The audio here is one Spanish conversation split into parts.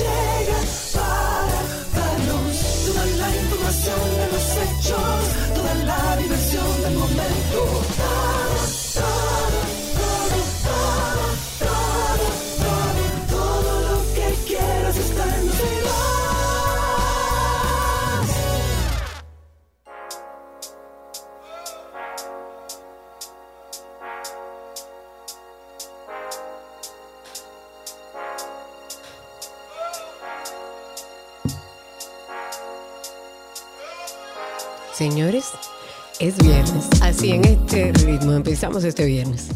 Larrauri es viernes. Así en este ritmo empezamos este viernes.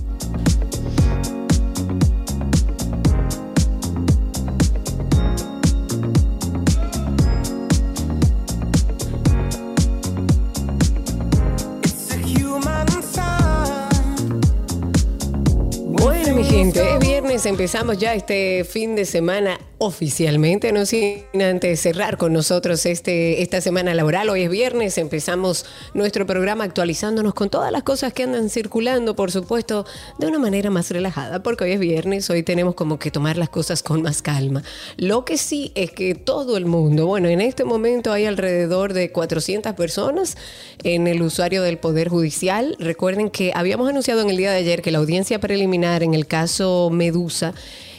Bueno, mi gente, es viernes, empezamos ya este fin de semana oficialmente, no sin antes cerrar con nosotros este, esta semana laboral. Hoy es viernes, empezamos nuestro programa actualizándonos con todas las cosas que andan circulando, por supuesto, de una manera más relajada, porque hoy es viernes, hoy tenemos como que tomar las cosas con más calma. Lo que sí es que todo el mundo, bueno, en este momento hay alrededor de 400 personas en el usuario del Poder Judicial. Recuerden que habíamos anunciado en el día de ayer que la audiencia preliminar en el caso Medusa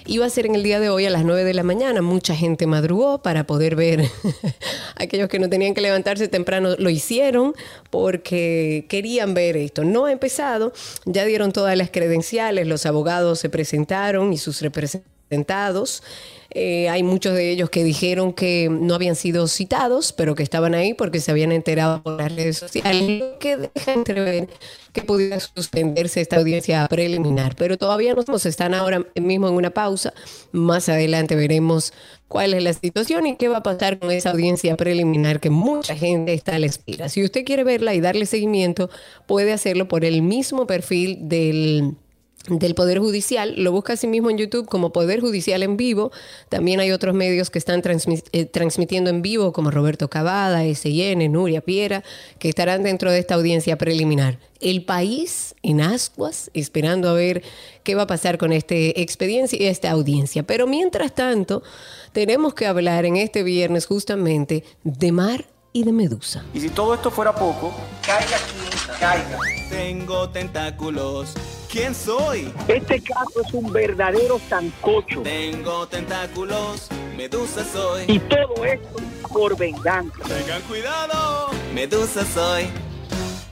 iba a ser en el día de hoy a las 9 de la mañana. Mucha gente madrugó para poder ver. Aquellos que no tenían que levantarse temprano lo hicieron porque querían ver esto. No ha empezado, ya dieron todas las credenciales, los abogados se presentaron y sus representados. Eh, hay muchos de ellos que dijeron que no habían sido citados, pero que estaban ahí porque se habían enterado por las redes sociales, lo que deja entrever que pudiera suspenderse esta audiencia preliminar. Pero todavía no estamos, están ahora mismo en una pausa. Más adelante veremos cuál es la situación y qué va a pasar con esa audiencia preliminar que mucha gente está a la espera. Si usted quiere verla y darle seguimiento, puede hacerlo por el mismo perfil del del Poder Judicial, lo busca así mismo en YouTube como Poder Judicial en vivo. También hay otros medios que están transmi- eh, transmitiendo en vivo, como Roberto Cavada, SIN, Nuria Piera, que estarán dentro de esta audiencia preliminar. El país en ascuas, esperando a ver qué va a pasar con este expediente y esta audiencia. Pero mientras tanto, tenemos que hablar en este viernes justamente de mar y de medusa. Y si todo esto fuera poco, caiga quien caiga. Tengo tentáculos. ¿Quién soy? Este caso es un verdadero sancocho. Tengo tentáculos. Medusa soy. Y todo esto por venganza. Tengan cuidado. Medusa soy.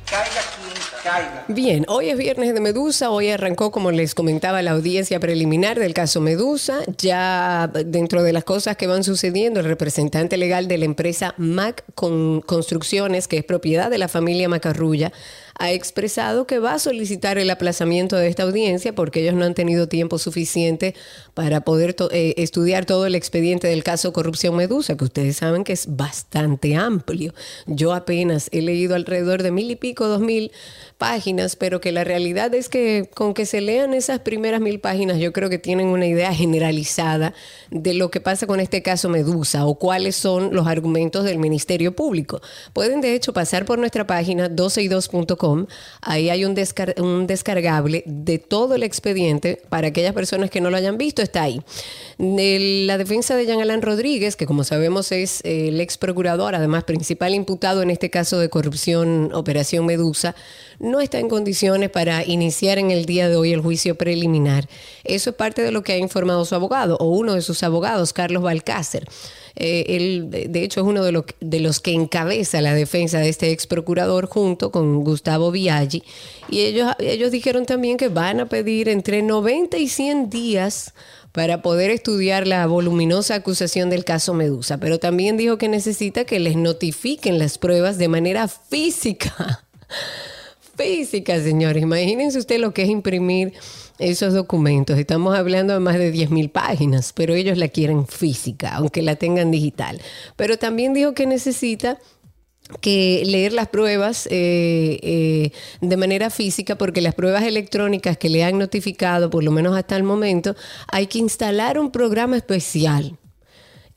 Caiga quien caiga. Bien, hoy es viernes de Medusa, hoy arrancó, como les comentaba, la audiencia preliminar del caso Medusa. Ya dentro de las cosas que van sucediendo, el representante legal de la empresa Mac Con- Construcciones, que es propiedad de la familia Macarrulla, ha expresado que va a solicitar el aplazamiento de esta audiencia porque ellos no han tenido tiempo suficiente para poder eh, estudiar todo el expediente del caso Corrupción Medusa, que ustedes saben que es bastante amplio. Yo apenas he leído alrededor de mil y pico, dos mil páginas, pero que la realidad es que con que se lean esas primeras mil páginas, yo creo que tienen una idea generalizada de lo que pasa con este caso Medusa o cuáles son los argumentos del Ministerio Público. Pueden de hecho pasar por nuestra página 12y2.com. Ahí hay un, descar- un descargable de todo el expediente. Para aquellas personas que no lo hayan visto, está ahí. De la defensa de Jean Alain Rodríguez, que como sabemos es el ex procurador, además principal imputado en este caso de corrupción Operación Medusa, no está en condiciones para iniciar en el día de hoy el juicio preliminar. Eso es parte de lo que ha informado su abogado o uno de sus abogados, Carlos Balcácer. Eh, él, de hecho, es uno de los que encabeza la defensa de este ex procurador junto con Gustavo Viaggi. Y ellos, ellos dijeron también que van a pedir entre 90 y 100 días para poder estudiar la voluminosa acusación del caso Medusa. Pero también dijo que necesita que les notifiquen las pruebas de manera física Física, señores. Imagínense usted lo que es imprimir esos documentos. Estamos hablando de más de 10.000 páginas, pero ellos la quieren física, aunque la tengan digital. Pero también dijo que necesita que leer las pruebas eh, eh, de manera física, porque las pruebas electrónicas que le han notificado, por lo menos hasta el momento, hay que instalar un programa especial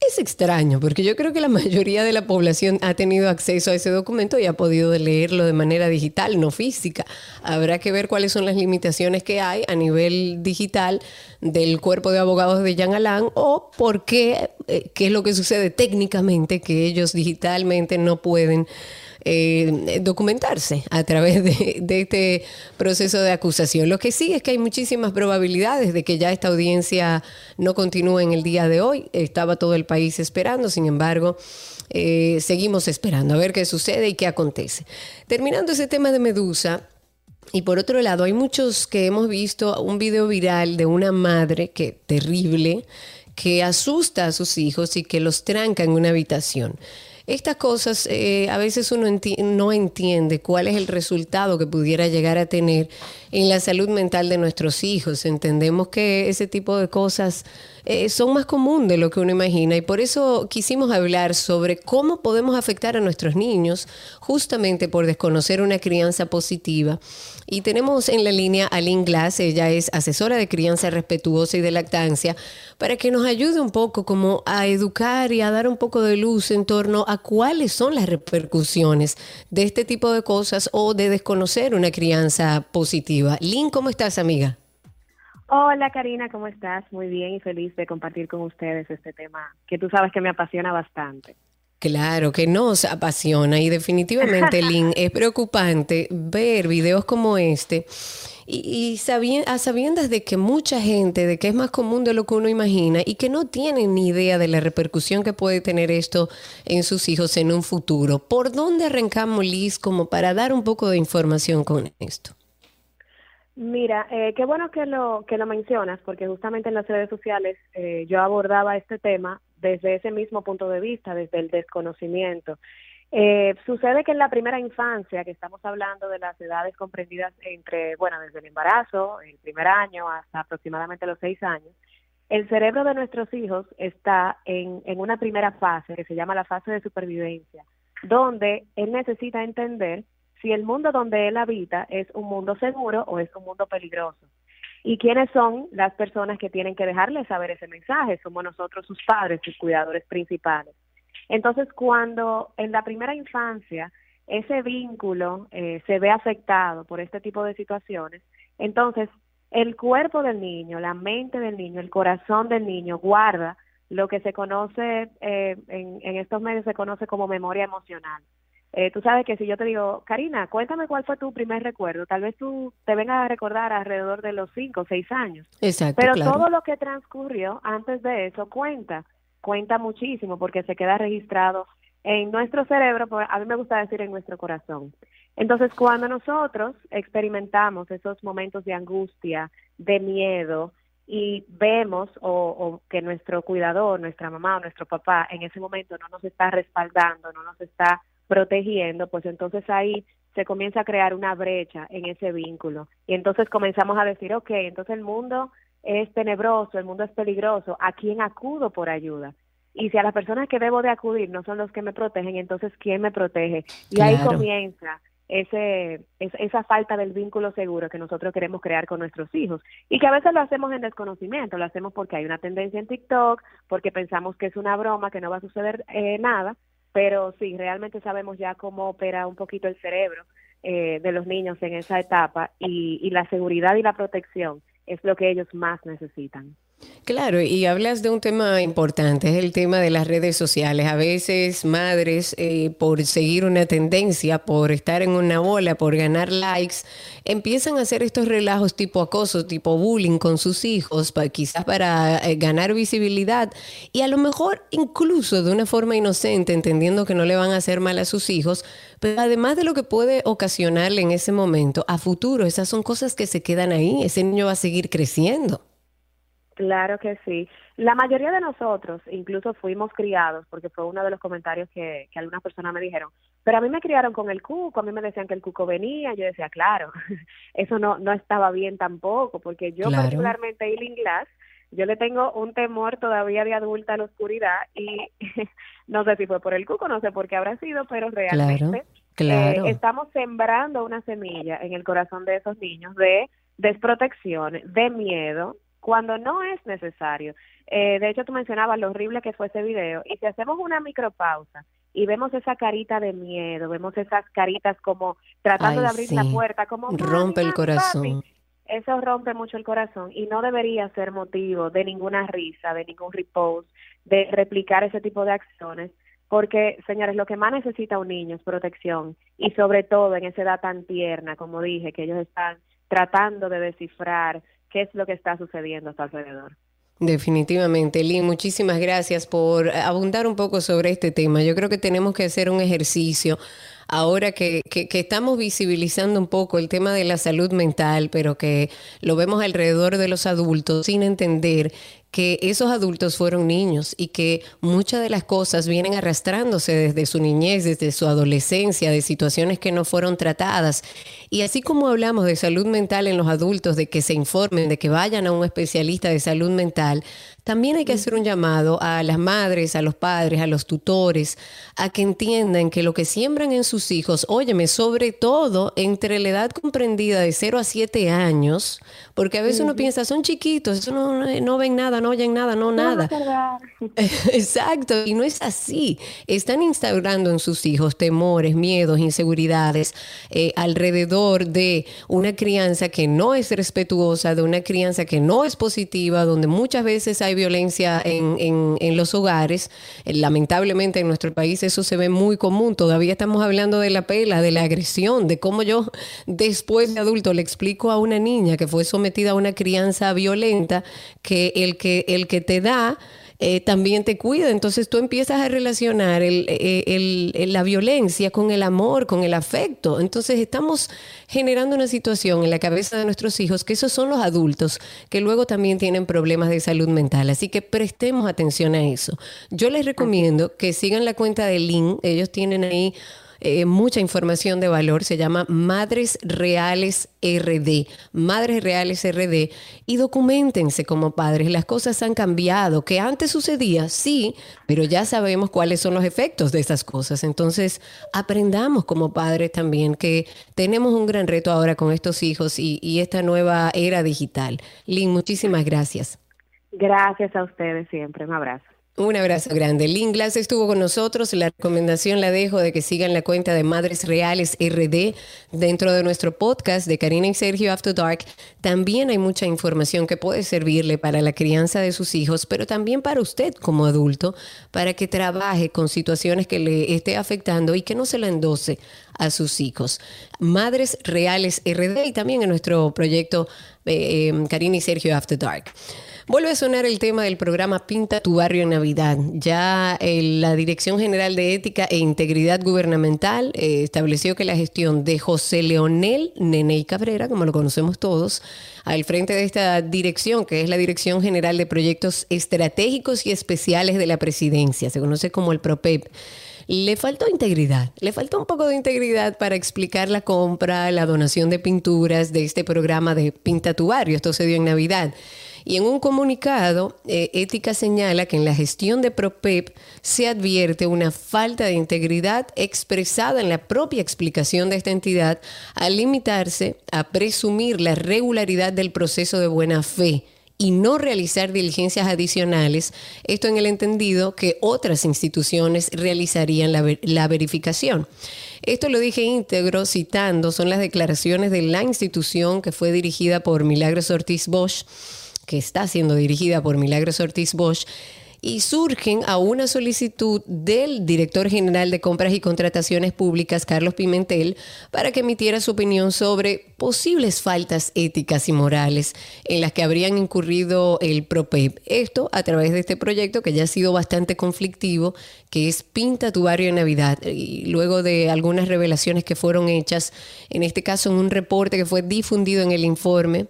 es extraño, porque yo creo que la mayoría de la población ha tenido acceso a ese documento y ha podido leerlo de manera digital, no física. Habrá que ver cuáles son las limitaciones que hay a nivel digital del cuerpo de abogados de Jean Alain o por qué, eh, qué es lo que sucede técnicamente que ellos digitalmente no pueden eh, documentarse a través de, este proceso de acusación. Lo que sí es que hay muchísimas probabilidades de que ya esta audiencia no continúe en el día de hoy. Estaba todo el país esperando, sin embargo, eh, seguimos esperando a ver qué sucede y qué acontece. Terminando ese tema de Medusa. Y por otro lado, hay muchos que hemos visto un video viral de una madre que terrible, que asusta a sus hijos y que los tranca en una habitación. Estas cosas eh, a veces uno no entiende cuál es el resultado que pudiera llegar a tener en la salud mental de nuestros hijos. Entendemos que ese tipo de cosas eh, son más común de lo que uno imagina y por eso quisimos hablar sobre cómo podemos afectar a nuestros niños justamente por desconocer una crianza positiva y tenemos en la línea a Lynn Glass, ella es asesora de crianza respetuosa y de lactancia, para que nos ayude un poco como a educar y a dar un poco de luz en torno a cuáles son las repercusiones de este tipo de cosas o de desconocer una crianza positiva. Lynn, ¿cómo estás, amiga? Hola Karina, ¿cómo estás? Muy bien y feliz de compartir con ustedes este tema que tú sabes que me apasiona bastante. Claro, que nos apasiona y definitivamente, Lynn, es preocupante ver videos como este y, a sabiendas de que mucha gente, de que es más común de lo que uno imagina y que no tienen ni idea de la repercusión que puede tener esto en sus hijos en un futuro. ¿Por dónde arrancamos, Liz, como para dar un poco de información con esto? Mira, eh, qué bueno que lo que lo mencionas, porque justamente en las redes sociales eh, yo abordaba este tema desde ese mismo punto de vista, desde el desconocimiento. Eh, sucede que en la primera infancia, que estamos hablando de las edades comprendidas entre, bueno, desde el embarazo, el primer año hasta aproximadamente los seis años, el cerebro de nuestros hijos está en, en una primera fase que se llama la fase de supervivencia, donde él necesita entender si el mundo donde él habita es un mundo seguro o es un mundo peligroso. ¿Y quiénes son las personas que tienen que dejarle saber ese mensaje? Somos nosotros sus padres, sus cuidadores principales. Entonces, cuando en la primera infancia ese vínculo eh, se ve afectado por este tipo de situaciones, entonces el cuerpo del niño, la mente del niño, el corazón del niño guarda lo que se conoce, eh, en, en estos medios se conoce como memoria emocional. Eh, tú sabes que si yo te digo, Karina, cuéntame cuál fue tu primer recuerdo, tal vez tú te vengas a recordar alrededor de los cinco o seis años. Exacto. Pero todo lo que transcurrió antes de eso cuenta, cuenta muchísimo porque se queda registrado en nuestro cerebro, a mí me gusta decir en nuestro corazón. Entonces, cuando nosotros experimentamos esos momentos de angustia, de miedo, y vemos o, o, que nuestro cuidador, nuestra mamá o nuestro papá en ese momento no nos está respaldando, no nos está protegiendo, pues entonces ahí se comienza a crear una brecha en ese vínculo. Y entonces comenzamos a decir, ok, entonces el mundo es tenebroso, el mundo es peligroso, ¿a quién acudo por ayuda? Y si a las personas que debo de acudir no son los que me protegen, entonces ¿quién me protege? Y ahí comienza ese, esa falta del vínculo seguro que nosotros queremos crear con nuestros hijos y que a veces lo hacemos en desconocimiento, lo hacemos porque hay una tendencia en TikTok, porque pensamos que es una broma, que no va a suceder eh, nada, pero sí, realmente sabemos ya cómo opera un poquito el cerebro eh, de los niños en esa etapa y, y la seguridad y la protección es lo que ellos más necesitan. Claro, y hablas de un tema importante, es el tema de las redes sociales. A veces madres, eh, por seguir una tendencia, por estar en una bola, por ganar likes, empiezan a hacer estos relajos tipo acoso, tipo bullying con sus hijos, quizás para eh, ganar visibilidad y a lo mejor incluso de una forma inocente, entendiendo que no le van a hacer mal a sus hijos, pero además de lo que puede ocasionarle en ese momento, a futuro, esas son cosas que se quedan ahí, ese niño va a seguir creciendo. Claro que sí. La mayoría de nosotros incluso fuimos criados, porque fue uno de los comentarios que, que algunas personas me dijeron, pero a mí me criaron con el cuco, a mí me decían que el cuco venía, yo decía, claro, eso no, no estaba bien tampoco, porque yo particularmente, Eileen Glass, yo le tengo un temor todavía de adulta a la oscuridad y no sé si fue por el cuco, no sé por qué habrá sido, pero realmente eh, estamos sembrando una semilla en el corazón de esos niños de desprotección, de miedo, cuando no es necesario. Eh, de hecho, tú mencionabas lo horrible que fue ese video. Y si hacemos una micropausa y vemos esa carita de miedo, vemos esas caritas como tratando de abrir la puerta, como rompe el corazón. eso rompe mucho el corazón y no debería ser motivo de ninguna risa, de ningún repost, de replicar ese tipo de acciones, porque, señores, lo que más necesita un niño es protección y sobre todo en esa edad tan tierna, como dije, que ellos están tratando de descifrar qué es lo que está sucediendo a su alrededor. Definitivamente, Lynn, muchísimas gracias por abundar un poco sobre este tema. Yo creo que tenemos que hacer un ejercicio ahora que, que, estamos visibilizando un poco el tema de la salud mental, pero que lo vemos alrededor de los adultos sin entender que esos adultos fueron niños y que muchas de las cosas vienen arrastrándose desde su niñez, desde su adolescencia, de situaciones que no fueron tratadas. Y así como hablamos de salud mental en los adultos, de que se informen, de que vayan a un especialista de salud mental, también hay que hacer un llamado a las madres, a los padres, a los tutores, a que entiendan que lo que siembran en sus hijos, óyeme, sobre todo entre la edad comprendida de 0 a 7 años, porque a veces uno piensa, son chiquitos, eso no, no ven nada, no oyen nada, no, nada. Exacto, y no es así. Están instaurando en sus hijos temores, miedos, inseguridades eh, alrededor de una crianza que no es respetuosa, de una crianza que no es positiva, donde muchas veces hay violencia en, en, los hogares. Eh, lamentablemente en nuestro país eso se ve muy común. Todavía estamos hablando de la pela, de la agresión, de cómo yo después de adulto le explico a una niña que fue sometida a una crianza violenta que el que, el que te da eh, también te cuida. Entonces tú empiezas a relacionar eh, la violencia con el amor, con el afecto. Entonces estamos generando una situación en la cabeza de nuestros hijos que esos son los adultos que luego también tienen problemas de salud mental. Así que prestemos atención a eso. Yo les recomiendo que sigan la cuenta de Link. Ellos tienen ahí eh, mucha información de valor, se llama Madres Reales RD, Madres Reales RD, y documentense como padres. Las cosas han cambiado, que antes sucedía, sí, pero ya sabemos cuáles son los efectos de esas cosas. Entonces, aprendamos como padres también que tenemos un gran reto ahora con estos hijos y, y esta nueva era digital. Lynn, muchísimas gracias. Gracias a ustedes siempre. Un abrazo. Un abrazo grande. Lynn Glass estuvo con nosotros. La recomendación la dejo de que sigan la cuenta de Madres Reales RD dentro de nuestro podcast de Karina y Sergio After Dark. También hay mucha información que puede servirle para la crianza de sus hijos, pero también para usted como adulto, para que trabaje con situaciones que le esté afectando y que no se la endose a sus hijos. Madres Reales RD y también en nuestro proyecto eh, eh, Karina y Sergio After Dark. Vuelve a sonar el tema del programa Pinta tu barrio en Navidad. Ya eh, la Dirección General de Ética e Integridad Gubernamental eh, estableció que la gestión de José Leonel Nene y Cabrera, como lo conocemos todos, al frente de esta dirección, que es la Dirección General de Proyectos Estratégicos y Especiales de la Presidencia, se conoce como el PROPEP le faltó integridad, le faltó un poco de integridad para explicar la compra, la donación de pinturas de este programa de Pinta tu Barrio. Esto se dio en Navidad. Y en un comunicado, eh, Ética señala que en la gestión de PROPEP se advierte una falta de integridad expresada en la propia explicación de esta entidad al limitarse a presumir la regularidad del proceso de buena fe y no realizar diligencias adicionales, esto en el entendido que otras instituciones realizarían la, la, verificación. Esto lo dije íntegro citando, son las declaraciones de la institución que fue dirigida por Milagros Ortiz Bosch que está siendo dirigida por Milagros Ortiz Bosch, y surgen a una solicitud del director general de compras y contrataciones públicas, Carlos Pimentel, para que emitiera su opinión sobre posibles faltas éticas y morales en las que habrían incurrido el PROPEP. Esto a través de este proyecto que ya ha sido bastante conflictivo, que es Pinta tu barrio en Navidad. Y luego de algunas revelaciones que fueron hechas, en este caso en un reporte que fue difundido en el informe,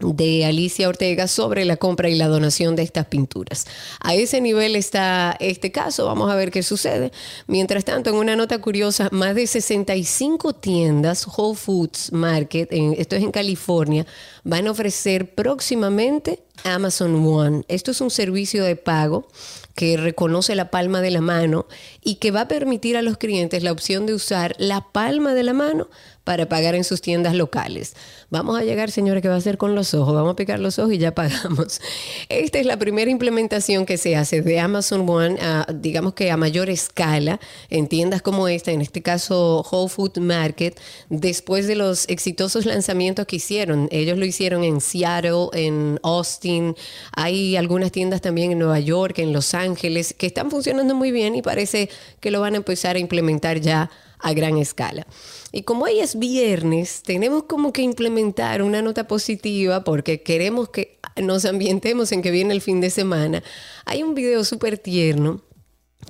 de Alicia Ortega sobre la compra y la donación de estas pinturas. A ese nivel está este caso, vamos a ver qué sucede. Mientras tanto, en una nota curiosa, más de 65 tiendas Whole Foods Market, esto es en California, van a ofrecer próximamente Amazon One. Esto es un servicio de pago que reconoce la palma de la mano y que va a permitir a los clientes la opción de usar la palma de la mano para pagar en sus tiendas locales. Vamos a llegar, señores, que va a ser con los ojos. Vamos a picar los ojos y ya pagamos. Esta es la primera implementación que se hace de Amazon One, digamos que a mayor escala, en tiendas como esta, en este caso Whole Food Market, después de los exitosos lanzamientos que hicieron. Ellos lo hicieron en Seattle, en Austin, hay algunas tiendas también en Nueva York, en Los Ángeles, que están funcionando muy bien y parece que lo van a empezar a implementar ya a gran escala. Y como hoy es viernes, tenemos como que implementar una nota positiva porque queremos que nos ambientemos en que viene el fin de semana. Hay un video súper tierno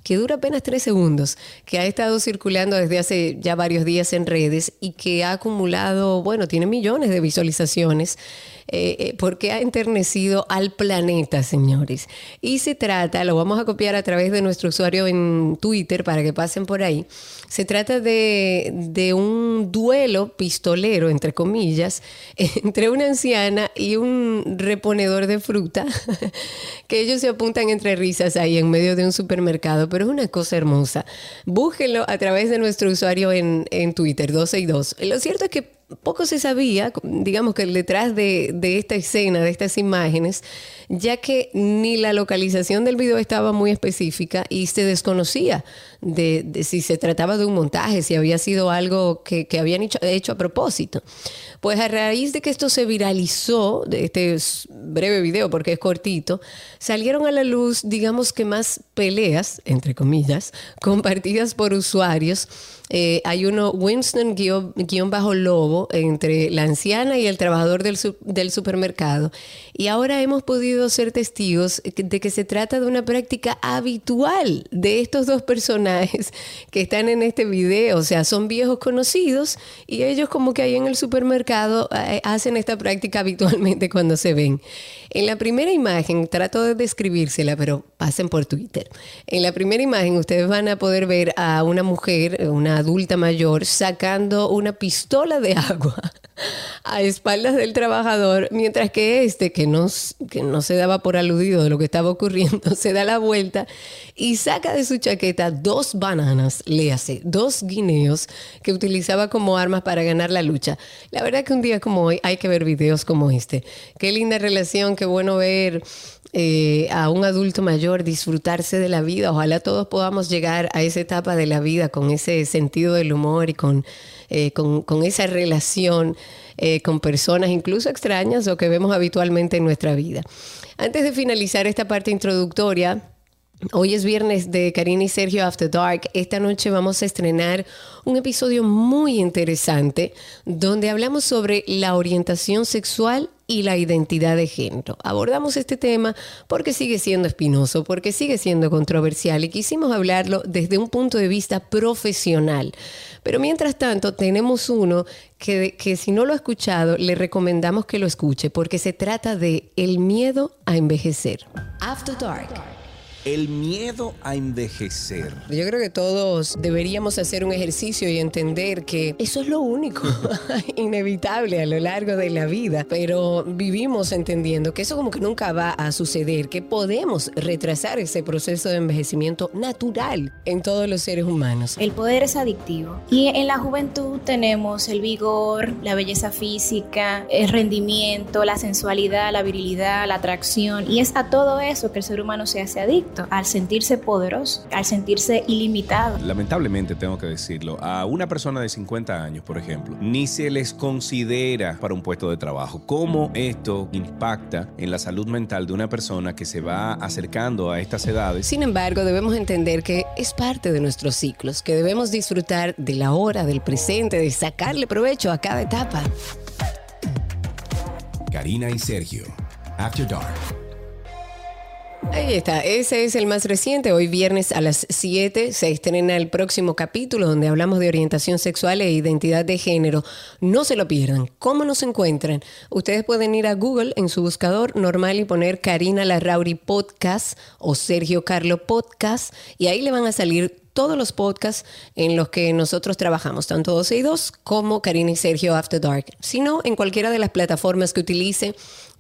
que dura apenas tres segundos, que ha estado circulando desde hace ya varios días en redes y que ha acumulado, bueno, tiene millones de visualizaciones eh, eh, porque ha enternecido al planeta, señores. Y se trata, lo vamos a copiar a través de nuestro usuario en Twitter para que pasen por ahí. Se trata de, de un duelo pistolero, entre comillas, entre una anciana y un reponedor de fruta, que ellos se apuntan entre risas ahí en medio de un supermercado, pero es una cosa hermosa. Búsquenlo a través de nuestro usuario en, en Twitter, 12 y 2. Lo cierto es que poco se sabía, digamos que detrás de, de, esta escena, de estas imágenes, ya que ni la localización del video estaba muy específica y se desconocía de, si se trataba de un montaje, si había sido algo que, que habían hecho, hecho, a propósito. Pues a raíz de que esto se viralizó, de este breve video, porque es cortito, salieron a la luz, digamos que más peleas, entre comillas, compartidas por usuarios eh, hay uno, Winston guion, bajo lobo, entre la anciana y el trabajador del, del supermercado. Y ahora hemos podido ser testigos de que se trata de una práctica habitual de estos dos personajes que están en este video. O sea, son viejos conocidos y ellos como que ahí en el supermercado eh, hacen esta práctica habitualmente cuando se ven. En la primera imagen, trato de describírsela, pero pasen por Twitter. En la primera imagen ustedes van a poder ver a una mujer, una adulta mayor sacando una pistola de agua a espaldas del trabajador, mientras que este, que no, que no se daba por aludido de lo que estaba ocurriendo, se da la vuelta y saca de su chaqueta dos bananas, le hace dos guineos que utilizaba como armas para ganar la lucha. La verdad que un día como hoy hay que ver videos como este. Qué linda relación, qué bueno ver eh, a un adulto mayor disfrutarse de la vida. Ojalá todos podamos llegar a esa etapa de la vida con ese sentido del humor y con, eh, con, esa relación eh, con personas incluso extrañas o que vemos habitualmente en nuestra vida. Antes de finalizar esta parte introductoria, Hoy es viernes de Karina y Sergio After Dark. Esta noche vamos a estrenar un episodio muy interesante donde hablamos sobre la orientación sexual y la identidad de género. Abordamos este tema porque sigue siendo espinoso, porque sigue siendo controversial y quisimos hablarlo desde un punto de vista profesional. Pero mientras tanto tenemos uno que, que si no lo ha escuchado le recomendamos que lo escuche porque se trata de el miedo a envejecer. After Dark. El miedo a envejecer. Yo creo que todos deberíamos hacer un ejercicio y entender que eso es lo único inevitable a lo largo de la vida, pero vivimos entendiendo que eso como que nunca va a suceder, que podemos retrasar ese proceso de envejecimiento natural en todos los seres humanos. El poder es adictivo y en la juventud tenemos el vigor, la belleza física, el rendimiento, la sensualidad, la virilidad, la atracción y es a todo eso que el ser humano se hace adicto al sentirse poderoso, al sentirse ilimitado. Lamentablemente tengo que decirlo, a una persona de 50 años, por ejemplo, ni se les considera para un puesto de trabajo. ¿Cómo esto impacta en la salud mental de una persona que se va acercando a estas edades? Sin embargo, debemos entender que es parte de nuestros ciclos, que debemos disfrutar de la hora, del presente, de sacarle provecho a cada etapa. Karina y Sergio, After Dark. Ahí está, ese es el más reciente. Hoy viernes a las 7 se estrena el próximo capítulo donde hablamos de orientación sexual e identidad de género. No se lo pierdan. ¿Cómo nos encuentran? Ustedes pueden ir a Google en su buscador normal y poner Karina Larrauri Podcast o Sergio Carlo Podcast y ahí le van a salir todos los podcasts en los que nosotros trabajamos, tanto 12 y 2 como Karina y Sergio After Dark. Si no, en cualquiera de las plataformas que utilice,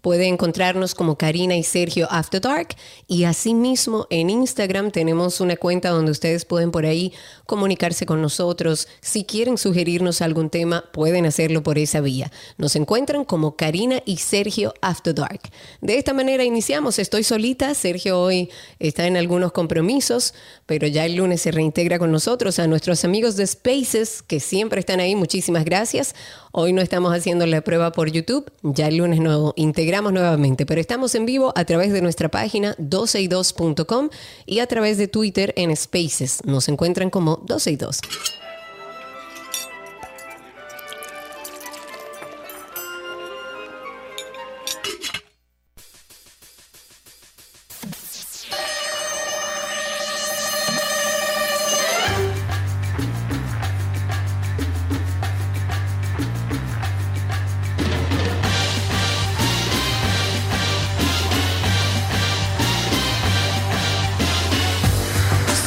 Puede encontrarnos como Karina y Sergio After Dark y asimismo en Instagram tenemos una cuenta donde ustedes pueden por ahí comunicarse con nosotros. Si quieren sugerirnos algún tema, pueden hacerlo por esa vía. Nos encuentran como Karina y Sergio After Dark. De esta manera iniciamos. Estoy solita. Sergio hoy está en algunos compromisos, pero ya el lunes se reintegra con nosotros. A nuestros amigos de Spaces que siempre están ahí, muchísimas gracias. Hoy no estamos haciendo la prueba por YouTube, ya el lunes nos integramos nuevamente, pero estamos en vivo a través de nuestra página 12y2.com y a través de Twitter en Spaces. Nos encuentran como 12y2.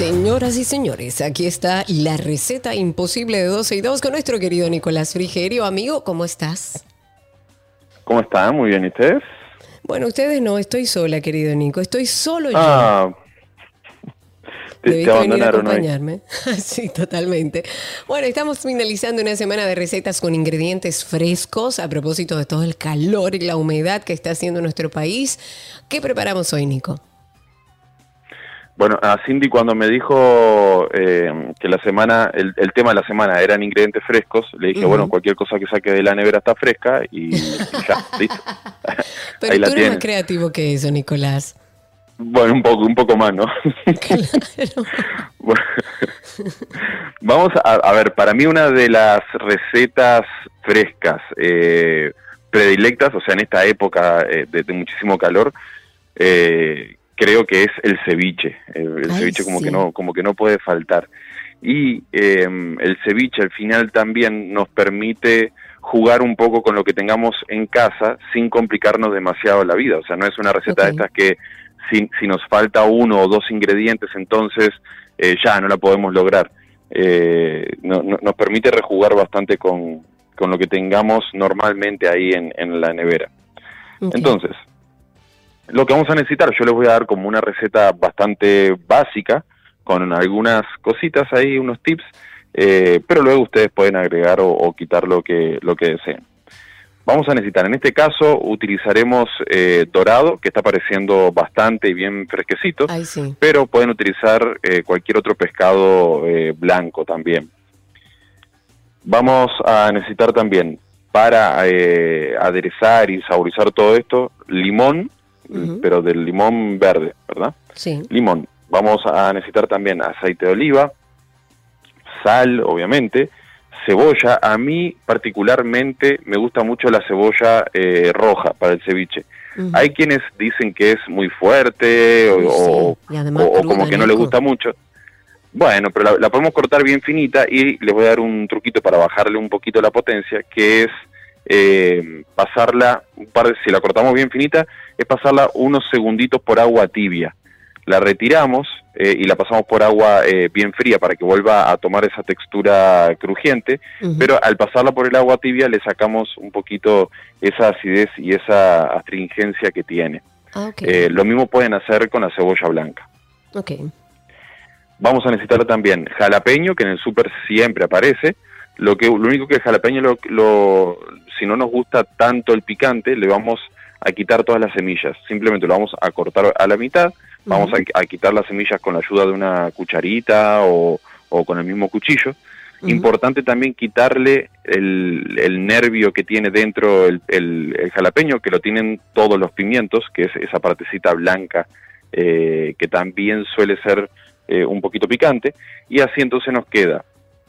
Señoras y señores, aquí está la receta imposible de 12 y 2 con nuestro querido Nicolás Frigerio. Amigo, ¿cómo estás? ¿Cómo están? Muy bien, ¿y ustedes? Bueno, ustedes no, estoy sola, querido Nico, estoy solo Ah, yo. te Debiste venir a acompañarme. sí, totalmente. Bueno, estamos finalizando una semana de recetas con ingredientes frescos a propósito de todo el calor y la humedad que está haciendo nuestro país. ¿Qué preparamos hoy, Nico? Bueno, a Cindy cuando me dijo eh, que la semana, el, el tema de la semana eran ingredientes frescos, le dije, bueno, cualquier cosa que saque de la nevera está fresca y, y ya, listo. Pero Ahí la tú eres más creativo que eso, Nicolás. Bueno, un poco, un poco más, ¿no? Bueno, Vamos a, a ver, para mí una de las recetas frescas eh, predilectas, o sea, en esta época eh, de, de muchísimo calor, eh, creo que es el ceviche. El, el Ay, ceviche como sí. que no, como que no puede faltar. Y eh, el ceviche al final también nos permite jugar un poco con lo que tengamos en casa sin complicarnos demasiado la vida. O sea, no es una receta de estas que si, si nos falta uno o dos ingredientes, entonces eh, ya no la podemos lograr. Eh, no- no- nos permite rejugar bastante con, con lo que tengamos normalmente ahí en, en la nevera. Entonces, lo que vamos a necesitar, yo les voy a dar como una receta bastante básica, con algunas cositas ahí, unos tips, eh, pero luego ustedes pueden agregar o, o quitar lo que, lo que deseen. Vamos a necesitar, en este caso utilizaremos eh, dorado, que está pareciendo bastante y bien fresquecito, Ay, sí. pero pueden utilizar eh, cualquier otro pescado blanco también. Vamos a necesitar también para eh, aderezar y saborizar todo esto, limón, Pero del limón verde, ¿verdad? Sí. Limón. Vamos a necesitar también aceite de oliva, sal, obviamente, cebolla. A mí particularmente me gusta mucho la cebolla eh, roja para el ceviche. Hay quienes dicen que es muy fuerte o, sí. como que no le Nico. gusta mucho. Bueno, pero la, la podemos cortar bien finita y les voy a dar un truquito para bajarle un poquito la potencia, que es eh, pasarla, un par de, si la cortamos bien finita, es pasarla unos segunditos por agua tibia. La retiramos eh, y la pasamos por agua eh, bien fría para que vuelva a tomar esa textura crujiente, pero al pasarla por el agua tibia le sacamos un poquito esa acidez y esa astringencia que tiene. Ah. Eh, lo mismo pueden hacer con la cebolla blanca. Vamos a necesitar también jalapeño, que en el súper siempre aparece. Lo que lo único que el jalapeño, lo, lo- si no nos gusta tanto el picante, le vamos a quitar todas las semillas. Simplemente lo vamos a cortar a la mitad. Vamos a, a quitar las semillas con la ayuda de una cucharita o, o con el mismo cuchillo. Importante también quitarle el, el nervio que tiene dentro el, el- el jalapeño, que lo tienen todos los pimientos, que es esa partecita blanca eh, que también suele ser eh, un poquito picante. Y así entonces nos queda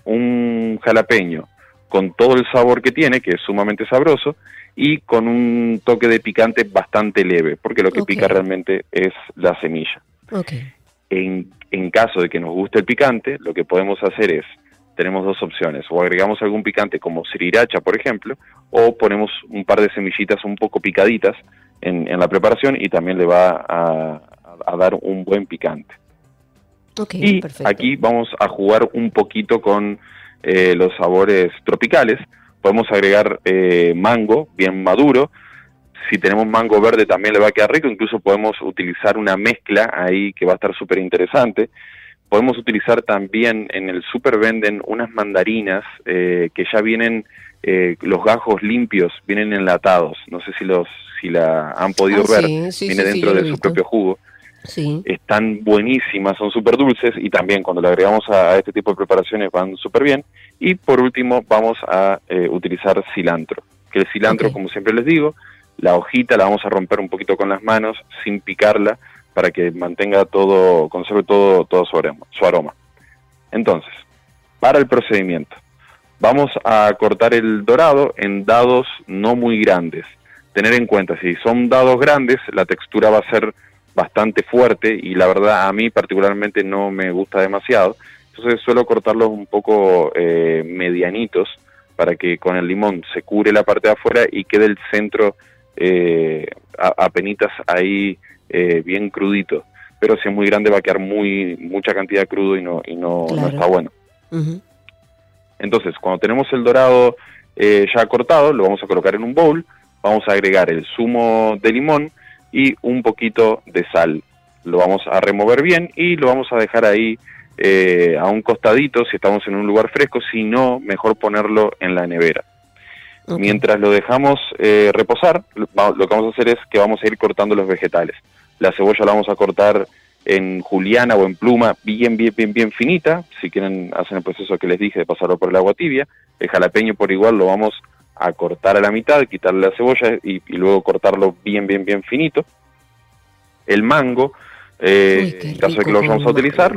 un jalapeño con todo el sabor que tiene, que es sumamente sabroso, y con un toque de picante bastante leve, porque lo que pica realmente es la semilla. En, en caso de que nos guste el picante, lo que podemos hacer es, tenemos dos opciones, o agregamos algún picante como sriracha, por ejemplo, o ponemos un par de semillitas un poco picaditas en, en la preparación y también le va a, a dar un buen picante. y aquí vamos a jugar un poquito con eh, los sabores tropicales. Podemos agregar eh, mango bien maduro. Si tenemos mango verde también le va a quedar rico. Incluso podemos utilizar una mezcla ahí que va a estar súper interesante. Podemos utilizar también en el super venden unas mandarinas eh, que ya vienen los gajos limpios, vienen enlatados. No sé si los si la han podido ah, ver. Viene dentro de su propio jugo. Están buenísimas, son súper dulces y también cuando le agregamos a, este tipo de preparaciones van súper bien. Y por último vamos a eh, utilizar cilantro, que el cilantro, como siempre les digo, la hojita la vamos a romper un poquito con las manos sin picarla para que mantenga todo, conserve todo, todo su aroma, su aroma. Entonces, para el procedimiento, vamos a cortar el dorado en dados no muy grandes. Tener en cuenta, si son dados grandes, la textura va a ser bastante fuerte y la verdad a mí particularmente no me gusta demasiado. Entonces suelo cortarlos un poco eh, medianitos para que con el limón se cure la parte de afuera y quede el centro eh, a, penitas ahí eh, bien crudito. Pero si es muy grande va a quedar muy mucha cantidad de crudo y no, y no, está bueno. Entonces, cuando tenemos el dorado eh, ya cortado, lo vamos a colocar en un bowl, vamos a agregar el zumo de limón, y un poquito de sal. Lo vamos a remover bien y lo vamos a dejar ahí eh, a un costadito si estamos en un lugar fresco, si no, mejor ponerlo en la nevera. Mientras lo dejamos eh, reposar, lo que vamos a hacer es que vamos a ir cortando los vegetales. La cebolla la vamos a cortar en juliana o en pluma bien, bien, bien, bien finita. Si quieren, hacen el proceso que les dije de pasarlo por el agua tibia. El jalapeño por igual lo vamos a cortar a la mitad, quitarle la cebolla y, luego cortarlo bien, bien, bien finito. El mango, eh, en caso de que lo vamos a utilizar,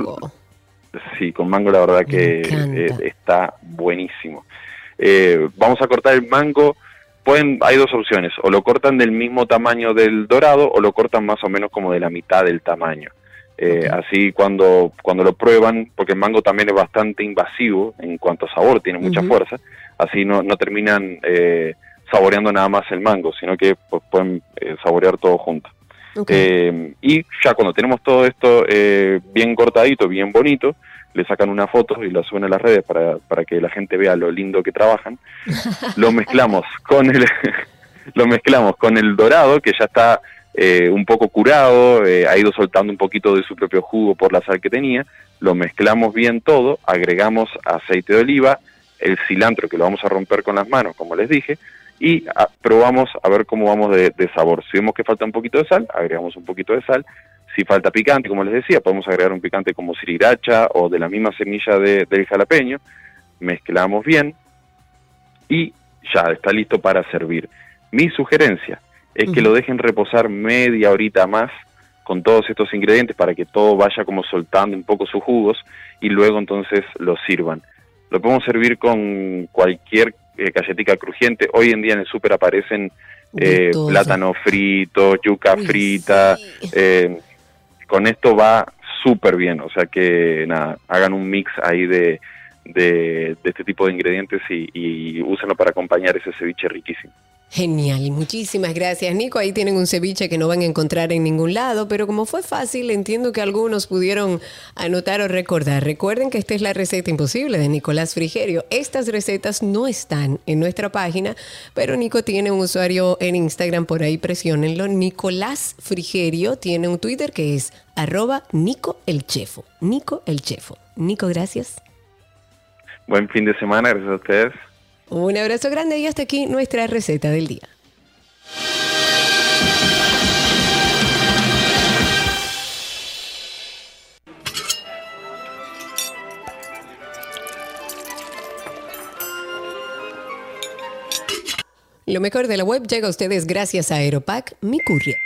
sí, con mango la verdad que eh, está buenísimo. Eh, vamos a cortar el mango, pueden, hay dos opciones, o lo cortan del mismo tamaño del dorado o lo cortan más o menos como de la mitad del tamaño. Así cuando, cuando lo prueban, porque el mango también es bastante invasivo en cuanto a sabor, tiene mucha fuerza, así no, no terminan eh, saboreando nada más el mango, sino que pues, pueden eh, saborear todo junto. Eh, y ya cuando tenemos todo esto bien cortadito, bien bonito, le sacan una foto y la suben a las redes para, para que la gente vea lo lindo que trabajan. lo mezclamos con el lo mezclamos con el dorado que ya está un poco curado, ha ido soltando un poquito de su propio jugo por la sal que tenía. Lo mezclamos bien todo, agregamos aceite de oliva, el cilantro que lo vamos a romper con las manos, como les dije, y ah, probamos a ver cómo vamos de, sabor. Si vemos que falta un poquito de sal, agregamos un poquito de sal. Si falta picante, como les decía, podemos agregar un picante como sriracha o de la misma semilla de, del jalapeño. Mezclamos bien y ya está listo para servir. Mi sugerencia es que lo dejen reposar media horita más con todos estos ingredientes para que todo vaya como soltando un poco sus jugos y luego entonces lo sirvan. Lo podemos servir con cualquier eh, crujiente. Hoy en día en el súper aparecen eh, plátano frito, yuca frita. Eh, con esto va súper bien. O sea que nada, hagan un mix ahí de, de, este tipo de ingredientes y, y úsenlo para acompañar ese ceviche riquísimo. Genial, muchísimas gracias Nico. Ahí tienen un ceviche que no van a encontrar en ningún lado, pero como fue fácil, entiendo que algunos pudieron anotar o recordar. Recuerden que esta es la receta imposible de Nicolás Frigerio. Estas recetas no están en nuestra página, pero Nico tiene un usuario en Instagram, por ahí presionenlo. Nicolás Frigerio tiene un Twitter que es arroba Nico el Chefo. Nico el Chefo. Nico, gracias. Buen fin de semana, gracias a ustedes. Un abrazo grande y hasta aquí nuestra receta del día. Lo mejor de la web llega a ustedes gracias a Aeropack, mi courier.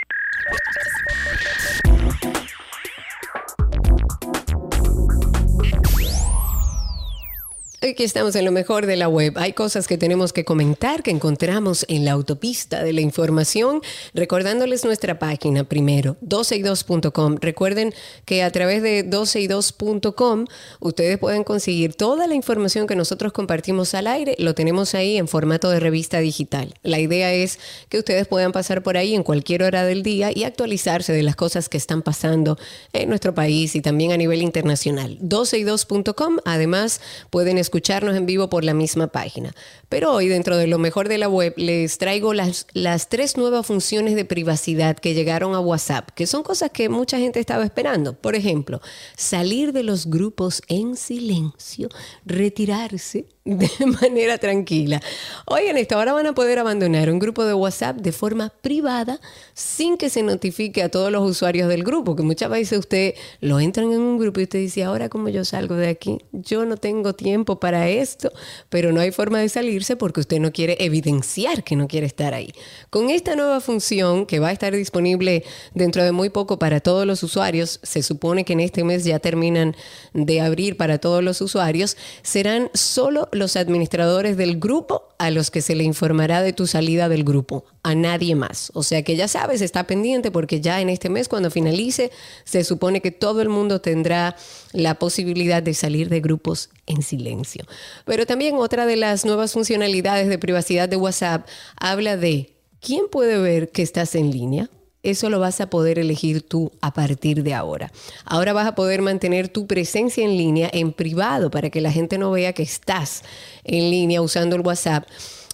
Aquí estamos en lo mejor de la web. Hay cosas que tenemos que comentar que encontramos en la autopista de la información. Recordándoles nuestra página primero, 12y2.com. Recuerden que a través de 12y2.com ustedes pueden conseguir toda la información que nosotros compartimos al aire. Lo tenemos ahí en formato de revista digital. La idea es que ustedes puedan pasar por ahí en cualquier hora del día y actualizarse de las cosas que están pasando en nuestro país y también a nivel internacional. 12y2.com. Además, pueden escucharnos en vivo por la misma página. Pero hoy, dentro de lo mejor de la web, les traigo las, las tres nuevas funciones de privacidad que llegaron a WhatsApp, que son cosas que mucha gente estaba esperando. Por ejemplo, salir de los grupos en silencio, retirarse de manera tranquila. Oigan esto, ahora van a poder abandonar un grupo de WhatsApp de forma privada sin que se notifique a todos los usuarios del grupo, que muchas veces usted lo entran en un grupo y usted dice, ahora cómo yo salgo de aquí, yo no tengo tiempo para esto, pero no hay forma de salirse porque usted no quiere evidenciar que no quiere estar ahí. Con esta nueva función que va a estar disponible dentro de muy poco para todos los usuarios, se supone que en este mes ya terminan de abrir para todos los usuarios, serán solo los administradores del grupo a los que se le informará de tu salida del grupo, a nadie más. O sea que ya sabes, está pendiente porque ya en este mes, cuando finalice, se supone que todo el mundo tendrá la posibilidad de salir de grupos en silencio. Pero también otra de las nuevas funcionalidades de privacidad de WhatsApp habla de quién puede ver que estás en línea. Eso lo vas a poder elegir tú a partir de ahora. Ahora vas a poder mantener tu presencia en línea en privado para que la gente no vea que estás en línea usando el WhatsApp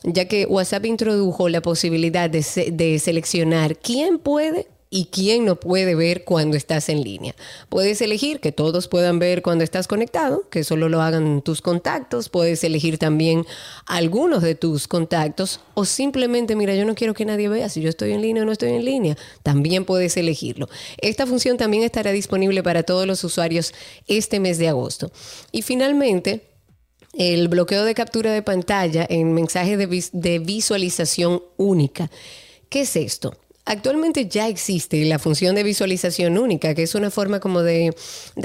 ya que WhatsApp introdujo la posibilidad de, de, seleccionar quién puede y quién no puede ver cuando estás en línea. Puedes elegir que todos puedan ver cuando estás conectado, que solo lo hagan tus contactos. Puedes elegir también algunos de tus contactos o simplemente, mira, yo no quiero que nadie vea si yo estoy en línea o no estoy en línea. También puedes elegirlo. Esta función también estará disponible para todos los usuarios este mes de agosto. Y finalmente, el bloqueo de captura de pantalla en mensajes de, de visualización única. ¿Qué es esto? Actualmente ya existe la función de visualización única, que es una forma como de,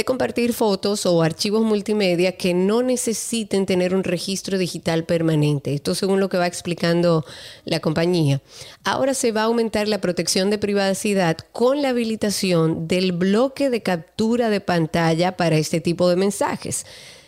compartir fotos o archivos multimedia que no necesiten tener un registro digital permanente. Esto según lo que va explicando la compañía. Ahora se va a aumentar la protección de privacidad con la habilitación del bloque de captura de pantalla para este tipo de mensajes.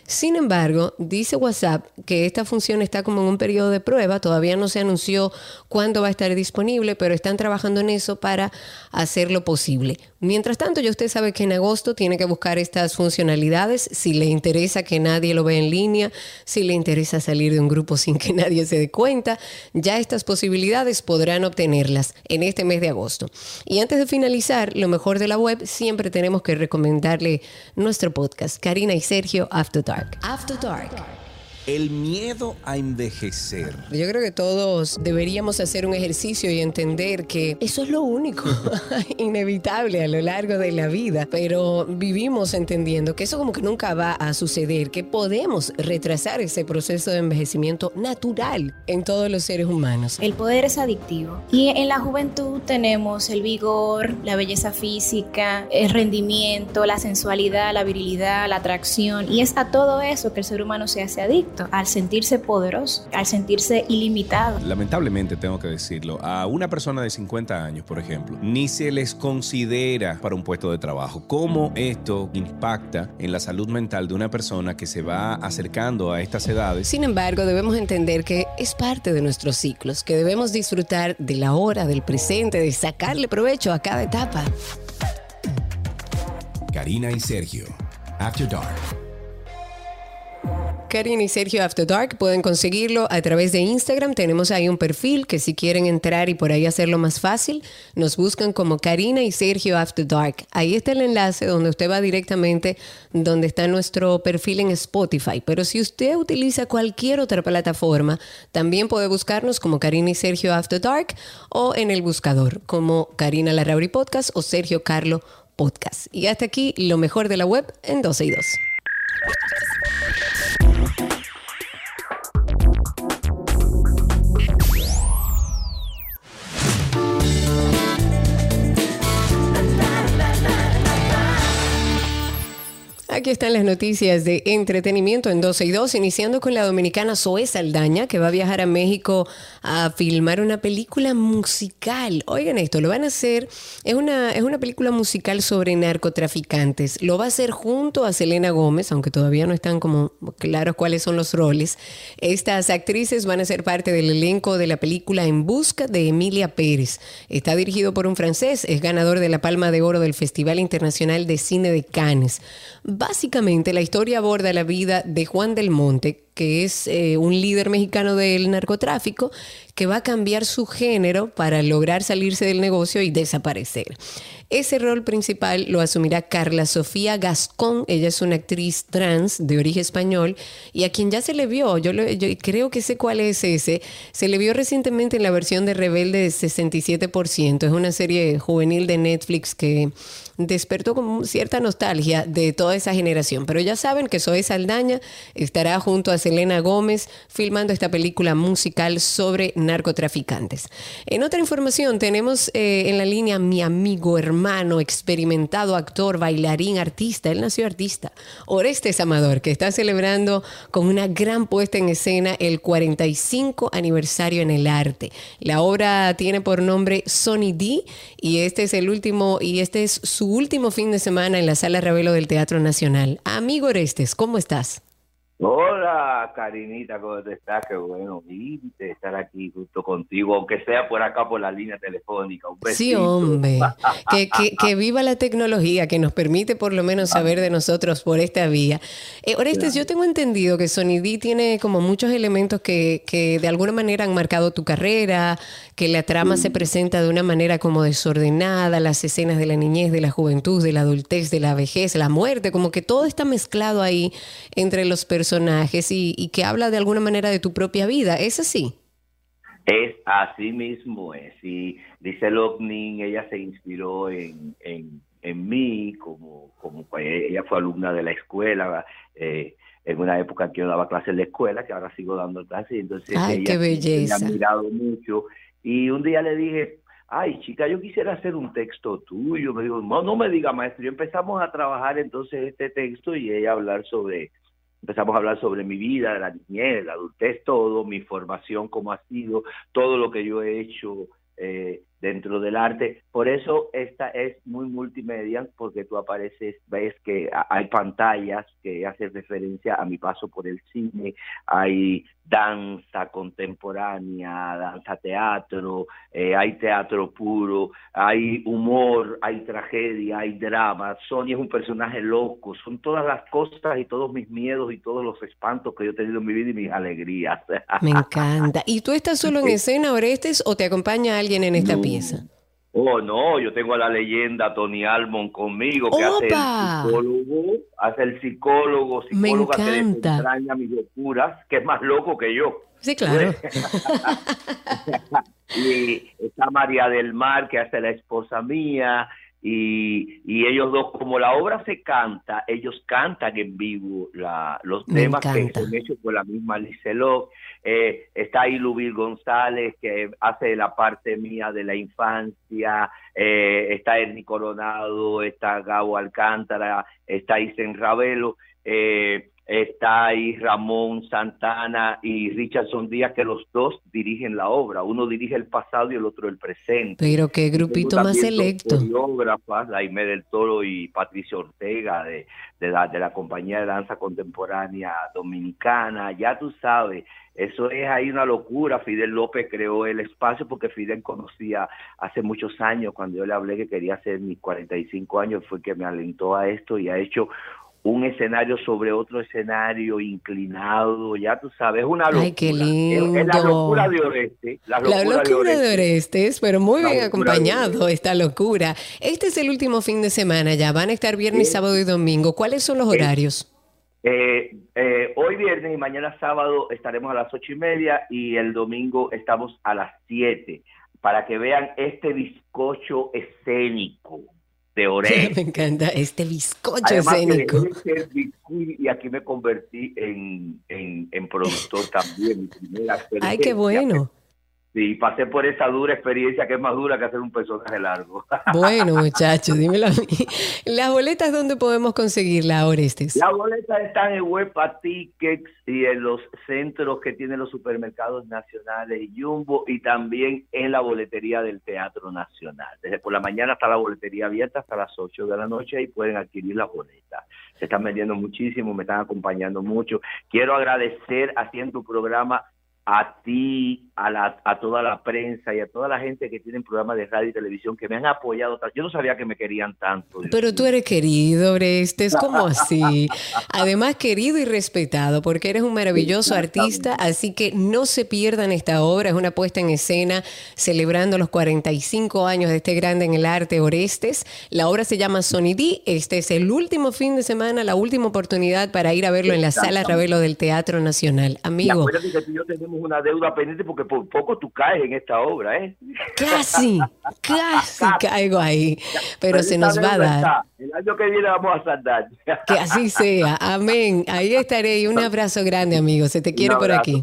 Sin embargo, dice WhatsApp que esta función está como en un periodo de prueba, todavía no se anunció cuándo va a estar disponible, pero están trabajando en eso para hacerlo posible. Mientras tanto, ya usted sabe que en agosto tiene que buscar estas funcionalidades, si le interesa que nadie lo vea en línea, si le interesa salir de un grupo sin que nadie se dé cuenta, ya estas posibilidades podrán obtenerlas en este mes de agosto. Y antes de finalizar, lo mejor de la web, siempre tenemos que recomendarle nuestro podcast, Karina y Sergio After Dark. After Dark. El miedo a envejecer. Yo creo que todos deberíamos hacer un ejercicio y entender que eso es lo único inevitable a lo largo de la vida, pero vivimos entendiendo que eso como que nunca va a suceder, que podemos retrasar ese proceso de envejecimiento natural en todos los seres humanos. El poder es adictivo y en la juventud tenemos el vigor, la belleza física, el rendimiento, la sensualidad, la virilidad, la atracción y es a todo eso que el ser humano se hace adicto al sentirse poderoso, al sentirse ilimitado. Lamentablemente tengo que decirlo, a una persona de 50 años, por ejemplo, ni se les considera para un puesto de trabajo. ¿Cómo esto impacta en la salud mental de una persona que se va acercando a estas edades? Sin embargo, debemos entender que es parte de nuestros ciclos, que debemos disfrutar de la hora, del presente, de sacarle provecho a cada etapa. Karina y Sergio, After Dark. Karina y Sergio After Dark pueden conseguirlo a través de Instagram. Tenemos ahí un perfil que si quieren entrar y por ahí hacerlo más fácil, nos buscan como Karina y Sergio After Dark. Ahí está el enlace donde usted va directamente donde está nuestro perfil en Spotify. Pero si usted utiliza cualquier otra plataforma, también puede buscarnos como Karina y Sergio After Dark o en el buscador como Karina Larrauri Podcast o Sergio Carlo Podcast. Y hasta aquí lo mejor de la web en 12 y 2. Thank you. Aquí están las noticias de entretenimiento en 12 y 2, iniciando con la dominicana Zoe Saldaña, que va a viajar a México a filmar una película musical. Oigan esto, lo van a hacer, es una, es una película musical sobre narcotraficantes. Lo va a hacer junto a Selena Gómez, aunque todavía no están como claros cuáles son los roles. Estas actrices van a ser parte del elenco de la película En Busca de Emilia Pérez. Está dirigido por un francés, es ganador de la Palma de Oro del Festival Internacional de Cine de Cannes. Básicamente la historia aborda la vida de Juan del Monte, que es eh, un líder mexicano del narcotráfico, que va a cambiar su género para lograr salirse del negocio y desaparecer. Ese rol principal lo asumirá Carla Sofía Gascón. Ella es una actriz trans de origen español y a quien ya se le vio, yo, yo creo que sé cuál es ese, se le vio recientemente en la versión de Rebelde 67%. Es una serie juvenil de Netflix que despertó como cierta nostalgia de toda esa generación. Pero ya saben que Zoe Saldaña estará junto a Selena Gómez filmando esta película musical sobre narcotraficantes. En otra información tenemos eh, en la línea mi amigo, hermano, experimentado actor, bailarín, artista. Él nació artista. Orestes Amador, que está celebrando con una gran puesta en escena el 45 aniversario en el arte. La obra tiene por nombre Sonny D y este es el último y este es su último fin de semana en la Sala Ravelo del Teatro Nacional. Amigo Orestes, ¿cómo estás? Hola, Karinita, ¿cómo estás? Qué bueno viste estar aquí justo contigo, aunque sea por acá por la línea telefónica. Un sí, hombre. que, que, viva la tecnología que nos permite por lo menos saber de nosotros por esta vía. Eh, Orestes, yo tengo entendido que Sonidí tiene como muchos elementos que, que de alguna manera han marcado tu carrera, que la trama se presenta de una manera como desordenada, las escenas de la niñez, de la juventud, de la adultez, de la vejez, la muerte, como que todo está mezclado ahí entre los personajes personajes y, que habla de alguna manera de tu propia vida. ¿Es así? Es así mismo es. Y dice Lockning, ella se inspiró en, en, mí, como, como pues, ella fue alumna de la escuela, eh, en una época en que yo daba clases de escuela, que ahora sigo dando clases, entonces Ay, qué belleza. me ha admirado mucho. Y un día le dije, ay chica, yo quisiera hacer un texto tuyo. Me dijo, no, no me diga maestro. Y empezamos a trabajar entonces este texto y ella hablar sobre Empezamos a hablar sobre mi vida, la niñez, la adultez, todo, mi formación, cómo ha sido, todo lo que yo he hecho eh, dentro del arte. Por eso esta es muy multimedia, porque tú apareces, ves que hay pantallas que hacen referencia a mi paso por el cine, hay danza contemporánea, danza teatro, eh, hay teatro puro, hay humor, hay tragedia, hay drama. Sonia es un personaje loco, son todas las cosas y todos mis miedos y todos los espantos que yo he tenido en mi vida y mis alegrías. Me encanta. ¿Y tú estás solo en escena, Orestes, o te acompaña alguien en esta pieza? Oh, no, yo tengo a la leyenda Tony Almond conmigo, que hace el psicólogo, hace el psicólogo, psicóloga que extraña mis locuras, que es más loco que yo. Sí, claro. y está María del Mar, que hace la esposa mía, y, y, ellos dos, como la obra se canta, ellos cantan en vivo la, los temas que son hechos por la misma Licelot. Eh, está ahí Lubir González, que hace la parte mía de la infancia, eh, está Ernie Coronado, está Gabo Alcántara, está Isen Ravelo. Eh, está ahí Ramón Santana y Richardson Díaz, que los dos dirigen la obra. Uno dirige el pasado y el otro el presente. Pero qué grupito más selecto. Coreógrafas, Laime del Toro y Patricia Ortega, de, de, la, de la compañía de danza contemporánea dominicana. Ya tú sabes, eso es ahí una locura. Fidel López creó el espacio porque Fidel conocía hace muchos años, cuando yo le hablé que quería hacer mis 45 años, fue que me alentó a esto y ha hecho un escenario sobre otro escenario inclinado, ya tú sabes, es una locura. Ay, qué lindo. Es, la locura de Orestes. La locura, de, Orestes. pero muy bien acompañado esta locura. Este es el último fin de semana ya, van a estar viernes, sábado y domingo. ¿Cuáles son los horarios? Eh, eh, hoy viernes y mañana sábado estaremos a las ocho y media y el domingo estamos a las siete para que vean este bizcocho escénico de Me encanta este bizcocho escénico. y aquí me convertí en, en, productor también. Ay, qué bueno. Sí, pasé por esa dura experiencia que es más dura que hacer un personaje largo. Bueno, muchachos, dímelo a mí. ¿Las boletas dónde podemos conseguirlas, Orestes? Las boletas están en Huepa Tickets y en los centros que tienen los supermercados nacionales y Jumbo y también en la boletería del Teatro Nacional. Desde por la mañana está la boletería abierta hasta las 8 de la noche y pueden adquirir las boletas. Se están vendiendo muchísimo, me están acompañando mucho. Quiero agradecer así en tu programa a ti, a, la, a toda la prensa y a toda la gente que tiene programas de radio y televisión que me han apoyado. Yo no sabía que me querían tanto. Pero tú eres querido, Orestes, ¿cómo así? Además, querido y respetado, porque eres un maravilloso artista, así que no se pierdan esta obra. Es una puesta en escena celebrando los 45 años de este grande en el arte, Orestes. La obra se llama Sony D. Este es el último fin de semana, la última oportunidad para ir a verlo en la Sala Ravelo del Teatro Nacional. Amigo. que yo tenemos una deuda pendiente porque por poco tú caes en esta obra, ¿eh? Casi, casi caigo ahí, pero se nos va a dar. El año que viene vamos a saldar. Que así sea, amén. Ahí estaré y un abrazo grande, amigo. Se te quiere por aquí.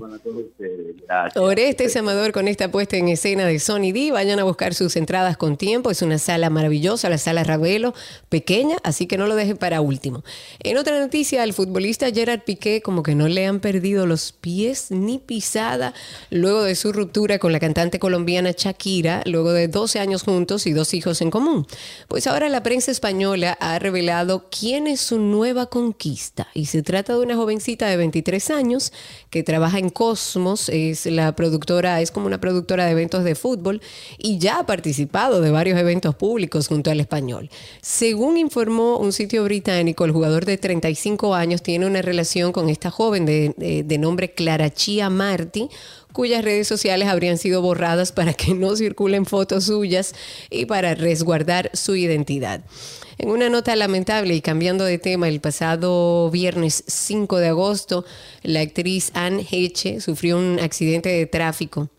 Orestes Amador con esta puesta en escena de Sony D. Vayan a buscar sus entradas con tiempo. Es una sala maravillosa, la sala Ravelo, pequeña, así que no lo dejen para último. En otra noticia, al futbolista Gerard Piqué como que no le han perdido los pies ni pisada luego de su ruptura con la cantante colombiana Shakira, luego de 12 años juntos y dos hijos en común. Pues ahora la prensa española ha revelado quién es su nueva conquista y se trata de una jovencita de 23 años que trabaja en Cosmos, es la productora, es como una productora de eventos de fútbol y ya ha participado de varios eventos públicos junto al español. Según informó un sitio británico, el jugador de 35 años tiene una relación con esta joven de, de nombre Clara Chia Marti, cuyas redes sociales habrían sido borradas para que no circulen fotos suyas y para resguardar su identidad. En una nota lamentable y cambiando de tema, el pasado viernes 5 de agosto, la actriz Anne Heche sufrió un accidente de tráfico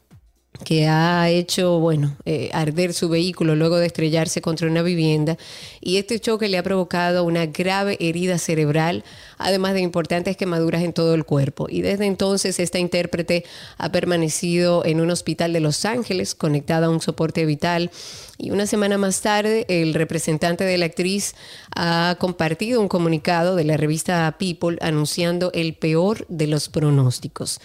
que ha hecho, bueno, eh, arder su vehículo luego de estrellarse contra una vivienda y este choque le ha provocado una grave herida cerebral, además de importantes quemaduras en todo el cuerpo. Y desde entonces esta intérprete ha permanecido en un hospital de Los Ángeles conectada a un soporte vital y una semana más tarde el representante de la actriz ha compartido un comunicado de la revista People anunciando el peor de los pronósticos.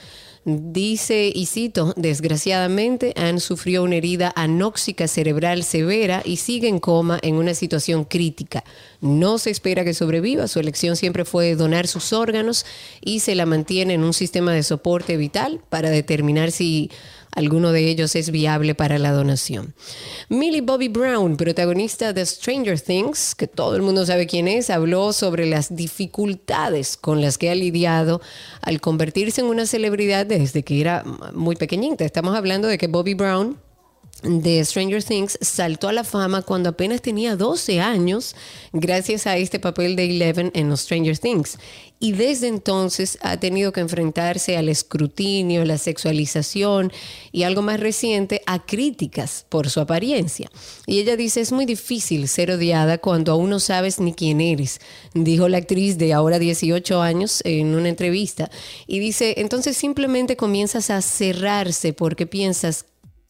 Dice, y cito, desgraciadamente han sufrido una herida anóxica cerebral severa y sigue en coma en una situación crítica. No se espera que sobreviva, su elección siempre fue donar sus órganos y se la mantiene en un sistema de soporte vital para determinar si alguno de ellos es viable para la donación. Millie Bobby Brown, protagonista de Stranger Things, que todo el mundo sabe quién es, habló sobre las dificultades con las que ha lidiado al convertirse en una celebridad desde que era muy pequeñita. Estamos hablando de que Bobby Brown de Stranger Things saltó a la fama cuando apenas tenía 12 años gracias a este papel de Eleven en Stranger Things. Y desde entonces ha tenido que enfrentarse al escrutinio, la sexualización y algo más reciente a críticas por su apariencia. Y ella dice, es muy difícil ser odiada cuando aún no sabes ni quién eres, dijo la actriz de ahora 18 años en una entrevista. Y dice, entonces simplemente comienzas a cerrarse porque piensas,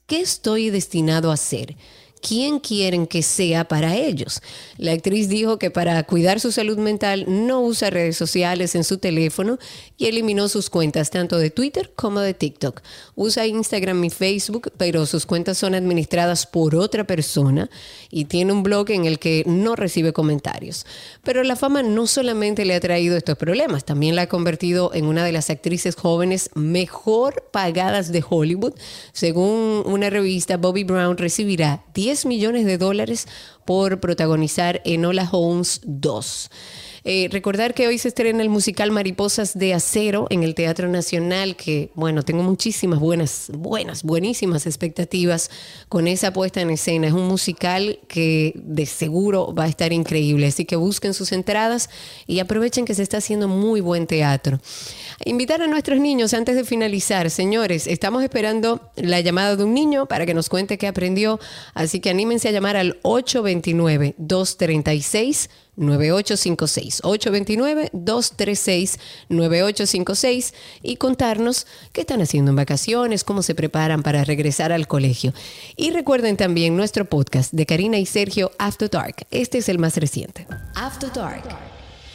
¿Qué estoy destinado a hacer? Quién quieren que sea para ellos. La actriz dijo que para cuidar su salud mental no usa redes sociales en su teléfono y eliminó sus cuentas tanto de Twitter como de TikTok. Usa Instagram y Facebook, pero sus cuentas son administradas por otra persona y tiene un blog en el que no recibe comentarios. Pero la fama no solamente le ha traído estos problemas, también la ha convertido en una de las actrices jóvenes mejor pagadas de Hollywood. Según una revista, Bobby Brown recibirá 10 millones de dólares por protagonizar Enola Holmes 2. Eh, recordar que hoy se estrena el musical Mariposas de Acero en el Teatro Nacional, que bueno, tengo muchísimas buenas, buenas, buenísimas expectativas con esa puesta en escena. Es un musical que de seguro va a estar increíble, así que busquen sus entradas y aprovechen que se está haciendo muy buen teatro. Invitar a nuestros niños antes de finalizar, señores, estamos esperando la llamada de un niño para que nos cuente qué aprendió, así que anímense a llamar al 829 236 9856 829-236-9856 y contarnos qué están haciendo en vacaciones, cómo se preparan para regresar al colegio. Y recuerden también nuestro podcast de Karina y Sergio After Dark. Este es el más reciente. After Dark.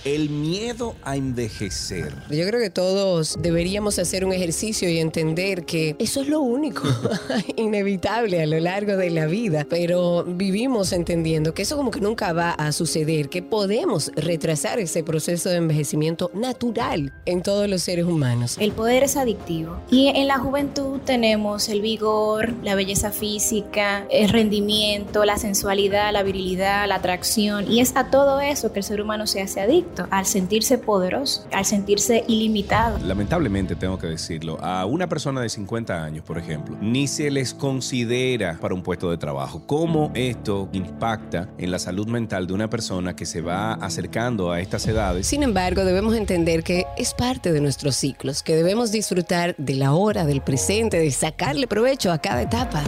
El miedo a envejecer. Yo creo que todos deberíamos hacer un ejercicio y entender que eso es lo único inevitable a lo largo de la vida, pero vivimos entendiendo que eso como que nunca va a suceder, que podemos retrasar ese proceso de envejecimiento natural en todos los seres humanos. El poder es adictivo y en la juventud tenemos el vigor, la belleza física, el rendimiento, la sensualidad, la virilidad, la atracción y es a todo eso que el ser humano se hace adicto al sentirse poderoso, al sentirse ilimitado. Lamentablemente tengo que decirlo, a una persona de 50 años, por ejemplo, ni se les considera para un puesto de trabajo. ¿Cómo esto impacta en la salud mental de una persona que se va acercando a estas edades? Sin embargo, debemos entender que es parte de nuestros ciclos, que debemos disfrutar de la hora, del presente, de sacarle provecho a cada etapa.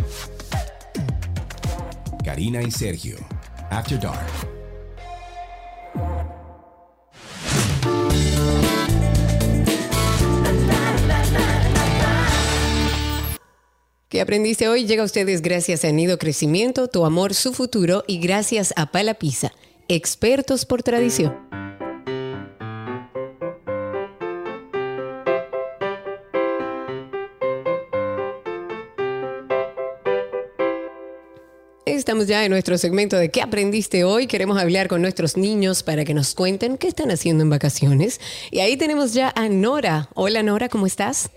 Karina y Sergio, After Dark. ¿Qué aprendiste hoy? Llega a ustedes gracias a Nido Crecimiento, Tu Amor, Su Futuro y gracias a Palapisa, expertos por tradición. Estamos ya en nuestro segmento de ¿Qué aprendiste hoy? Queremos hablar con nuestros niños para que nos cuenten qué están haciendo en vacaciones. Y ahí tenemos ya a Nora. Hola Nora, ¿cómo estás?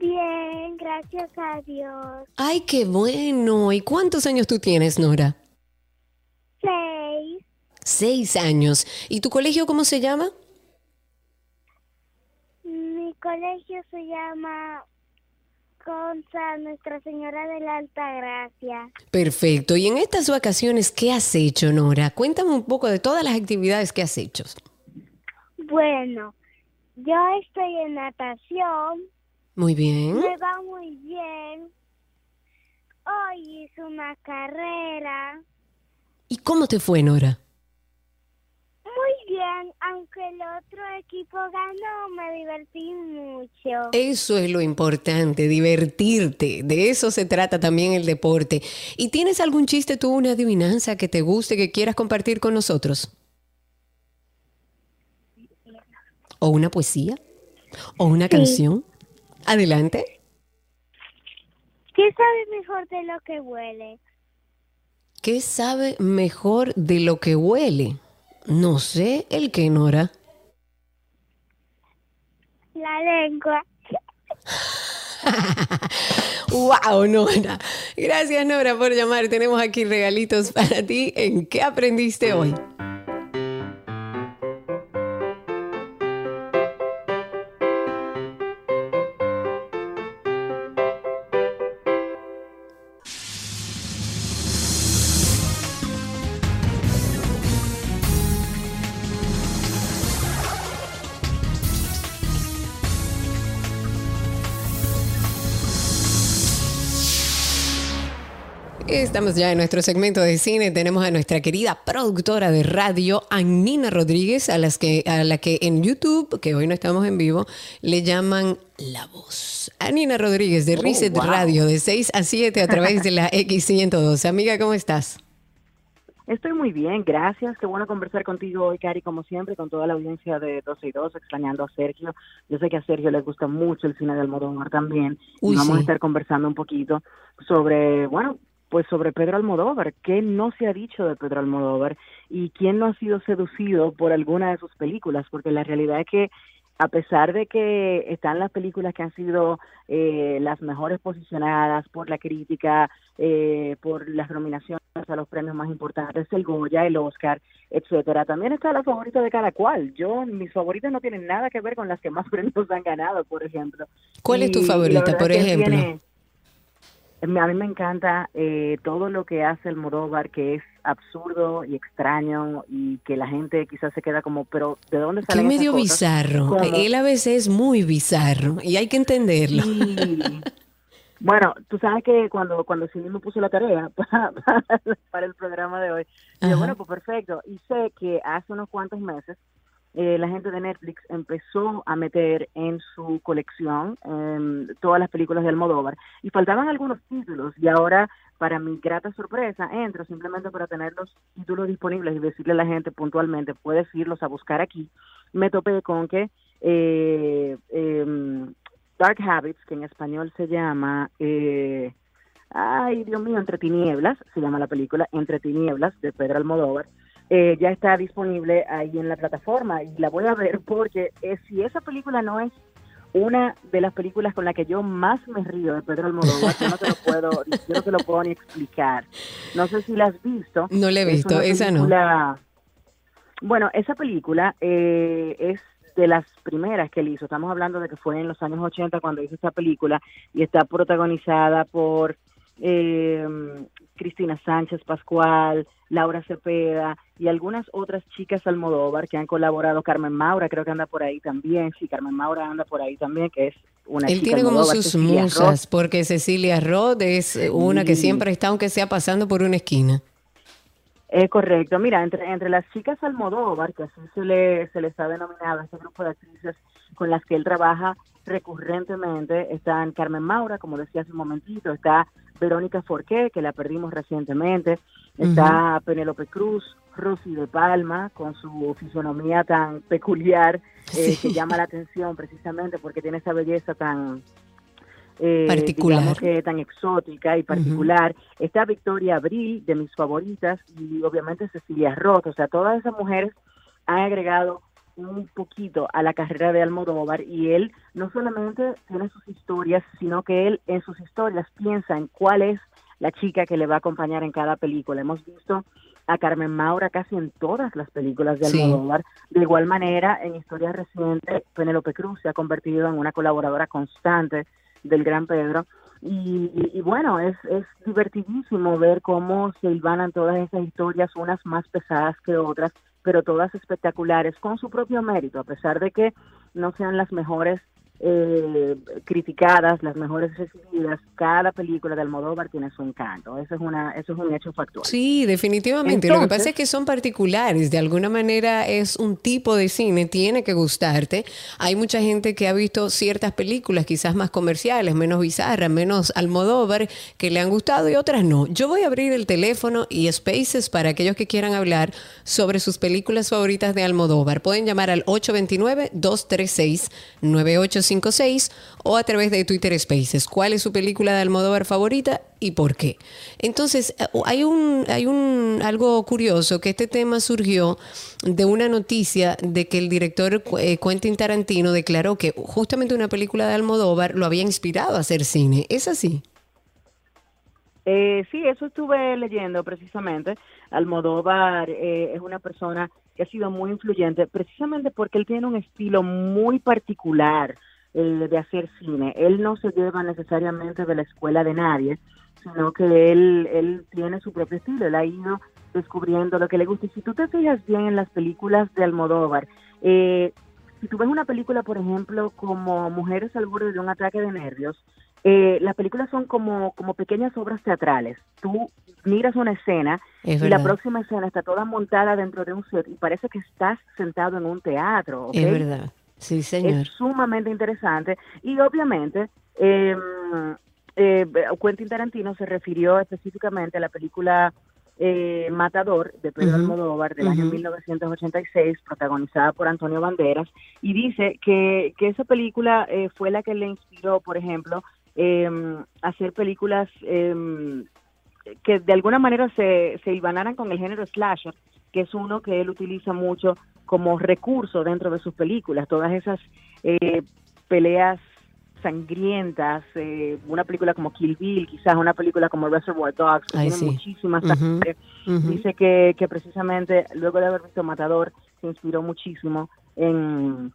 Bien, gracias a Dios. Ay, qué bueno. ¿Y cuántos años tú tienes, Nora? Seis. Seis años. ¿Y tu colegio cómo se llama? Mi colegio se llama Conza Nuestra Señora de la Alta Gracia. Perfecto. ¿Y en estas vacaciones qué has hecho, Nora? Cuéntame un poco de todas las actividades que has hecho. Bueno, yo estoy en natación. Muy bien. Me va muy bien. Hoy hice una carrera. ¿Y cómo te fue, Nora? Muy bien, aunque el otro equipo ganó, me divertí mucho. Eso es lo importante, divertirte. De eso se trata también el deporte. ¿Y tienes algún chiste tú, una adivinanza que te guste, que quieras compartir con nosotros? ¿O una poesía? ¿O una canción? Adelante. ¿Qué sabe mejor de lo que huele? ¿Qué sabe mejor de lo que huele? No sé, el que Nora. La lengua. wow, Nora. Gracias, Nora, por llamar. Tenemos aquí regalitos para ti. ¿En qué aprendiste hoy? Estamos ya en nuestro segmento de cine. Tenemos a nuestra querida productora de radio, Anina Rodríguez, a, las que, a la que en YouTube, que hoy no estamos en vivo, le llaman La Voz. Anina Rodríguez de Oh, Reset wow. Radio, de 6 a 7 a través de la X112. Amiga, ¿cómo estás? Estoy muy bien, gracias. Qué bueno conversar contigo hoy, Cari, como siempre, con toda la audiencia de 12 y 2, extrañando a Sergio. Yo sé que a Sergio le gusta mucho el cine de Almodóvar también. Uy, y vamos sí. a estar conversando un poquito sobre, bueno, pues sobre Pedro Almodóvar. ¿Qué no se ha dicho de Pedro Almodóvar? ¿Y quién no ha sido seducido por alguna de sus películas? Porque la realidad es que a pesar de que están las películas que han sido eh, las mejores posicionadas por la crítica, eh, por las nominaciones a los premios más importantes, el Goya, el Oscar, etcétera, también está la favorita de cada cual. Yo, mis favoritas no tienen nada que ver con las que más premios han ganado, por ejemplo. ¿Cuál es tu favorita, por ejemplo? tiene- a mí me encanta eh, todo lo que hace el Modóvar, que es absurdo y extraño y que la gente quizás se queda como, pero ¿de dónde salen esas medio cosas? bizarro. Como- Él a veces es muy bizarro y hay que entenderlo. Sí. Bueno, tú sabes que cuando cuando Cindy me puso la tarea para, para, el programa de hoy, yo, bueno, pues perfecto. Y sé que hace unos cuantos meses eh, la gente de Netflix empezó a meter en su colección em, todas las películas de Almodóvar. Y faltaban algunos títulos y ahora para mi grata sorpresa entro simplemente para tener los títulos disponibles y decirle a la gente puntualmente puedes irlos a buscar aquí. Me topé con que eh, eh, Dark Habits, que en español se llama, eh, ay Dios mío, Entre Tinieblas, se llama la película Entre Tinieblas de Pedro Almodóvar, eh, ya está disponible ahí en la plataforma y la voy a ver porque eh, si esa película no es una de las películas con la que yo más me río de Pedro Almodóvar, yo no te lo puedo, yo no te lo puedo ni explicar. No sé si la has visto. No la he visto, esa no. Bueno, esa película eh, es de las primeras que él hizo. Estamos hablando de que fue en los años 80 cuando hizo esta película y está protagonizada por eh, Cristina Sánchez Pascual, Laura Cepeda y algunas otras chicas Almodóvar que han colaborado. Carmen Maura creo que anda por ahí también. Sí, Carmen Maura anda por ahí también, que es una Él tiene como sus musas, porque Cecilia Roth es una que siempre está, aunque sea pasando por una esquina. Es correcto. Mira, entre, entre las chicas Almodóvar, que así se, le, se les ha denominado a este grupo de actrices con las que él trabaja recurrentemente, están Carmen Maura, como decía hace un momentito, está Verónica Forqué, que la perdimos recientemente, está Penélope Cruz, Rosy de Palma, con su fisonomía tan peculiar, eh, que llama la atención precisamente porque tiene esa belleza tan eh, particular. que tan exótica y particular. Está Victoria Abril, de mis favoritas, y obviamente Cecilia Roth. O sea, todas esas mujeres han agregado un poquito a la carrera de Almodóvar y él no solamente tiene sus historias, sino que él en sus historias piensa en cuál es la chica que le va a acompañar en cada película. Hemos visto a Carmen Maura casi en todas las películas de Almodóvar. De igual manera, en historias recientes, Penélope Cruz se ha convertido en una colaboradora constante del Gran Pedro. Y, bueno, es, es divertidísimo ver cómo se hilvanan todas esas historias, unas más pesadas que otras, pero todas espectaculares, con su propio mérito, a pesar de que no sean las mejores eh, criticadas, las mejores recibidas, cada película de Almodóvar tiene su encanto. Eso es una, eso es un hecho factual. Sí, definitivamente. Lo que pasa es que son particulares. De alguna manera es un tipo de cine, tiene que gustarte. Hay mucha gente que ha visto ciertas películas, quizás más comerciales, menos bizarras, menos Almodóvar, que le han gustado y otras no. Yo voy a abrir el teléfono y Spaces para aquellos que quieran hablar sobre sus películas favoritas de Almodóvar. Pueden llamar al 829 236 98 o a través de Twitter Spaces. ¿Cuál es su película de Almodóvar favorita y por qué? Entonces, eh, hay un, hay un algo curioso que este tema surgió de una noticia de que el director eh, Quentin Tarantino declaró que justamente una película de Almodóvar lo había inspirado a hacer cine. ¿Es así? Eh, sí, eso estuve leyendo precisamente. Almodóvar eh, es una persona que ha sido muy influyente precisamente porque él tiene un estilo muy particular de hacer cine. Él no se lleva necesariamente de la escuela de nadie, sino que él, él tiene su propio estilo, él ha ido descubriendo lo que le gusta. Y si tú te fijas bien en las películas de Almodóvar, eh, si tú ves una película, por ejemplo, como Mujeres al borde de un ataque de nervios, eh, las películas son como, como pequeñas obras teatrales. Tú miras una escena y la próxima escena está toda montada dentro de un set y parece que estás sentado en un teatro. Es verdad. Sí, señor. Es sumamente interesante. Y obviamente eh, eh, Quentin Tarantino se refirió específicamente a la película eh, Matador de Pedro Almodóvar del año 1986, protagonizada por Antonio Banderas, y dice que, que esa película eh, fue la que le inspiró, por ejemplo, em, hacer películas em, que de alguna manera se, se ilvanaran con el género slasher, que es uno que él utiliza mucho como recurso dentro de sus películas, todas esas eh, peleas sangrientas, eh, una película como Kill Bill, quizás una película como Reservoir Dogs, que tiene muchísimas Dice que, que precisamente luego de haber visto Matador se inspiró muchísimo en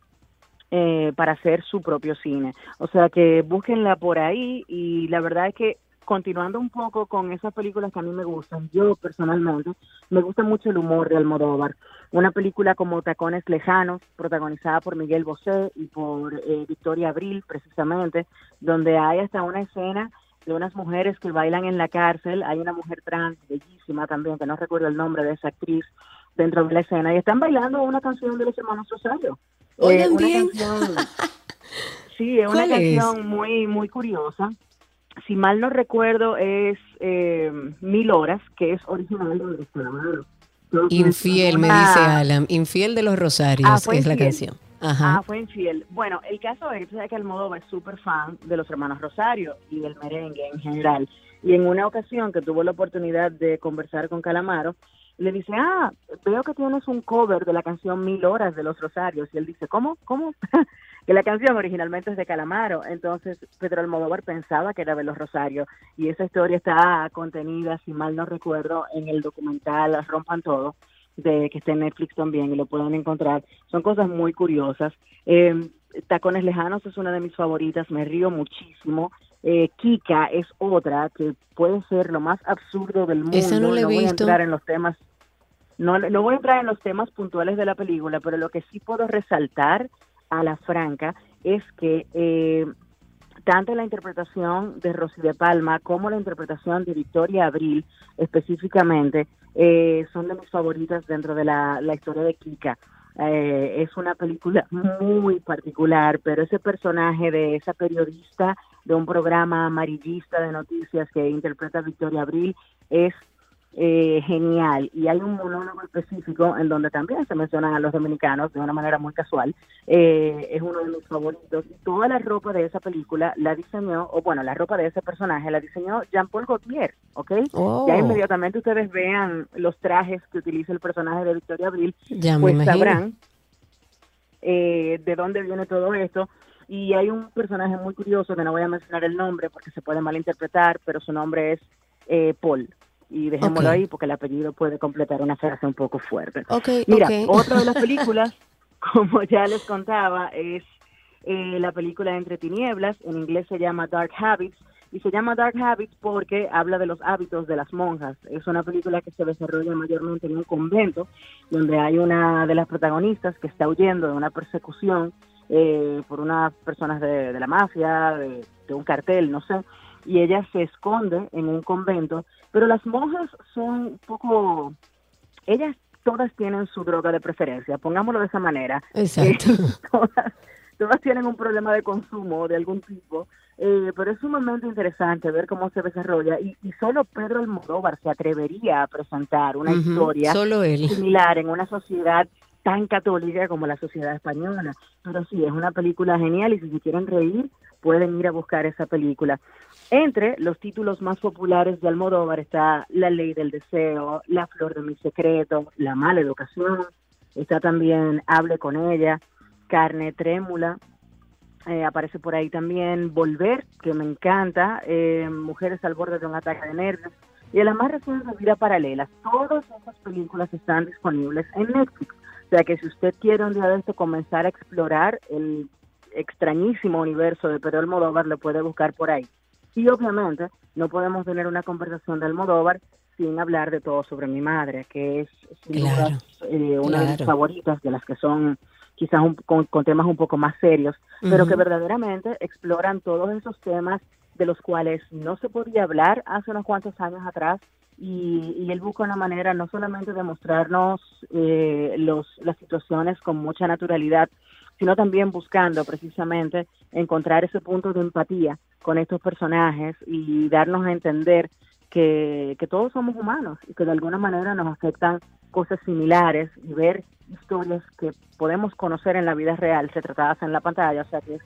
eh, para hacer su propio cine. O sea que búsquenla por ahí y la verdad es que continuando un poco con esas películas que a mí me gustan, yo personalmente me gusta mucho el humor de Almodóvar. Una película como Tacones Lejanos, protagonizada por Miguel Bosé y por eh, Victoria Abril, precisamente, donde hay hasta una escena de unas mujeres que bailan en la cárcel. Hay una mujer trans bellísima también, que no recuerdo el nombre de esa actriz, dentro de la escena, y están bailando una canción de los hermanos Rosario. Oigan una bien. canción- sí, es una canción muy, muy curiosa. Si mal no recuerdo, es eh, Mil Horas, que es original de los Calamaros. Infiel, me una- dice Alan. Infiel de los Rosarios Ah, es la canción. Ajá. Ah, fue infiel. Bueno, el caso es que Almodóvar es súper fan de los hermanos Rosario y del merengue en general. Y en una ocasión que tuvo la oportunidad de conversar con Calamaro, le dice, ah, veo que tienes un cover de la canción Mil Horas de los Rosarios. Y él dice, ¿cómo? ¿Cómo? que la canción originalmente es de Calamaro. Entonces Pedro Almodóvar pensaba que era de los Rosarios. Y esa historia está contenida, si mal no recuerdo, en el documental Rompan Todo de que está en Netflix también y lo pueden encontrar. Son cosas muy curiosas. Eh, Tacones Lejanos es una de mis favoritas, me río muchísimo. Eh, Kika es otra que puede ser lo más absurdo del mundo. Esa no la he voy a entrar en los temas, no, no voy a entrar en los temas puntuales de la película, pero lo que sí puedo resaltar a la franca es que eh, tanto la interpretación de Rosy de Palma como la interpretación de Victoria Abril específicamente eh, son de mis favoritas dentro de la, la historia de Kika. Eh, es una película muy particular, pero ese personaje de esa periodista de un programa amarillista de noticias que interpreta Victoria Abril es eh, genial. Y hay un monólogo específico en donde también se mencionan a los dominicanos de una manera muy casual. Eh, es uno de mis favoritos. Toda la ropa de esa película la diseñó o bueno la ropa de ese personaje la diseñó Jean Paul Gaultier ¿ok? Oh. ya inmediatamente ustedes vean los trajes que utiliza el personaje de Victoria Abril Ya me pues sabrán eh, de dónde viene todo esto. Y hay un personaje muy curioso que no voy a mencionar el nombre porque se puede malinterpretar pero su nombre es eh, Paul y dejémoslo Ok. ahí porque el apellido puede completar una frase un poco fuerte. Mira, otra de las películas, como ya les contaba, es eh, la película Entre Tinieblas, en inglés se llama Dark Habits, y se llama Dark Habits porque habla de los hábitos de las monjas. Es una película que se desarrolla mayormente en un convento, donde hay una de las protagonistas que está huyendo de una persecución eh, por unas personas de, de la mafia, de, de un cartel, no sé, y ella se esconde en un convento, pero las monjas son un poco, ellas todas tienen su droga de preferencia, pongámoslo de esa manera. Exacto. Eh, todas, todas tienen un problema de consumo de algún tipo, eh, pero es sumamente interesante ver cómo se desarrolla y, y solo Pedro Almodóvar se atrevería a presentar una historia solo él. similar en una sociedad tan católica como la sociedad española. Pero sí, es una película genial y si se quieren reír, pueden ir a buscar esa película. Entre los títulos más populares de Almodóvar está La ley del deseo, La flor de mi secreto, La mala educación, está también Hable con ella, Carne trémula, eh, aparece por ahí también Volver, que me encanta, eh, Mujeres al borde de un ataque de nervios, y el más reciente Vida Paralela. Todas esas películas están disponibles en Netflix. O sea que si usted quiere un día de comenzar a explorar el extrañísimo universo de Pedro Almodóvar, lo puede buscar por ahí. Y obviamente no podemos tener una conversación de Almodóvar sin hablar de todo sobre mi madre, que es sin Claro, duda, eh, una de mis favoritas, de las que son quizás un- con, con temas un poco más serios, pero que verdaderamente exploran todos esos temas de los cuales no se podía hablar hace unos cuantos años atrás y, y él busca una manera no solamente de mostrarnos eh, los, las situaciones con mucha naturalidad, sino también buscando precisamente encontrar ese punto de empatía con estos personajes y darnos a entender que, que todos somos humanos y que de alguna manera nos afectan cosas similares y ver historias que podemos conocer en la vida real retratadas en la pantalla, o sea que es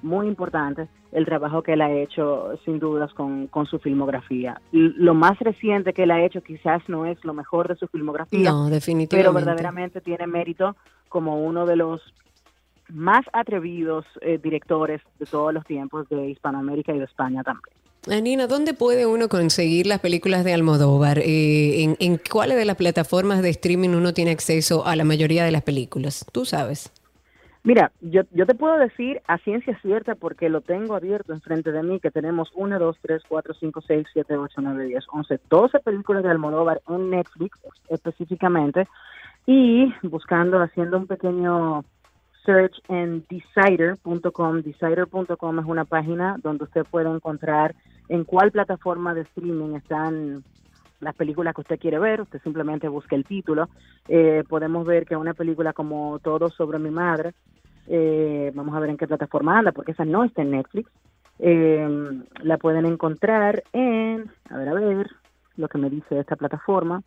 muy importante el trabajo que él ha hecho sin dudas con, con su filmografía. Y lo más reciente que él ha hecho quizás no es lo mejor de su filmografía, No, pero definitivamente. verdaderamente tiene mérito como uno de los más atrevidos eh, directores de todos los tiempos de Hispanoamérica y de España también. Anina, ¿dónde puede uno conseguir las películas de Almodóvar? Eh, ¿en, en cuáles de las plataformas de streaming uno tiene acceso a la mayoría de las películas? Tú sabes. Mira, yo, yo te puedo decir a ciencia cierta porque lo tengo abierto enfrente de mí que tenemos 1, 2, 3, 4, 5, 6, 7, 8, 9, 10, 11, 12 películas de Almodóvar en Netflix específicamente y buscando, haciendo un pequeño search en decider.com. Decider.com es una página donde usted puede encontrar en cuál plataforma de streaming están las películas que usted quiere ver, usted simplemente busca el título. Eh, podemos ver que una película como Todo sobre mi madre, eh, vamos a ver en qué plataforma anda, porque esa no está en Netflix. Eh, la pueden encontrar en, a ver, a ver, lo que me dice esta plataforma.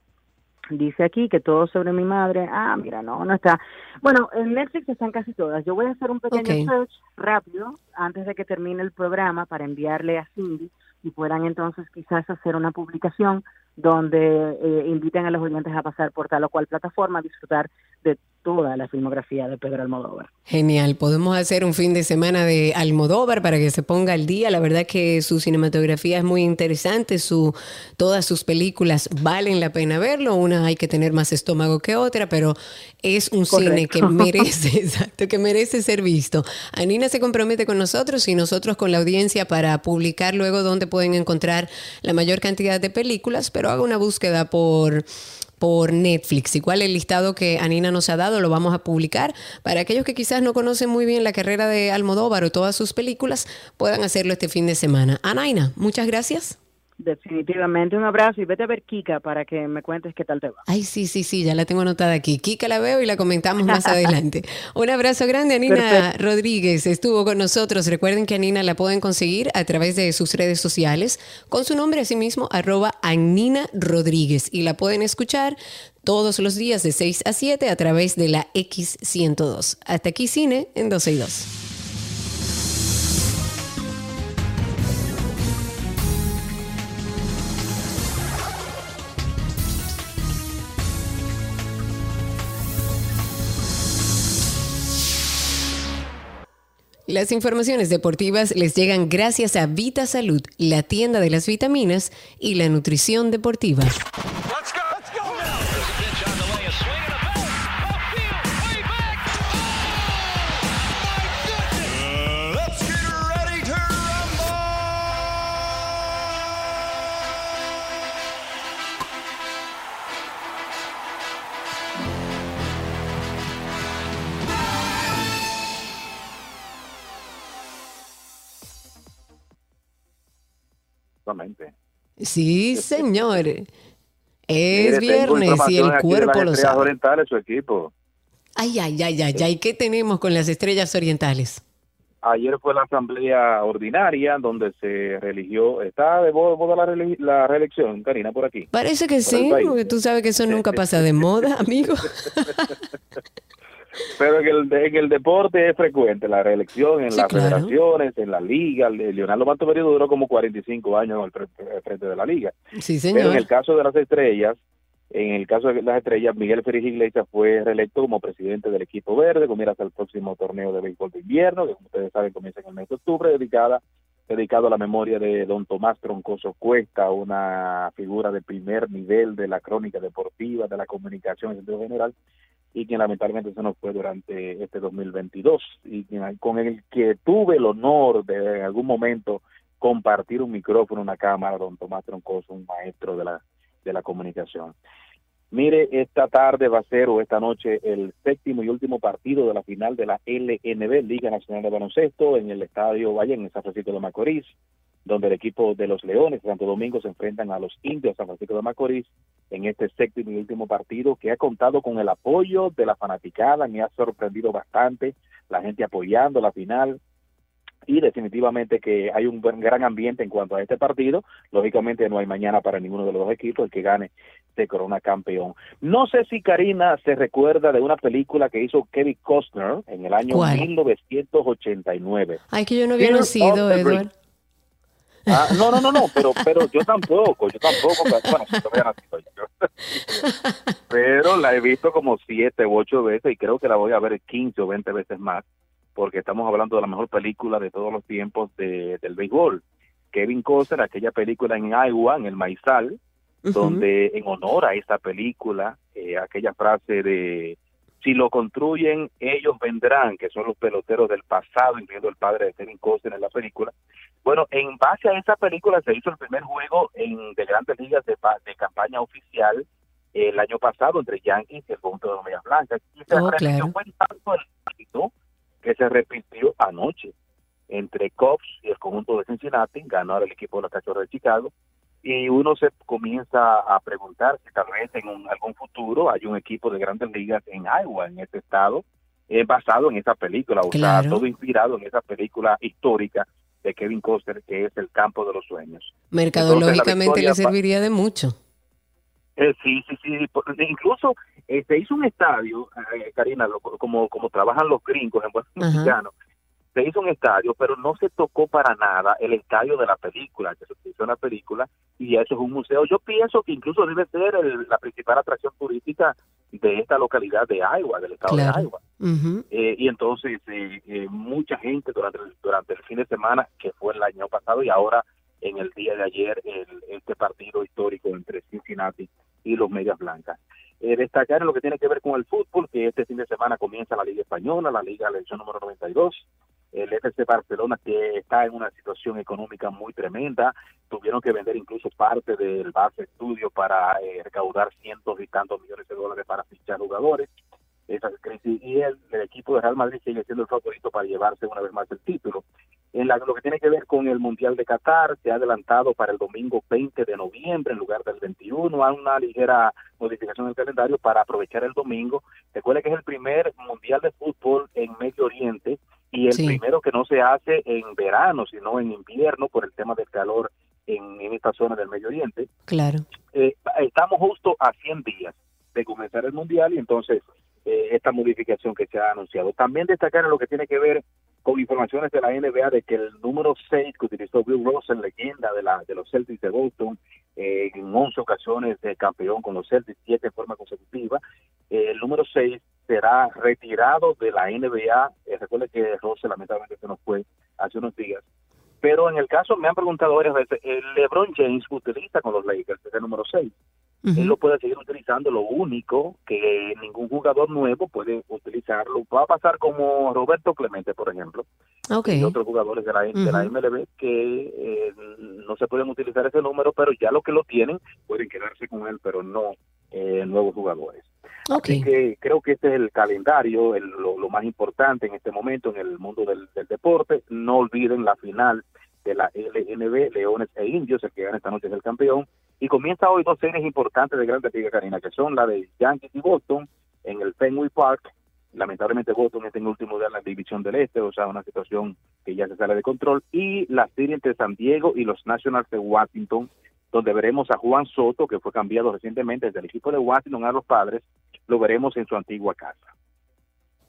Dice aquí que todo sobre mi madre. Ah, mira, no, no está. Bueno, en Netflix están casi todas. Yo voy a hacer un pequeño search rápido antes de que termine el programa para enviarle a Cindy y puedan entonces quizás hacer una publicación donde eh, inviten a los oyentes a pasar por tal o cual plataforma a disfrutar de toda la filmografía de Pedro Almodóvar. Genial, podemos hacer un fin de semana de Almodóvar para que se ponga al día. La verdad que su cinematografía es muy interesante, su, todas sus películas valen la pena verlo. Una hay que tener más estómago que otra, pero es un cine que merece, exacto, que merece ser visto. Anina se compromete con nosotros y nosotros con la audiencia para publicar luego dónde pueden encontrar la mayor cantidad de películas, pero haga una búsqueda por por Netflix. Igual el listado que Anina nos ha dado lo vamos a publicar para aquellos que quizás no conocen muy bien la carrera de Almodóvar o todas sus películas, puedan hacerlo este fin de semana. Anaina, muchas gracias. Definitivamente un abrazo y vete a ver Kika para que me cuentes qué tal te va. Ay, sí, sí, sí, ya la tengo anotada aquí. Kika la veo y la comentamos más adelante. Un abrazo grande, Anina Perfecto. Rodríguez. Estuvo con nosotros. Recuerden que Anina la pueden conseguir a través de sus redes sociales con su nombre así mismo, arroba Anina Rodríguez. Y la pueden escuchar todos los días de 6 a 7 a través de la X102. Hasta aquí cine en 12 y 2. Las informaciones deportivas les llegan gracias a Vita Salud, la tienda de las vitaminas y la nutrición deportiva. Exactamente. Sí, señor. Es viernes y el cuerpo lo sabe. Orientales, su equipo. Ay, ay, ay, ay, ay. ¿Qué tenemos con las estrellas orientales? Ayer fue la asamblea ordinaria donde se religió, está de moda la, rele- la reelección, Karina, por aquí. Parece que Por sí, porque tú sabes que eso nunca pasa de moda, amigo. Pero en el, en el deporte es frecuente la reelección en Sí, las claro. federaciones, en la liga. Le- Leonardo Mantoveri duró como 45 años al fre- al frente de la liga. Sí, Pero en señor. el caso de las estrellas, en el caso de las estrellas, Miguel Félix Iglesias fue reelecto como presidente del equipo verde, con miras al próximo torneo de béisbol de invierno, que como ustedes saben comienza en el mes de octubre, dedicada, dedicado a la memoria de don Tomás Troncoso Cuesta, una figura de primer nivel de la crónica deportiva, de la comunicación en sentido general, y quien lamentablemente se nos fue durante este 2022, y quien- con el que tuve el honor de en algún momento compartir un micrófono, una cámara, don Tomás Troncoso, un maestro de la, de la comunicación. Mire, esta tarde va a ser o esta noche el séptimo y último partido de la final de la LNB, Liga Nacional de Baloncesto, en el Estadio Valle, en San Francisco de Macorís, donde el equipo de los Leones de Santo Domingo se enfrentan a los Indios de San Francisco de Macorís en este séptimo y último partido que ha contado con el apoyo de la fanaticada, me ha sorprendido bastante la gente apoyando la final y definitivamente que hay un buen gran ambiente en cuanto a este partido. Lógicamente no hay mañana para ninguno de los dos equipos, el que gane se corona campeón. No sé si Karina se recuerda de una película que hizo Kevin Costner en el año ¿Cuál? 1989. Ay, que yo no había Fear nacido, Edward. Ah, no, no, no, no, pero, pero yo tampoco, yo tampoco, pero, bueno, yo. pero la he visto como siete u ocho veces y creo que la voy a ver 15 o 20 veces más, porque estamos hablando de la mejor película de todos los tiempos de, del béisbol. Kevin Costner, aquella película en Iowa, en el Maizal, donde en honor a esta película, eh, aquella frase de si lo construyen, ellos vendrán, que son los peloteros del pasado, incluyendo el padre de Kevin Costner en la película. Bueno, en base a esa película se hizo el primer juego en, de grandes ligas de, de campaña oficial eh, el año pasado entre Yankees y el conjunto de los Medias Blancas. Y se Oh, claro. fue tanto el éxito que se repitió anoche. entre Cubs y el conjunto de Cincinnati, ganó el equipo de los Cachorros de Chicago, y uno se comienza a preguntar si tal vez en un, algún futuro hay un equipo de grandes ligas en Iowa, en este estado, eh, basado en esa película, o sea, todo inspirado en esa película histórica de Kevin Costner, que es El Campo de los Sueños. Mercadológicamente le serviría de mucho. Eh, sí, sí, sí, incluso eh, se hizo un estadio, eh, Karina, como, como trabajan los gringos en buen mexicano, se hizo un estadio, pero no se tocó para nada el estadio de la película, que se utilizó en la película, y eso es un museo. Yo pienso que incluso debe ser la principal atracción turística de esta localidad de Iowa, del estado de Iowa. Eh, y entonces eh, eh, mucha gente durante el, durante el fin de semana, que fue el año pasado y ahora en el día de ayer, el, este partido histórico entre Cincinnati y los Medias Blancas. destacar en lo que tiene que ver con el fútbol, que este fin de semana comienza la Liga Española, la Liga Elección número 92, el FC Barcelona que está en una situación económica muy tremenda, tuvieron que vender incluso parte del base estudio para eh, recaudar cientos y tantos millones de dólares para fichar jugadores. Esa crisis y el, equipo de Real Madrid sigue siendo el favorito para llevarse una vez más el título. En lo que tiene que ver con el Mundial de Qatar, se ha adelantado para el domingo 20 de noviembre en lugar del 21. Hay una ligera modificación del calendario para aprovechar el domingo. Recuerde que es el primer Mundial de Fútbol en Medio Oriente y el primero que no se hace en verano, sino en invierno por el tema del calor en, esta zona del Medio Oriente. Claro. Eh, estamos justo a 100 días de comenzar el Mundial y entonces eh, esta modificación que se ha anunciado. También destacar en lo que tiene que ver con informaciones de la NBA de que el número 6 que utilizó Bill Russell, leyenda de, la, de los Celtics de Boston, eh, en 11 ocasiones de campeón con los Celtics, 7 de forma consecutiva, el número 6 será retirado de la NBA. Eh, recuerde que Rose lamentablemente se nos fue hace unos días. Pero en el caso, me han preguntado varias veces, el LeBron James utiliza con los Lakers, es el número 6. Él lo puede seguir utilizando, lo único que ningún jugador nuevo puede utilizarlo. Va a pasar como Roberto Clemente, por ejemplo, y otros jugadores de la, de la MLB que eh, no se pueden utilizar ese número, pero ya los que lo tienen pueden quedarse con él, pero no eh, nuevos jugadores. Así que creo que este es el calendario, lo, más importante en este momento en el mundo del, deporte. No olviden la final de la LNB, Leones e Indios, el que gana esta noche es el campeón. Y comienza hoy dos series importantes de Grande Liga Karina, que son la de Yankees y Boston en el Fenway Park. Lamentablemente Boston está en último de la división del Este, o sea, una situación que ya se sale de control. Y la serie entre San Diego y los Nationals de Washington, donde veremos a Juan Soto, que fue cambiado recientemente desde el equipo de Washington a los padres, lo veremos en su antigua casa.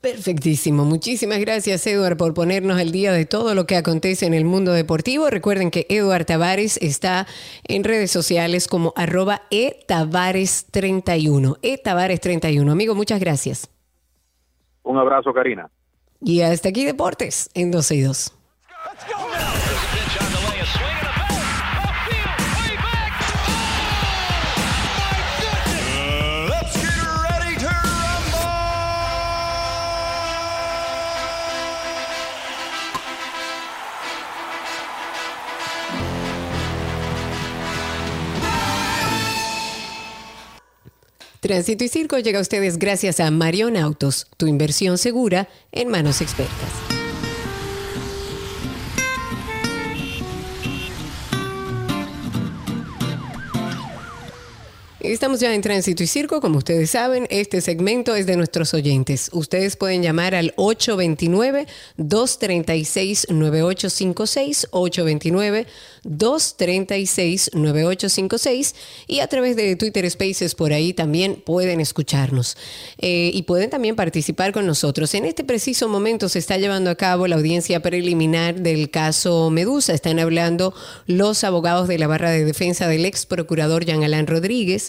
Perfectísimo. Muchísimas gracias, Eduard, por ponernos al día de todo lo que acontece en el mundo deportivo. Recuerden que Eduard Tavares está en redes sociales como arroba etavares31. Etavares31. Amigo, muchas gracias. Un abrazo, Karina. Y hasta aquí Deportes en 12 y 2. Tránsito y Circo llega a ustedes gracias a Marion Autos, tu inversión segura en manos expertas. Estamos ya en Tránsito y Circo, como ustedes saben, este segmento es de nuestros oyentes. Ustedes pueden llamar al 829-236-9856, 829-236-9856 y a través de Twitter Spaces por ahí también pueden escucharnos eh, y pueden también participar con nosotros. En este preciso momento se está llevando a cabo la audiencia preliminar del caso Medusa. Están hablando los abogados de la barra de defensa del ex procurador Jean Alain Rodríguez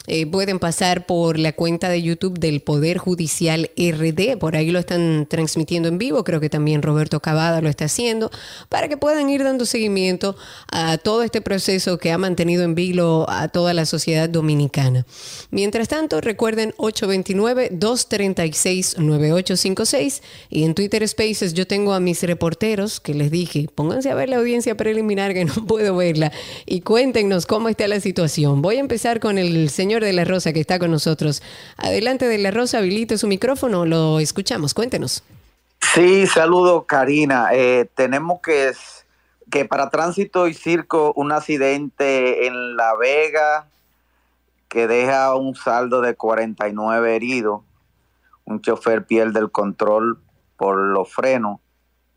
eh, pueden pasar por la cuenta de YouTube del Poder Judicial RD, por ahí lo están transmitiendo en vivo, creo que también Roberto Cavada lo está haciendo, para que puedan ir dando seguimiento a todo este proceso que ha mantenido en vilo a toda la sociedad dominicana. Mientras tanto, recuerden 829-236-9856 y en Twitter Spaces yo tengo a mis reporteros que les dije, pónganse a ver la audiencia preliminar que no puedo verla y cuéntenos cómo está la situación. Voy a empezar con el señor de la Rosa que está con nosotros. Adelante de la Rosa, habilite su micrófono, lo escuchamos, cuéntenos. Sí, saludo Karina. Eh, tenemos que, que para tránsito y circo un accidente en La Vega que deja un saldo de 49 heridos. Un chofer pierde el control por los frenos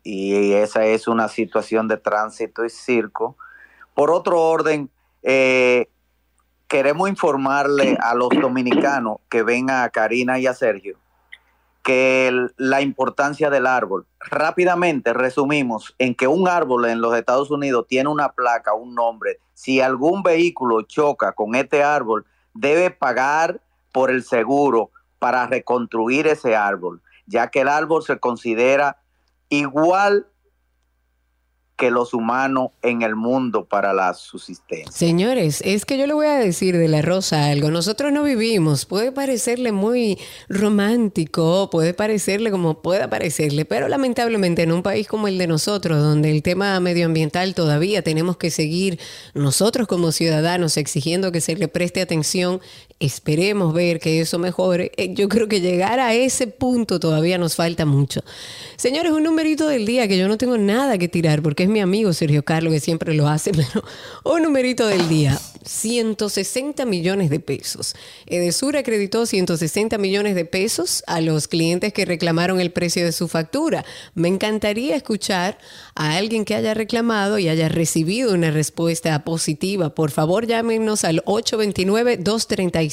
y esa es una situación de tránsito y circo. Por otro orden, eh, queremos informarle a los dominicanos que ven a Karina y a Sergio que la importancia del árbol. Rápidamente resumimos en que un árbol en los Estados Unidos tiene una placa, un nombre. Si algún vehículo choca con este árbol, debe pagar por el seguro para reconstruir ese árbol, ya que el árbol se considera igual que los humanos en el mundo para la subsistencia. Señores, es que yo le voy a decir de la rosa algo. Nosotros no vivimos, puede parecerle muy romántico, puede parecerle como pueda parecerle, pero lamentablemente en un país como el de nosotros, donde el tema medioambiental todavía tenemos que seguir nosotros como ciudadanos exigiendo que se le preste atención, esperemos ver que eso mejore. Eh, yo creo que llegar a ese punto todavía nos falta mucho. Señores, un numerito del día que yo no tengo nada que tirar porque es mi amigo Sergio Carlos que siempre lo hace, pero un numerito del día, 160 millones de pesos. Edesur acreditó 160 millones de pesos a los clientes que reclamaron el precio de su factura. Me encantaría escuchar a alguien que haya reclamado y haya recibido una respuesta positiva. Por favor, llámenos al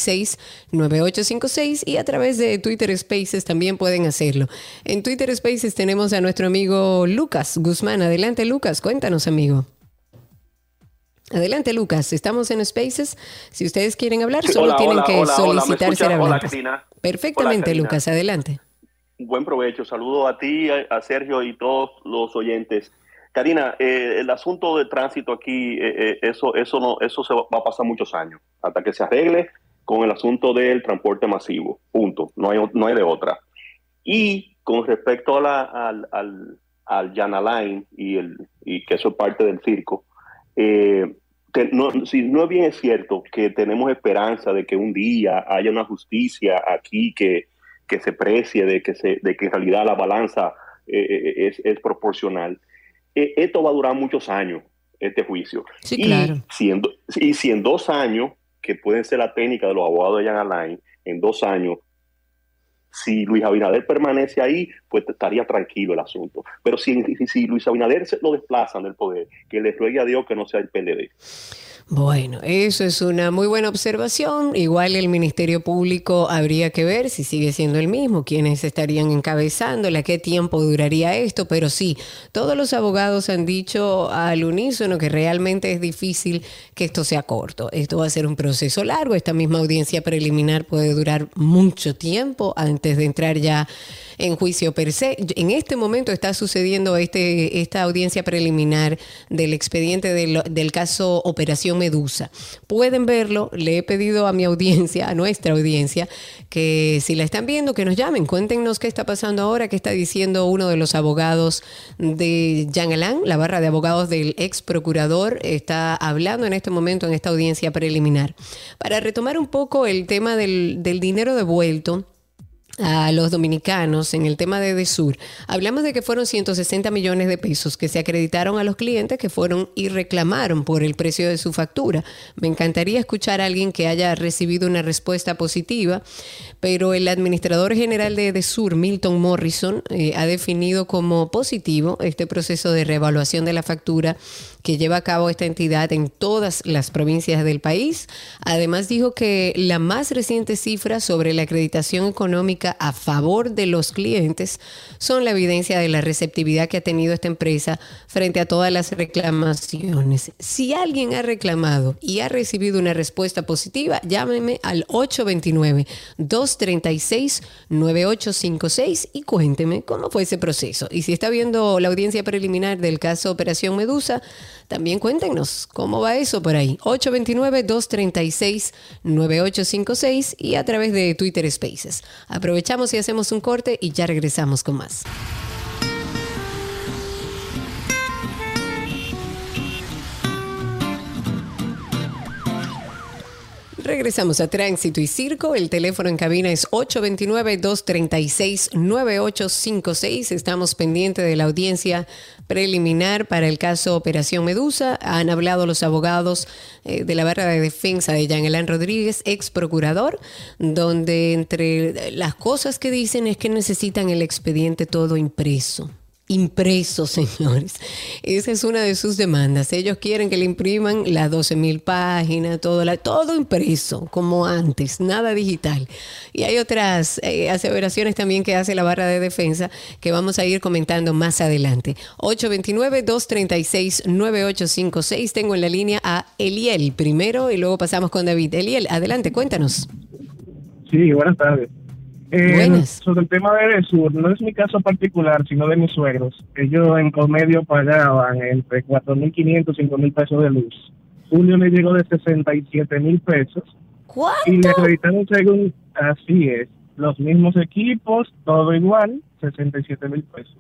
829-236-9856 y a través de Twitter Spaces también pueden hacerlo. En Twitter Spaces tenemos a nuestro amigo Lucas Guzmán. Adelante, Lucas, cuéntanos, amigo. Adelante, Lucas. Estamos en Spaces. Si ustedes quieren hablar, solo tienen que solicitar ser hablantes. Perfectamente, Lucas. Adelante. Buen provecho. Saludo a ti, a Sergio y todos los oyentes. Karina, eh, el asunto de tránsito aquí, eh, eh, eso, eso no, eso se va a pasar muchos años hasta que se arregle con el asunto del transporte masivo. Punto. No hay, no hay de otra. Y con respecto a la, al, al, al Line y, el, y que eso es parte del circo, eh, no, si no bien es cierto que tenemos esperanza de que un día haya una justicia aquí que, que se precie, de que, se, de que en realidad la balanza eh, eh, es, es, proporcional, eh, esto va a durar muchos años, este juicio. Sí, claro. y si en dos años, que pueden ser la técnica de los abogados de Jan Alain, en dos años si Luis Abinader permanece ahí, pues estaría tranquilo el asunto. Pero si, si, Luis Abinader se lo desplazan del poder, que le ruegue a Dios que no sea el PLD. Bueno, eso es una muy buena observación. Igual el Ministerio Público habría que ver si sigue siendo el mismo, quiénes estarían encabezándola, qué tiempo duraría esto, pero sí, todos los abogados han dicho al unísono que realmente es difícil que esto sea corto. Esto va a ser un proceso largo, esta misma audiencia preliminar puede durar mucho tiempo antes de entrar ya en juicio per se. En este momento está sucediendo este, esta audiencia preliminar del expediente del, del caso Operación Medusa. Pueden verlo, le he pedido a mi audiencia, a nuestra audiencia, que si la están viendo, que nos llamen, cuéntenos qué está pasando ahora, qué está diciendo uno de los abogados de Jean Alain, la barra de abogados del ex procurador, está hablando en este momento en esta audiencia preliminar. Para retomar un poco el tema del, del dinero devuelto, a los dominicanos en el tema de Desur, hablamos de que fueron 160 millones de pesos que se acreditaron a los clientes que fueron y reclamaron por el precio de su factura. Me encantaría escuchar a alguien que haya recibido una respuesta positiva, pero el administrador general de Desur, Milton Morrison, eh, ha definido como positivo este proceso de reevaluación de la factura que lleva a cabo esta entidad en todas las provincias del país. Además dijo que la más reciente cifra sobre la acreditación económica a favor de los clientes son la evidencia de la receptividad que ha tenido esta empresa frente a todas las reclamaciones. Si alguien ha reclamado y ha recibido una respuesta positiva, llámeme al 829-236-9856 y cuénteme cómo fue ese proceso. Y si está viendo la audiencia preliminar del caso Operación Medusa, también cuéntenos cómo va eso por ahí. 829-236-9856 y a través de Twitter Spaces. Aprovechamos y hacemos un corte y ya regresamos con más. Regresamos a Tránsito y Circo. El teléfono en cabina es 829-236-9856. Estamos pendientes de la audiencia preliminar para el caso Operación Medusa. Han hablado los abogados eh, de la barra de defensa de Jean Rodríguez, ex procurador, donde entre las cosas que dicen es que necesitan el expediente todo impreso impreso, señores. Esa es una de sus demandas. Ellos quieren que le impriman las 12 mil páginas, todo, la, todo impreso, como antes, nada digital. Y hay otras eh, aseveraciones también que hace la barra de defensa que vamos a ir comentando más adelante. 829-236-9856. Tengo en la línea a Eliel primero y luego pasamos con David. Eliel, adelante, cuéntanos. Sí, buenas tardes. Eh, sobre el tema de Sur, no es mi caso particular, sino de mis suegros. Ellos en promedio pagaban entre 4.500 y 5.000 pesos de luz. Julio le llegó de 67.000 pesos. ¿Cuánto? Y le acreditaron según, así es, los mismos equipos, todo igual, 67.000 pesos.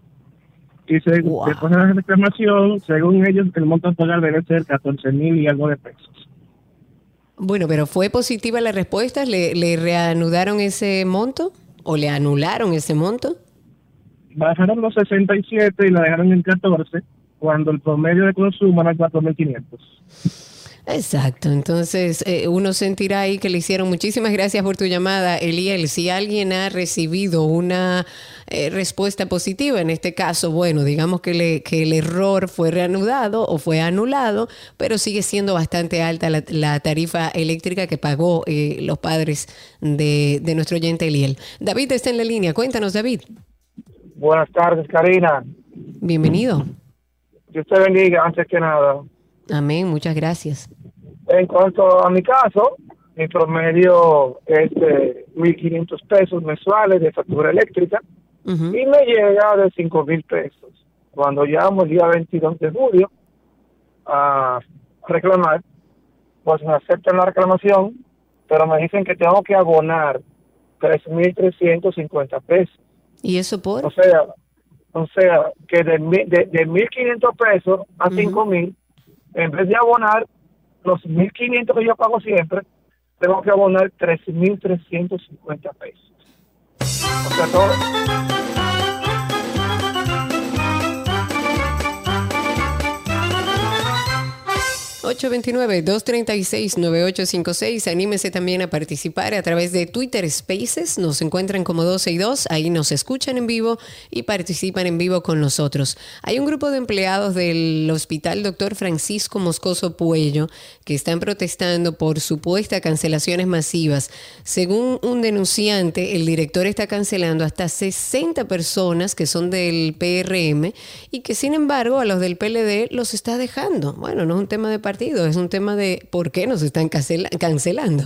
Y según, después de la reclamación, según ellos, el monto a pagar debe ser 14.000 y algo de pesos. Bueno, pero ¿fue positiva la respuesta? ¿Le, le reanudaron ese monto? O le anularon ese monto? Bajaron los 67 y la dejaron en 14, cuando el promedio de consumo era 4.500. Exacto, entonces eh, uno sentirá ahí que le hicieron muchísimas gracias por tu llamada, Eliel. Si alguien ha recibido una eh, respuesta positiva, en este caso, bueno, digamos que, le, que el error fue reanudado o fue anulado, pero sigue siendo bastante alta la, tarifa eléctrica que pagó eh, los padres de, de nuestro oyente Eliel. David está en la línea, cuéntanos David. Buenas tardes, Karina. Bienvenido. Dios te bendiga, antes que nada. Amén, muchas gracias. En cuanto a mi caso, mi promedio es de 1.500 pesos mensuales de factura eléctrica y me llega de 5.000 pesos. Cuando llamo el día 22 de julio a reclamar, pues me aceptan la reclamación, pero me dicen que tengo que abonar 3.350 pesos. ¿Y eso por? O sea, o sea que de, de, de 1.500 pesos a 5.000 en vez de abonar los 1.500 que yo pago siempre, tengo que abonar 3.350 pesos. O sea, todo... 829-236-9856. Anímese también a participar a través de Twitter Spaces. Nos encuentran como 12 y 2. Ahí nos escuchan en vivo y participan en vivo con nosotros. Hay un grupo de empleados del Hospital Dr. Francisco Moscoso Puello que están protestando por supuestas cancelaciones masivas. Según un denunciante, el director está cancelando hasta 60 personas que son del PRM y que sin embargo a los del PLD los está dejando. Bueno, no es un tema de partido, es un tema de por qué nos están cancelando.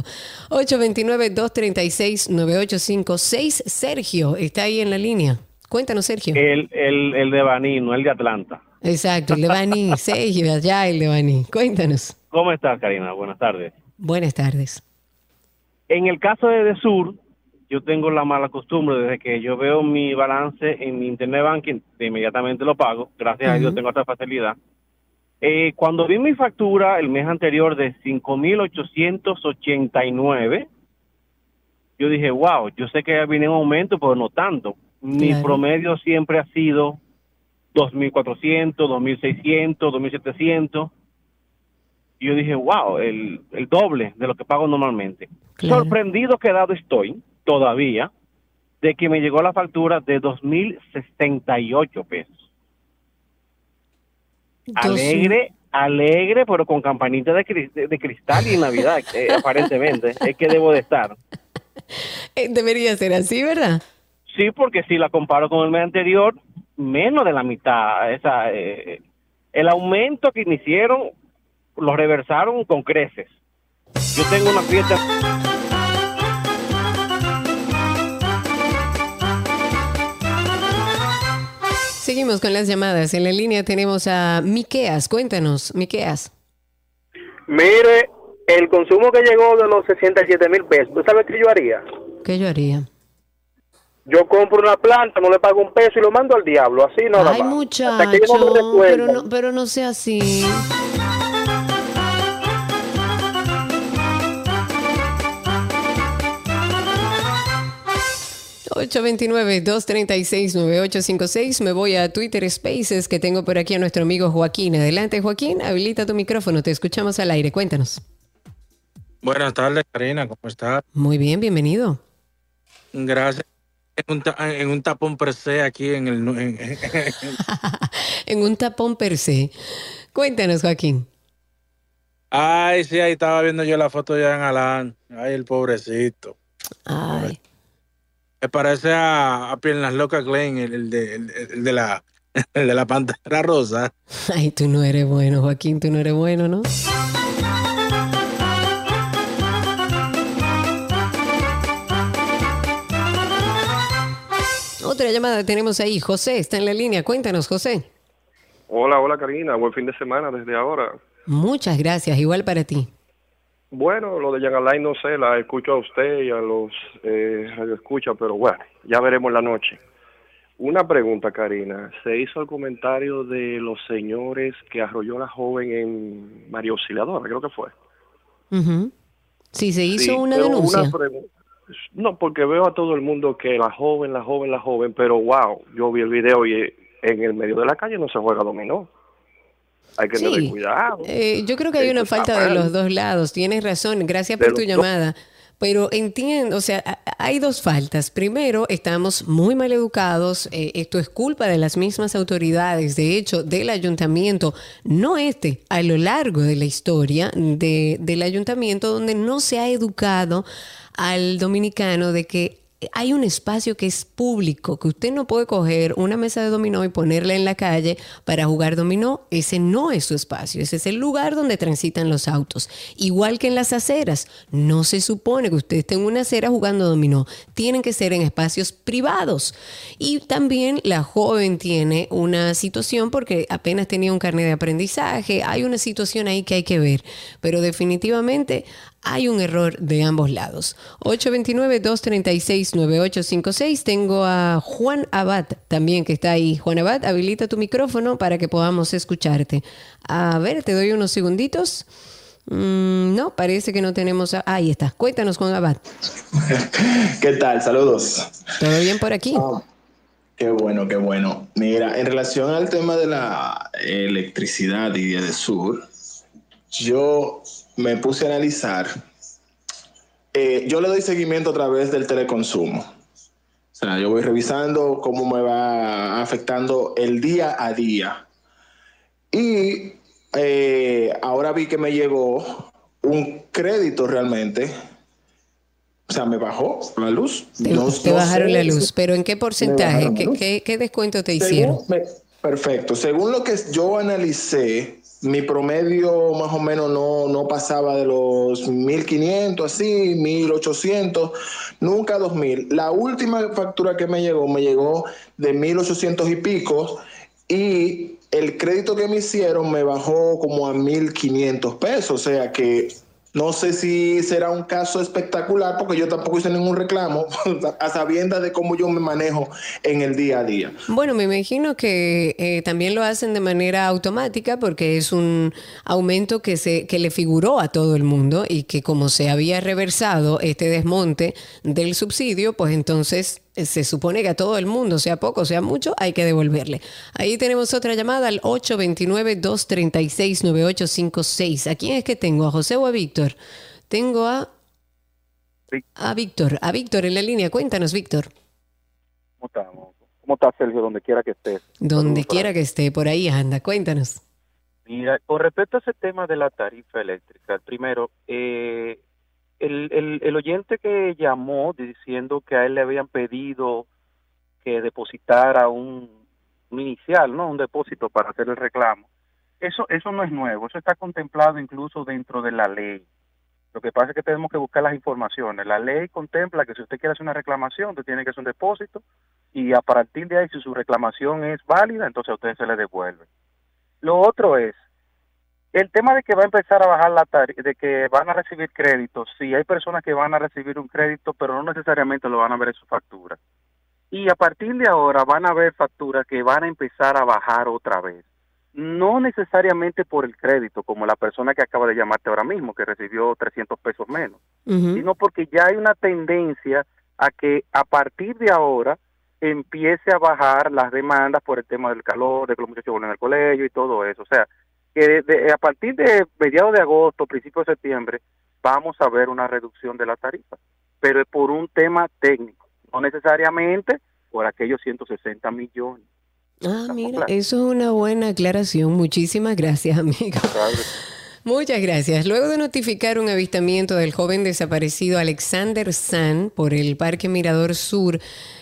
829-236-9856. Sergio está ahí en la línea. Cuéntanos, Sergio. El, el, de Baní, no el de Atlanta. Exacto, el de Baní, Sergio, allá el de Baní. Cuéntanos. ¿Cómo estás, Karina? Buenas tardes. Buenas tardes. En el caso de Desur, yo tengo la mala costumbre, desde que yo veo mi balance en mi internet banking, inmediatamente lo pago. Gracias a Dios tengo esta facilidad. Eh, cuando vi mi factura el mes anterior de 5.889, yo dije, wow, yo sé que viene un aumento, pero no tanto. Mi promedio siempre ha sido 2.400, 2.600, 2.700. Y yo dije, wow, el, el doble de lo que pago normalmente. Sorprendido quedado estoy, todavía, de que me llegó la factura de 2.068 pesos. Alegre, alegre, pero con campanita de, de, cristal y Navidad, aparentemente. Es que debo de estar. Eh, debería ser así, ¿verdad? Sí, porque si la comparo con el mes anterior, menos de la mitad. Esa, eh, el aumento que hicieron lo reversaron con creces. Yo tengo una fiesta. Seguimos con las llamadas. En la línea tenemos a Miqueas. Cuéntanos, Miqueas. Mire, el consumo que llegó de los 67 mil pesos, ¿tú sabes qué yo haría? ¿Qué yo haría? Yo compro una planta, no le pago un peso y lo mando al diablo, así no Ay, muchacho, pero, no, pero no sea así. 829-236-9856. Me voy a Twitter Spaces que tengo por aquí a nuestro amigo Joaquín. Adelante, Joaquín. Habilita tu micrófono. Te escuchamos al aire. Cuéntanos. Buenas tardes, Karina. ¿Cómo estás? Muy bien, bienvenido. Gracias. En un, tapón per se aquí en el... En, en un tapón per se. Cuéntanos, Joaquín. Ay, sí, ahí estaba viendo yo la foto de Jean Alan. Ay, el pobrecito. Ay. Me parece a, a Piernas Locas Glenn, el, de, el, de la, el de la pantera rosa. Ay, tú no eres bueno, Joaquín, tú no eres bueno, ¿no? Otra llamada tenemos ahí. José está en la línea. Cuéntanos, José. Hola, hola Karina. Buen fin de semana desde ahora. Muchas gracias. Igual para ti. Bueno, lo de Jan Alain no sé, la escucho a usted y a los eh, escucha, pero bueno, ya veremos la noche. Una pregunta, Karina. Se hizo el comentario de los señores que arrolló la joven en María Auxiliadora, creo que fue. Sí, se hizo una denuncia. no, porque veo a todo el mundo que la joven, la joven, la joven, pero wow, yo vi el video y en el medio de la calle no se juega dominó hay que tener cuidado. Eh, yo creo que hay una falta de los dos lados. Tienes razón. Gracias por tu llamada. Pero entiendo, o sea, hay dos faltas. Primero, estamos muy mal educados. Eh, esto es culpa de las mismas autoridades, de hecho, del ayuntamiento, no este, a lo largo de la historia de, del ayuntamiento, donde no se ha educado al dominicano de que hay un espacio que es público, que usted no puede coger una mesa de dominó y ponerla en la calle para jugar dominó. Ese no es su espacio, ese es el lugar donde transitan los autos. Igual que en las aceras, no se supone que usted esté en una acera jugando dominó, tienen que ser en espacios privados. Y también la joven tiene una situación porque apenas tenía un carnet de aprendizaje, hay una situación ahí que hay que ver, pero definitivamente hay un error de ambos lados. 829-236-9856. Tengo a Juan Abad también que está ahí. Juan Abad, habilita tu micrófono para que podamos escucharte. A ver, te doy unos segunditos. Mm, no, parece que no tenemos. ahí está. Cuéntanos, Juan Abad. ¿Qué tal? Saludos. ¿Todo bien por aquí? Ah, qué bueno, qué bueno. Mira, en relación al tema de la electricidad y de Sur, yo me puse a analizar, eh, yo le doy seguimiento a través del teleconsumo. O sea, yo voy revisando cómo me va afectando el día a día. Y eh, ahora vi que me llegó un crédito realmente. O sea, me bajó la luz. Te, bajaron la luz, pero ¿en qué porcentaje? ¿Qué, descuento te hicieron? perfecto. Según lo que yo analicé, mi promedio más o menos no, no pasaba de los 1500, así, 1800, nunca 2000. La última factura que me llegó, me llegó de 1800 y pico y el crédito que me hicieron me bajó como a 1500 pesos, o sea que no sé si será un caso espectacular porque yo tampoco hice ningún reclamo a sabiendas de cómo yo me manejo en el día a día. Bueno, me imagino que eh, también lo hacen de manera automática porque es un aumento que, se, que le figuró a todo el mundo y que como se había reversado este desmonte del subsidio, pues entonces se supone que a todo el mundo, sea poco, sea mucho, hay que devolverle. Ahí tenemos otra llamada al 829-236-9856. ¿A quién es que tengo? ¿A José o a Víctor? Tengo a... A Víctor, a Víctor en la línea. Cuéntanos, Víctor. ¿Cómo estamos? ¿Cómo está Sergio? Donde quiera que esté. Donde quiera que esté, por ahí anda. Cuéntanos. Mira, con respecto a ese tema de la tarifa eléctrica, primero, eh, el, el, oyente que llamó diciendo que a él le habían pedido que depositara un, inicial, ¿no? Un depósito para hacer el reclamo. Eso, eso no es nuevo, eso está contemplado incluso dentro de la ley. Lo que pasa es que tenemos que buscar las informaciones. La ley contempla que si usted quiere hacer una reclamación, usted tiene que hacer un depósito y a partir de ahí, si su reclamación es válida, entonces a usted se le devuelve. Lo otro es, el tema de que va a empezar a bajar la tarifa, de que van a recibir créditos, sí, hay personas que van a recibir un crédito, pero no necesariamente lo van a ver en su factura. Y a partir de ahora van a haber facturas que van a empezar a bajar otra vez. No necesariamente por el crédito, como la persona que acaba de llamarte ahora mismo, que recibió 300 pesos menos, sino porque ya hay una tendencia a que a partir de ahora empiece a bajar las demandas por el tema del calor, de que los muchachos vuelven al colegio y todo eso. O sea, que a partir de mediados de agosto, principios de septiembre, vamos a ver una reducción de la tarifa, pero es por un tema técnico, no necesariamente por aquellos 160 millones. Ah, mira, eso es una buena aclaración. Muchísimas gracias, amigo. Muchas gracias. Luego de notificar un avistamiento del joven desaparecido Alexander San por el Parque Mirador Sur,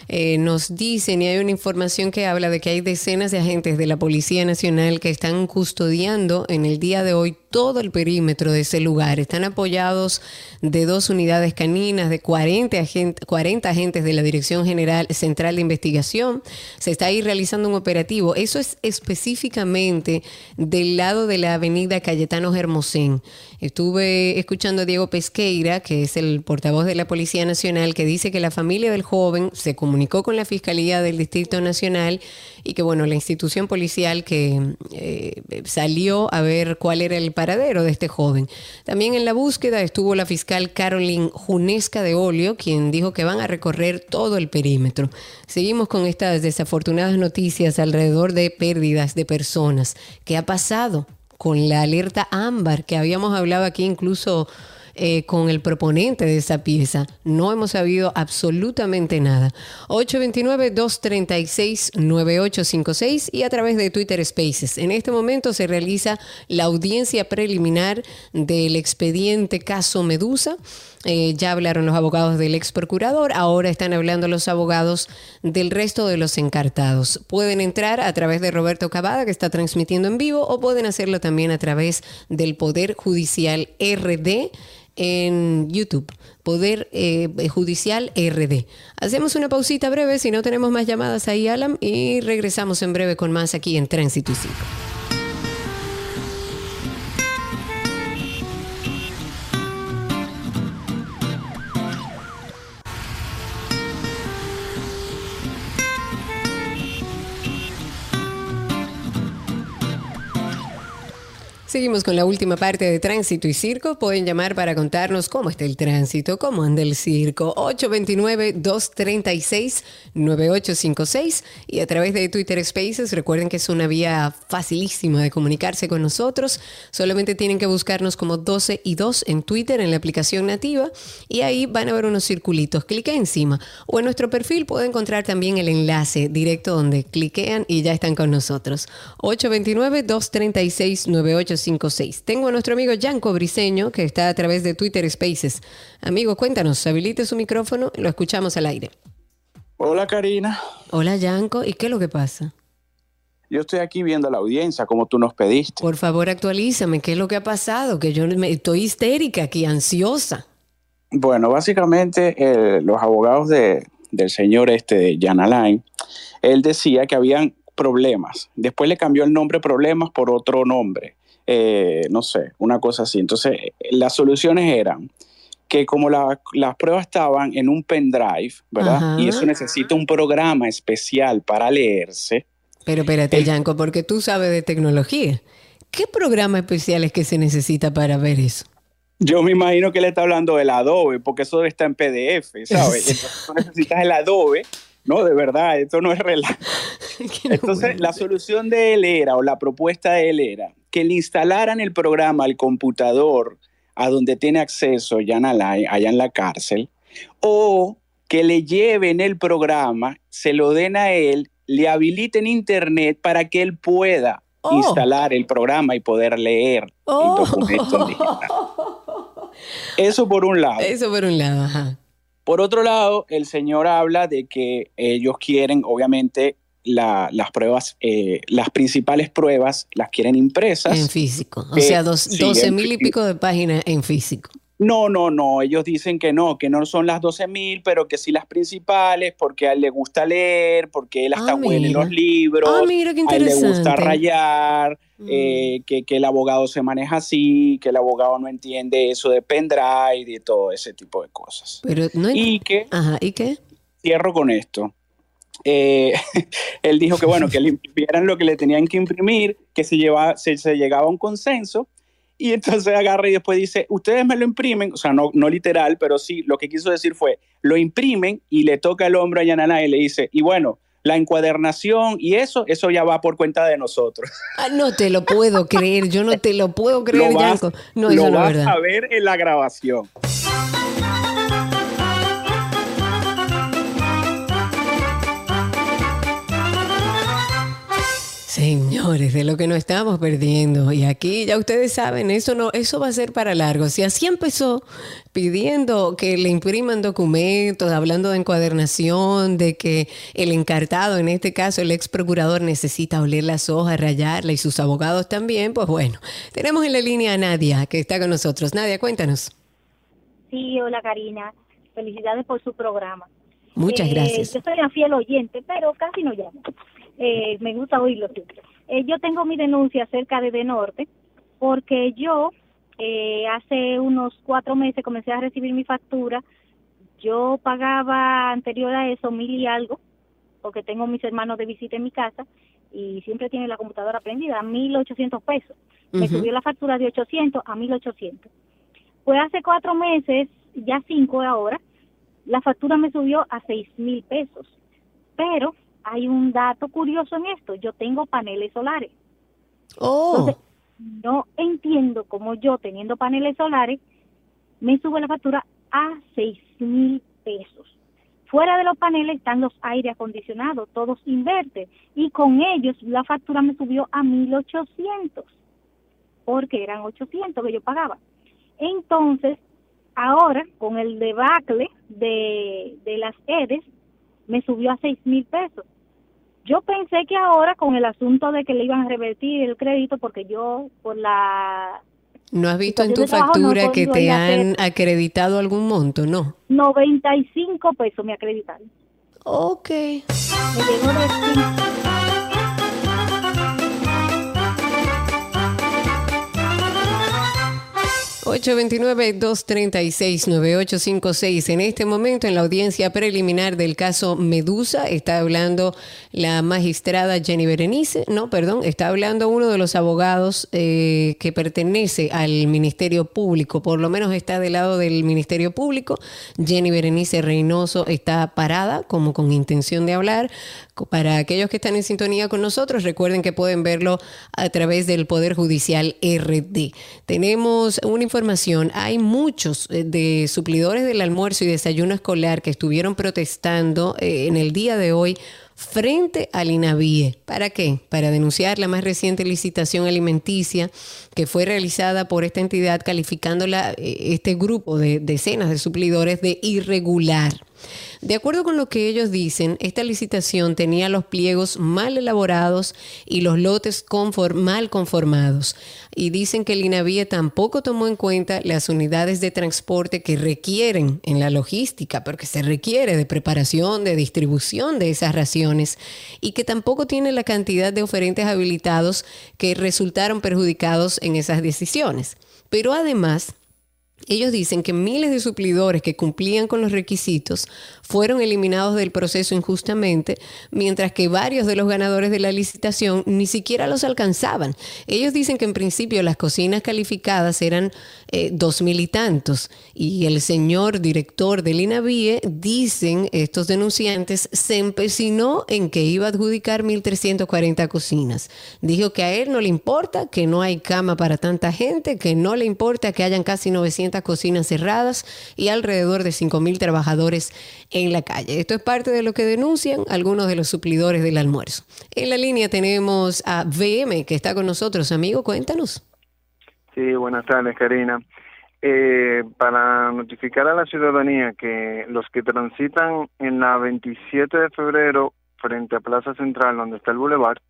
eh, nos dicen y hay una información que habla de que hay decenas de agentes de la Policía Nacional que están custodiando en el día de hoy todo el perímetro de ese lugar. Están apoyados de dos unidades caninas, de 40, agentes, 40 agentes de la Dirección General Central de Investigación. Se está ahí realizando un operativo. Eso es específicamente del lado de la avenida Cayetano Hermosén. Estuve escuchando a Diego Pesqueira, que es el portavoz de la Policía Nacional, que dice que la familia del joven se comunicó con la Fiscalía del Distrito Nacional y que, bueno, la institución policial que eh, salió a ver cuál era el paradero de este joven. También en la búsqueda estuvo la fiscal Carolyn Junesca de Olio, quien dijo que van a recorrer todo el perímetro. Seguimos con estas desafortunadas noticias alrededor de pérdidas de personas. ¿Qué ha pasado? Con la alerta ámbar que habíamos hablado aquí incluso eh, con el proponente de esa pieza. No hemos sabido absolutamente nada. 829-236-9856 y a través de Twitter Spaces. En este momento se realiza la audiencia preliminar del expediente caso Medusa. Eh, ya hablaron los abogados del ex procurador, ahora están hablando los abogados del resto de los encartados. Pueden entrar a través de Roberto Cavada, que está transmitiendo en vivo, o pueden hacerlo también a través del Poder Judicial RD en YouTube, Poder eh, Judicial RD. Hacemos una pausita breve, si no tenemos más llamadas ahí, Alan, y regresamos en breve con más aquí en Tránsito y. Seguimos con la última parte de Tránsito y Circo. Pueden llamar para contarnos cómo está el tránsito, cómo anda el circo. 829-236-9856 y a través de Twitter Spaces. Recuerden que es una vía facilísima de comunicarse con nosotros. Solamente tienen que buscarnos como 12 y 2 en Twitter, en la aplicación nativa, y ahí van a ver unos circulitos. Clique encima. O en nuestro perfil pueden encontrar también el enlace directo donde cliquean y ya están con nosotros. 829-236-9856. Tengo a nuestro amigo Yanko Briseño, que está a través de Twitter Spaces. Amigo, cuéntanos, habilite su micrófono, lo escuchamos al aire. Hola, Karina. Hola, Yanko. ¿Y qué es lo que pasa? Yo estoy aquí viendo la audiencia, como tú nos pediste. Por favor, actualízame. ¿Qué es lo que ha pasado? Que yo me, estoy histérica aquí, ansiosa. Bueno, básicamente eh, los abogados de, del señor este, Jan Alain, él decía que habían problemas. Después le cambió el nombre problemas por otro nombre. Eh, no sé, una cosa así. Entonces, las soluciones eran que como las pruebas estaban en un pendrive, ¿verdad? Y eso necesita un programa especial para leerse. Pero espérate, Yanko, porque tú sabes de tecnología. ¿Qué programa especial es que se necesita para ver eso? Yo me imagino que él está hablando del Adobe, porque eso está en PDF, ¿sabes? Entonces tú necesitas el Adobe no, de verdad, esto no es relajo. Entonces, la solución de él era, o la propuesta de él era, que le instalaran el programa al computador a donde tiene acceso allá en la cárcel, o que le lleven el programa, se lo den a él, le habiliten internet para que él pueda oh. instalar el programa y poder leer el oh. documento digital. Eso por un lado. Eso por un lado, ajá. Por otro lado, el señor habla de que ellos quieren, obviamente, las pruebas, eh, las principales pruebas las quieren impresas. En físico, o sea, dos, 12 mil y pico de páginas en físico. No, no, no, ellos dicen que no, que no son las 12 mil, pero que sí las principales, porque a él le gusta leer, porque él hasta ah, huele los libros, ah, mira, qué a él le gusta rayar, mm. eh, que, que, el abogado se maneja así, que el abogado no entiende eso de pendrive y todo ese tipo de cosas. Pero no y que, Ajá, ¿y qué? Cierro con esto. Eh, él dijo que bueno, que le imprimieran lo que le tenían que imprimir, que se, lleva, se, se llegaba a un consenso Y entonces agarra y después dice, ustedes me lo imprimen, o sea, no, no literal, pero sí, lo que quiso decir fue, lo imprimen y le toca el hombro a Yanana y le dice, y bueno, la encuadernación y eso, eso ya va por cuenta de nosotros. Ah, no te lo puedo creer, yo no te lo puedo creer, lo vas, No, lo eso no vas es verdad. a ver en la grabación. Señores, de lo que nos estamos perdiendo. Y aquí ya ustedes saben, eso no, eso va a ser para largo. Si así empezó pidiendo que le impriman documentos, hablando de encuadernación, de que el encartado, en este caso el ex procurador, necesita oler las hojas, rayarla y sus abogados también, pues bueno, tenemos en la línea a Nadia, que está con nosotros. Nadia, cuéntanos. Sí, hola Karina. Felicidades por su programa. Muchas Eh, gracias. Yo soy una fiel oyente, pero casi no llamo. Eh, me gusta oírlo. Eh, yo tengo mi denuncia acerca de De Norte porque yo eh, hace unos cuatro meses comencé a recibir mi factura. Yo pagaba anterior a eso mil y algo porque tengo mis hermanos de visita en mi casa y siempre tiene la computadora prendida, mil ochocientos pesos. Me subió la factura de 800 a 1800. Pues hace cuatro meses, ya cinco ahora, la factura me subió a seis mil pesos. Pero hay un dato curioso en esto. Yo tengo paneles solares. Oh. Entonces, no entiendo cómo yo, teniendo paneles solares, me sube la factura a seis mil pesos. Fuera de los paneles están los aire acondicionados, todos inverter. Y con ellos la factura me subió a 1800 porque eran 800 que yo pagaba. Entonces, ahora con el debacle de, de las EDES, me subió a seis mil pesos. Yo pensé que ahora con el asunto de que le iban a revertir el crédito, porque yo por la ¿No has visto en tu no factura que te han acreditado algún monto? No. 95 pesos me acreditaron. Ok. Me llegó de 829-236-9856. En este momento, en la audiencia preliminar del caso Medusa, está hablando la magistrada Jenny Berenice, no, perdón, está hablando uno de los abogados eh, que pertenece al Ministerio Público, por lo menos está del lado del Ministerio Público. Jenny Berenice Reynoso está parada, como con intención de hablar. Para aquellos que están en sintonía con nosotros, recuerden que pueden verlo a través del Poder Judicial RD. Tenemos una información, hay muchos eh, de suplidores del almuerzo y desayuno escolar que estuvieron protestando eh, en el día de hoy frente al INAVIE. ¿Para qué? Para denunciar la más reciente licitación alimenticia que fue realizada por esta entidad calificándola, eh, este grupo de decenas de suplidores de irregular. De acuerdo con lo que ellos dicen, esta licitación tenía los pliegos mal elaborados y los lotes mal conformados. Y dicen que el INAVIE tampoco tomó en cuenta las unidades de transporte que requieren en la logística, porque se requiere de preparación, de distribución de esas raciones, y que tampoco tiene la cantidad de oferentes habilitados que resultaron perjudicados en esas decisiones. Pero además, ellos dicen que miles de suplidores que cumplían con los requisitos fueron eliminados del proceso injustamente, mientras que varios de los ganadores de la licitación ni siquiera los alcanzaban. Ellos dicen que en principio las cocinas calificadas eran eh, dos mil y tantos, y el señor director del INAVIE, dicen estos denunciantes, se empecinó en que iba a adjudicar 1.340 cocinas. Dijo que a él no le importa, que no hay cama para tanta gente, que no le importa que hayan casi 900 cocinas cerradas y alrededor de 5.000 trabajadores en la calle. Esto es parte de lo que denuncian algunos de los suplidores del almuerzo. En la línea tenemos a VM que está con nosotros. Amigo, cuéntanos. Sí, buenas tardes, Karina. Eh, para notificar a la ciudadanía que los que transitan en la 27 de febrero frente a Plaza Central, donde está el bulevar,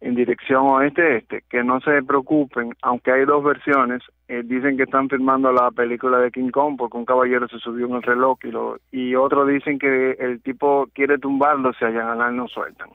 en dirección oeste-este, que no se preocupen, aunque hay dos versiones, eh, dicen que están filmando la película de King Kong porque un caballero se subió en el reloj y, lo, y otros dicen que el tipo quiere tumbarlo si allá en no sueltan.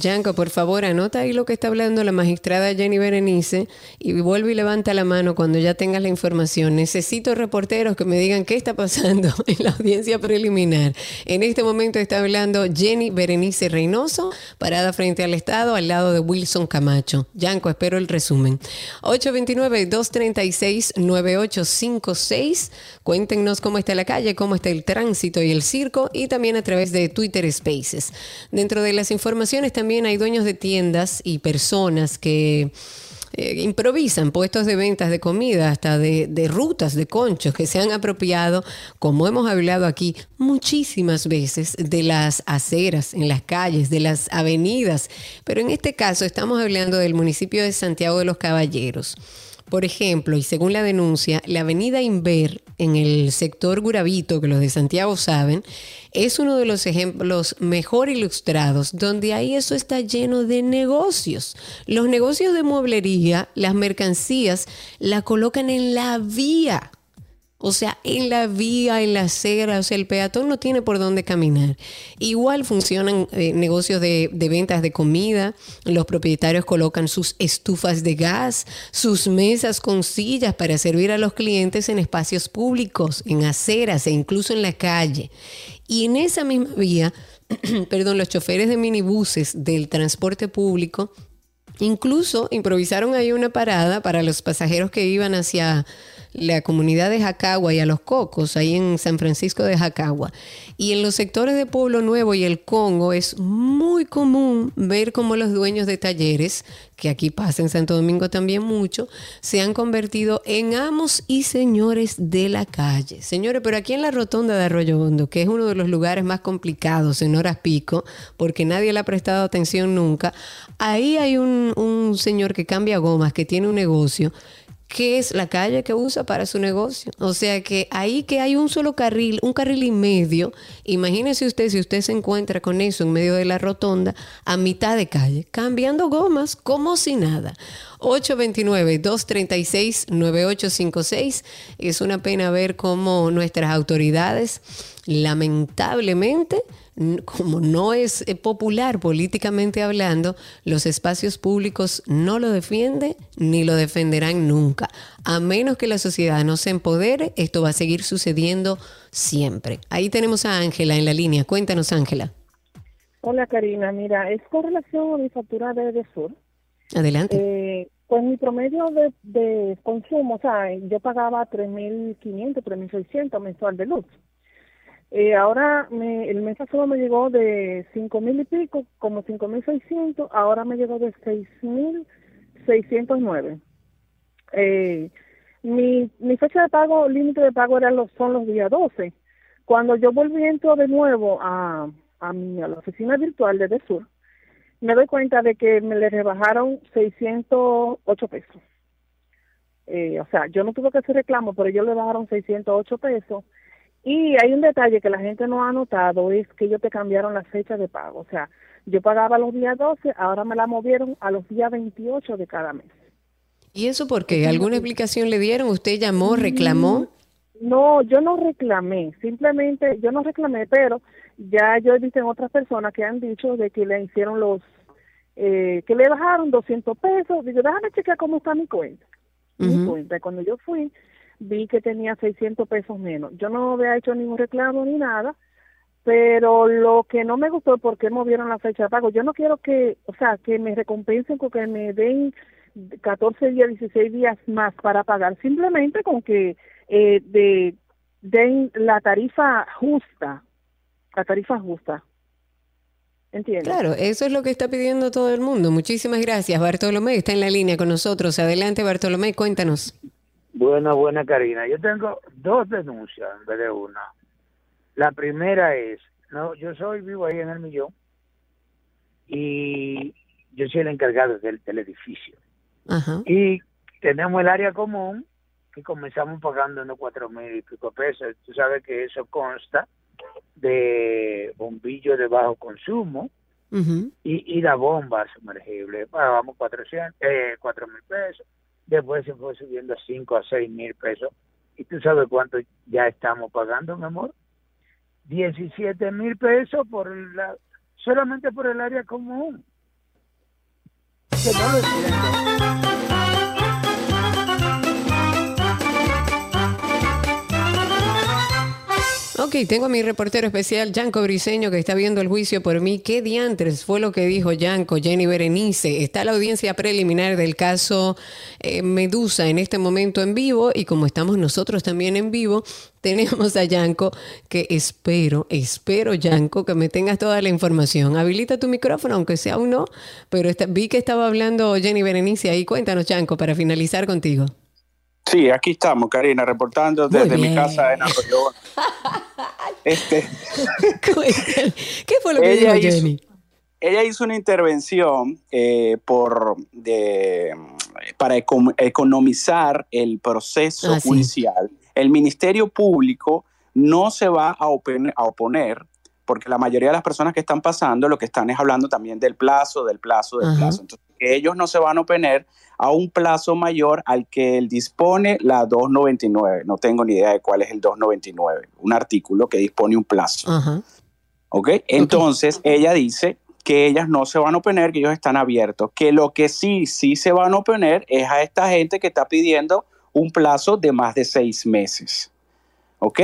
Yanko, por favor, anota ahí lo que está hablando la magistrada Jenny Berenice y vuelve y levanta la mano cuando ya tengas la información. Necesito reporteros que me digan qué está pasando en la audiencia preliminar. En este momento está hablando Jenny Berenice Reynoso, parada frente al Estado, al lado de Wilson Camacho. Yanko, espero el resumen. 829-236-9856. Cuéntenos cómo está la calle, cómo está el tránsito y el circo y también a través de Twitter Spaces. Dentro de las informaciones también hay dueños de tiendas y personas que eh, improvisan puestos de ventas de comida, hasta de, de, rutas, de conchos, que se han apropiado, como hemos hablado aquí muchísimas veces, de las aceras, en las calles, de las avenidas. Pero en este caso estamos hablando del municipio de Santiago de los Caballeros. Por ejemplo, y según la denuncia, la avenida Inver en el sector Guravito, que los de Santiago saben, es uno de los ejemplos mejor ilustrados, donde ahí eso está lleno de negocios. Los negocios de mueblería, las mercancías, la colocan en la vía o sea, en la vía, en la acera, o sea, el peatón no tiene por dónde caminar. Igual funcionan eh, negocios de, de, ventas de comida, los propietarios colocan sus estufas de gas, sus mesas con sillas para servir a los clientes en espacios públicos, en aceras e incluso en la calle. Y en esa misma vía, perdón, los choferes de minibuses del transporte público incluso improvisaron ahí una parada para los pasajeros que iban hacia la comunidad de Jacagua y a los Cocos, ahí en San Francisco de Jacagua. Y en los sectores de Pueblo Nuevo y el Congo es muy común ver cómo los dueños de talleres, que aquí pasa en Santo Domingo también mucho, se han convertido en amos y señores de la calle. Señores, pero aquí en la rotonda de Arroyo Hondo, que es uno de los lugares más complicados en horas pico, porque nadie le ha prestado atención nunca, ahí hay un, un señor que cambia gomas, que tiene un negocio que es la calle que usa para su negocio. O sea que ahí que hay un solo carril, un carril y medio, imagínese usted si usted se encuentra con eso en medio de la rotonda a mitad de calle, cambiando gomas como si nada. 829-236-9856. Es una pena ver cómo nuestras autoridades, lamentablemente, como no es eh, popular políticamente hablando, los espacios públicos no lo defienden ni lo defenderán nunca. A menos que la sociedad no se empodere, esto va a seguir sucediendo siempre. Ahí tenemos a Ángela en la línea. Cuéntanos, Ángela. Hola, Karina. Mira, es con relación a mi factura de Sur. Adelante. Eh, pues mi promedio de, de consumo, o sea, yo pagaba 3.500, 3.600 mensual de luz. Eh, ahora me, el mes pasado me llegó de cinco mil y pico, como cinco mil seiscientos, ahora me llegó de seis mil seiscientos nueve. Eh, mi, fecha de pago, límite de pago era los, son los días 12. Cuando yo volví entro de nuevo a, a, mi, a la oficina virtual de Sur, me doy cuenta de que me le rebajaron 608 pesos. Eh, o sea, yo no tuve que hacer reclamo, pero ellos le bajaron 608 pesos y hay un detalle que la gente no ha notado, es que ellos te cambiaron la fecha de pago. O sea, yo pagaba los días 12, ahora me la movieron a los días 28 de cada mes. ¿Y eso por qué? ¿Alguna explicación le dieron? ¿Usted llamó, reclamó? No, yo no reclamé, simplemente yo no reclamé, pero ya yo he visto en otras personas que han dicho de que le hicieron los, eh, que le bajaron 200 pesos. Digo, déjame chequear cómo está mi cuenta. Mi cuenta. Cuando yo fui, vi que tenía 600 pesos menos. Yo no había hecho ningún reclamo ni nada, pero lo que no me gustó es por qué movieron la fecha de pago. Yo no quiero que, o sea, que me recompensen con que me den 14 días, 16 días más para pagar, simplemente con que eh, de, den la tarifa justa, la tarifa justa. ¿Entiendes? Claro, eso es lo que está pidiendo todo el mundo. Muchísimas gracias. Bartolomé está en la línea con nosotros. Adelante, Bartolomé, cuéntanos. Buena, buena, Karina. Yo tengo dos denuncias en vez de una. La primera es, no, yo soy vivo ahí en el millón y yo soy el encargado del, edificio. Y tenemos el área común que comenzamos pagando unos cuatro mil y pico pesos. Tú sabes que eso consta de bombillos de bajo consumo y, y la bomba sumergible. Pagamos 400, eh, cuatro mil pesos Después se fue subiendo a 5 a 6 mil pesos. ¿Y tú sabes cuánto ya estamos pagando, mi amor? 17 mil pesos por la, solamente por el área común. Que no lo. Ok, tengo a mi reportero especial, Yanko Briseño, que está viendo el juicio por mí. ¿Qué diantres fue lo que dijo Yanko, Jenny Berenice? Está la audiencia preliminar del caso eh, Medusa en este momento en vivo y como estamos nosotros también en vivo, tenemos a Yanko que espero, espero Yanko que me tengas toda la información. Habilita tu micrófono, aunque sea uno, pero vi que estaba hablando Jenny Berenice ahí. Cuéntanos, Yanko, para finalizar contigo. Sí, aquí estamos, Karina, reportando desde mi casa en Arroyo. este, ¿Qué fue lo que dijo Jenny? ella hizo una intervención eh, por, de, para economizar el proceso ah, judicial. El Ministerio Público no se va a, a oponer porque la mayoría de las personas que están pasando lo que están es hablando también del plazo, del plazo, del plazo. Entonces, que ellos no se van a oponer a un plazo mayor al que él dispone la 299. No tengo ni idea de cuál es el 299, un artículo que dispone un plazo. ¿Ok? Entonces, ella dice que ellas no se van a oponer, que ellos están abiertos, que lo que sí, sí se van a oponer es a esta gente que está pidiendo un plazo de más de seis meses. ¿ok?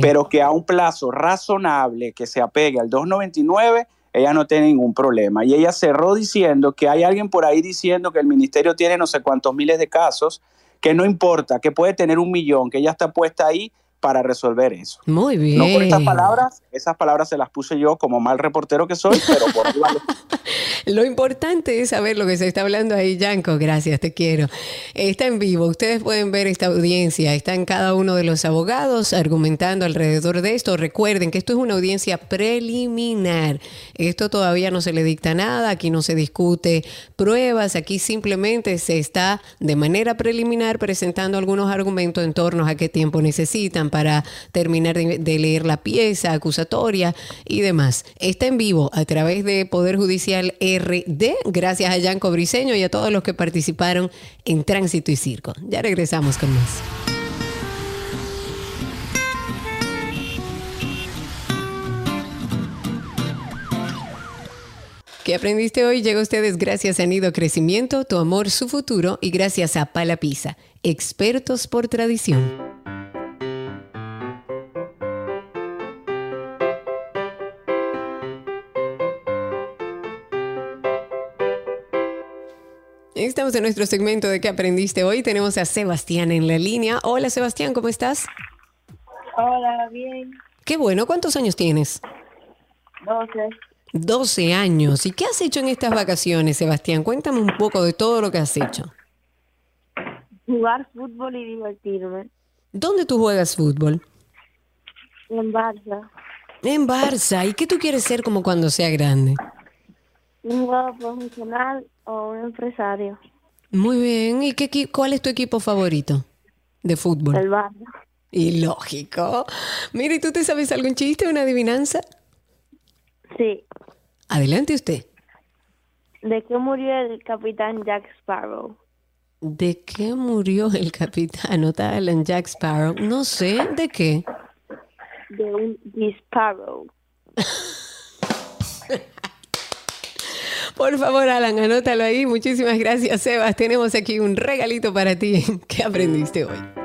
Pero que a un plazo razonable que se apegue al 299, ella no tiene ningún problema. Y ella cerró diciendo que hay alguien por ahí diciendo que el ministerio tiene no sé cuántos miles de casos, que no importa, que puede tener un millón, que ella está puesta ahí para resolver eso. Muy bien. No por estas palabras, esas palabras se las puse yo como mal reportero que soy, pero por Lo importante es saber lo que se está hablando ahí, Yanko. Gracias, te quiero. Está en vivo. Ustedes pueden ver esta audiencia. Están cada uno de los abogados argumentando alrededor de esto. Recuerden que esto es una audiencia preliminar. Esto todavía no se le dicta nada. Aquí no se discute pruebas. Aquí simplemente se está de manera preliminar presentando algunos argumentos en torno a qué tiempo necesitan para terminar de, leer la pieza acusatoria y demás. Está en vivo a través de Poder Judicial RD, gracias a Yanko Briseño y a todos los que participaron en Tránsito y Circo. Ya regresamos con más. ¿Qué aprendiste hoy? Llega a ustedes gracias a Nido Crecimiento, Tu Amor, Su Futuro y gracias a Palapisa, expertos por tradición. Estamos en nuestro segmento de qué aprendiste hoy. Tenemos a Sebastián en la línea. Hola Sebastián, ¿cómo estás? Hola, bien. Qué bueno, ¿cuántos años tienes? 12. 12 años. ¿Y qué has hecho en estas vacaciones, Sebastián? Cuéntame un poco de todo lo que has hecho. Jugar fútbol y divertirme. ¿Dónde tú juegas fútbol? En Barça. En Barça. ¿Y qué tú quieres ser como cuando sea grande? Un jugador profesional o un empresario. Muy bien. ¿Y qué, cuál es tu equipo favorito de fútbol? El Barça. Y lógico. Mire, ¿tú te sabes algún chiste, una adivinanza? Sí. Adelante usted. ¿De qué murió el capitán Jack Sparrow? ¿De qué murió el capitán Alan Jack Sparrow? No sé, ¿de qué? De un disparo. Por favor, Alan, anótalo ahí. Muchísimas gracias, Sebas. Tenemos aquí un regalito para ti. ¿Qué aprendiste hoy?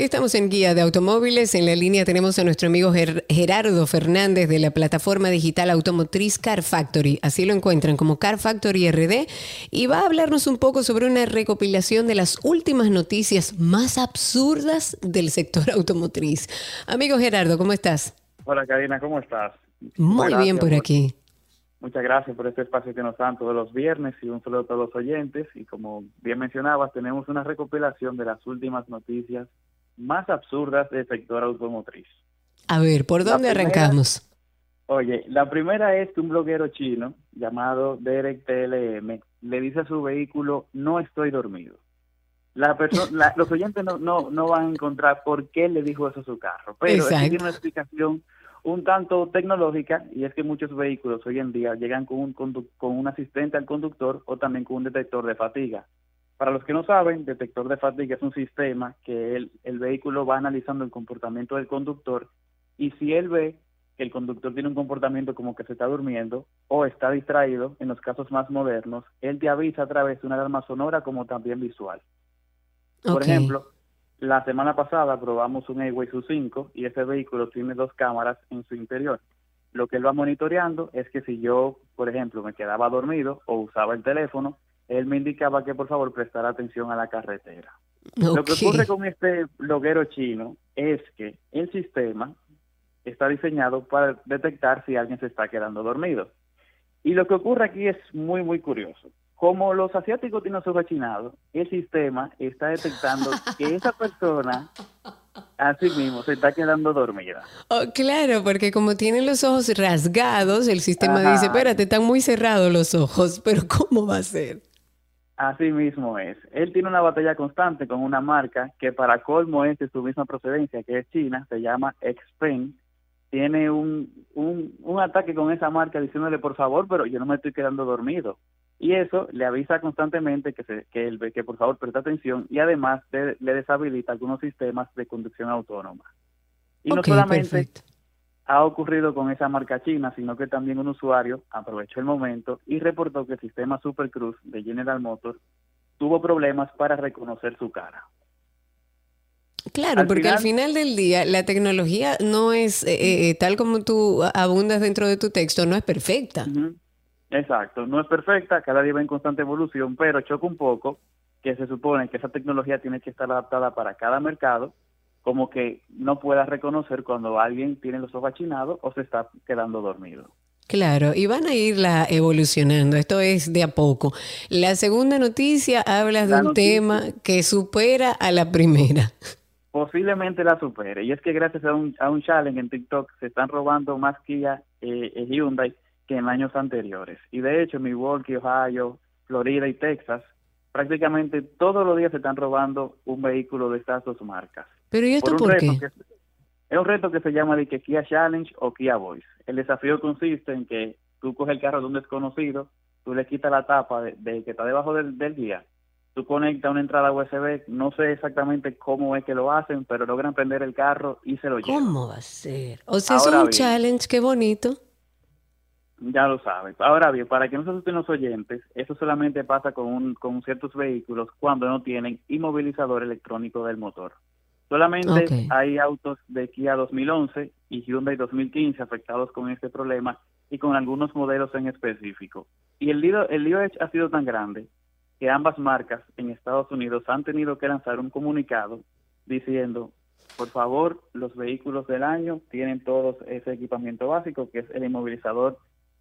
Estamos en Guía de Automóviles. En la línea tenemos a nuestro amigo Gerardo Fernández de la plataforma digital automotriz Car Factory. Así lo encuentran como Car Factory RD. Y va a hablarnos un poco sobre una recopilación de las últimas noticias más absurdas del sector automotriz. Amigo Gerardo, ¿cómo estás? Hola Karina, ¿cómo estás? Muy bien por aquí. Muchas gracias por este espacio que nos dan todos los viernes y un saludo a todos los oyentes. Y como bien mencionabas, tenemos una recopilación de las últimas noticias más absurdas del sector automotriz. A ver, ¿por dónde arrancamos? Oye, la primera es que un bloguero chino llamado Derek TLM le dice a su vehículo, no estoy dormido. La los oyentes no, no, no van a encontrar por qué le dijo eso a su carro, pero tiene una explicación un tanto tecnológica y es que muchos vehículos hoy en día llegan con un, con un asistente al conductor o también con un detector de fatiga. Para los que no saben, detector de fatiga es un sistema que el, el vehículo va analizando el comportamiento del conductor y si él ve que el conductor tiene un comportamiento como que se está durmiendo o está distraído, en los casos más modernos, él te avisa a través de una alarma sonora como también visual. Por ejemplo, la semana pasada probamos un Away Su5 y ese vehículo tiene dos cámaras en su interior. Lo que él va monitoreando es que si yo, por ejemplo, me quedaba dormido o usaba el teléfono, él me indicaba que por favor prestara atención a la carretera. Lo que ocurre con este bloguero chino es que el sistema está diseñado para detectar si alguien se está quedando dormido. Y lo que ocurre aquí es muy, muy curioso como los asiáticos tienen ojos achinados, el sistema está detectando que esa persona así mismo se está quedando dormida. Oh, claro, porque como tienen los ojos rasgados, el sistema dice, espérate, están muy cerrados los ojos, pero ¿cómo va a ser? Así mismo es. Él tiene una batalla constante con una marca que para colmo es de su misma procedencia, que es China, se llama Xpeng. Tiene un, un, un ataque con esa marca diciéndole, por favor, pero yo no me estoy quedando dormido y eso le avisa constantemente que, se, que, el, que por favor preste atención y además le deshabilita algunos sistemas de conducción autónoma. Y no solamente ha ocurrido con esa marca china, sino que también un usuario aprovechó el momento y reportó que el sistema Super Cruz de General Motors tuvo problemas para reconocer su cara. Claro, porque al final del día la tecnología no es, eh, eh, tal como tú abundas dentro de tu texto, no es perfecta. Exacto, no es perfecta, cada día va en constante evolución, pero choca un poco que se supone que esa tecnología tiene que estar adaptada para cada mercado, como que no pueda reconocer cuando alguien tiene los ojos achinados o se está quedando dormido. Claro, y van a irla evolucionando, esto es de a poco. La segunda noticia habla de un tema que supera a la primera. Posiblemente la supere, y es que gracias a un, a un challenge en TikTok se están robando más Kia eh, y Hyundai que en años anteriores. Y de hecho, Milwaukee, Ohio, Florida y Texas, prácticamente todos los días se están robando un vehículo de estas dos marcas. Pero ¿y esto por, qué? es un reto que se llama de que Kia Challenge o Kia Voice. El desafío consiste en que tú coges el carro de un desconocido, tú le quitas la tapa de, que está debajo del, del guía, tú conectas una entrada USB, no sé exactamente cómo es que lo hacen, pero logran prender el carro y se lo llevan. ¿Cómo va a ser? O sea, es un challenge, qué bonito. Ya lo sabes. Ahora bien, para que no se asusten los oyentes, eso solamente pasa con, con ciertos vehículos cuando no tienen inmovilizador electrónico del motor. Solamente hay autos de Kia 2011 y Hyundai 2015 afectados con este problema y con algunos modelos en específico. Y el lío, el lío ha sido tan grande que ambas marcas en Estados Unidos han tenido que lanzar un comunicado diciendo, por favor, los vehículos del año tienen todos ese equipamiento básico que es el inmovilizador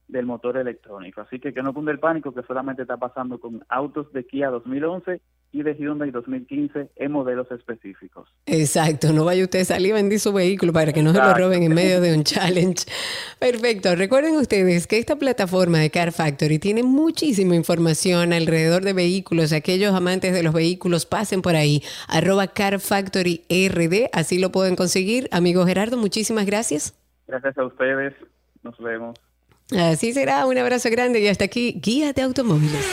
del motor electrónico. Así que que no cunde el pánico que solamente está pasando con autos de Kia 2011 y de Hyundai 2015 en modelos específicos. Exacto, no vaya usted a salir a vender su vehículo para que no se lo roben en medio de un challenge. Perfecto, recuerden ustedes que esta plataforma de Car Factory tiene muchísima información alrededor de vehículos. Aquellos amantes de los vehículos pasen por ahí, arroba Car Factory RD, así lo pueden conseguir. Amigo Gerardo, muchísimas gracias. Gracias a ustedes, nos vemos. Así será, un abrazo grande y hasta aquí, Guía de Automóviles.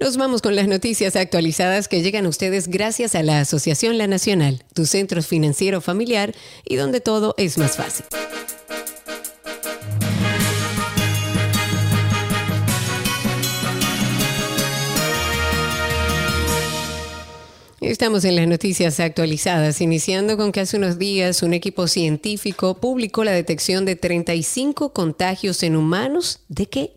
Nos vamos con las noticias actualizadas que llegan a ustedes gracias a la Asociación La Nacional, tu centro financiero familiar y donde todo es más fácil. Estamos en las noticias actualizadas, iniciando con que hace unos días un equipo científico publicó la detección de 35 contagios en humanos. ¿De qué?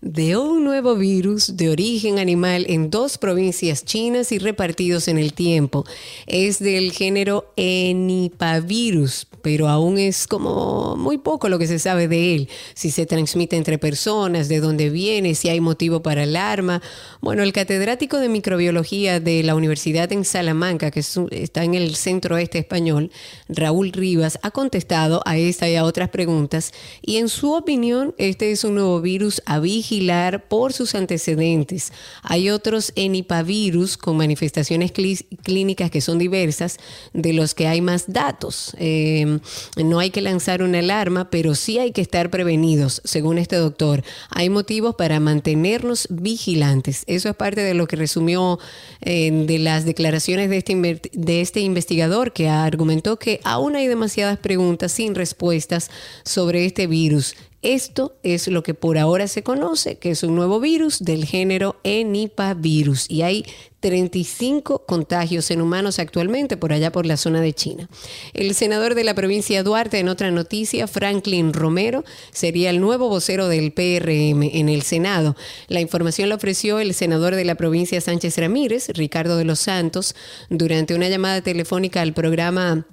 De un nuevo virus de origen animal en dos provincias chinas y repartidos en el tiempo. Es del género Enipavirus, pero aún es como muy poco lo que se sabe de él. Si se transmite entre personas, de dónde viene, si hay motivo para alarma. Bueno, el catedrático de microbiología de la Universidad en Salamanca, que está en el centro este español, Raúl Rivas, ha contestado a esta y a otras preguntas y en su opinión este es un nuevo virus a vigilar por sus antecedentes. Hay otros enipavirus con manifestaciones clínicas que son diversas de los que hay más datos. Em, no hay que lanzar una alarma, pero sí hay que estar prevenidos, según este doctor. Hay motivos para mantenernos vigilantes. Eso es parte de lo que resumió eh, de las declaraciones de este, de este investigador que argumentó que aún hay demasiadas preguntas sin respuestas sobre este virus esto es lo que por ahora se conoce, que es un nuevo virus del género Enipavirus y hay 35 contagios en humanos actualmente por allá por la zona de China. El senador de la provincia de Duarte, en otra noticia, Franklin Romero, sería el nuevo vocero del PRM en el Senado. La información la ofreció el senador de la provincia Sánchez Ramírez, Ricardo de los Santos, durante una llamada telefónica al programa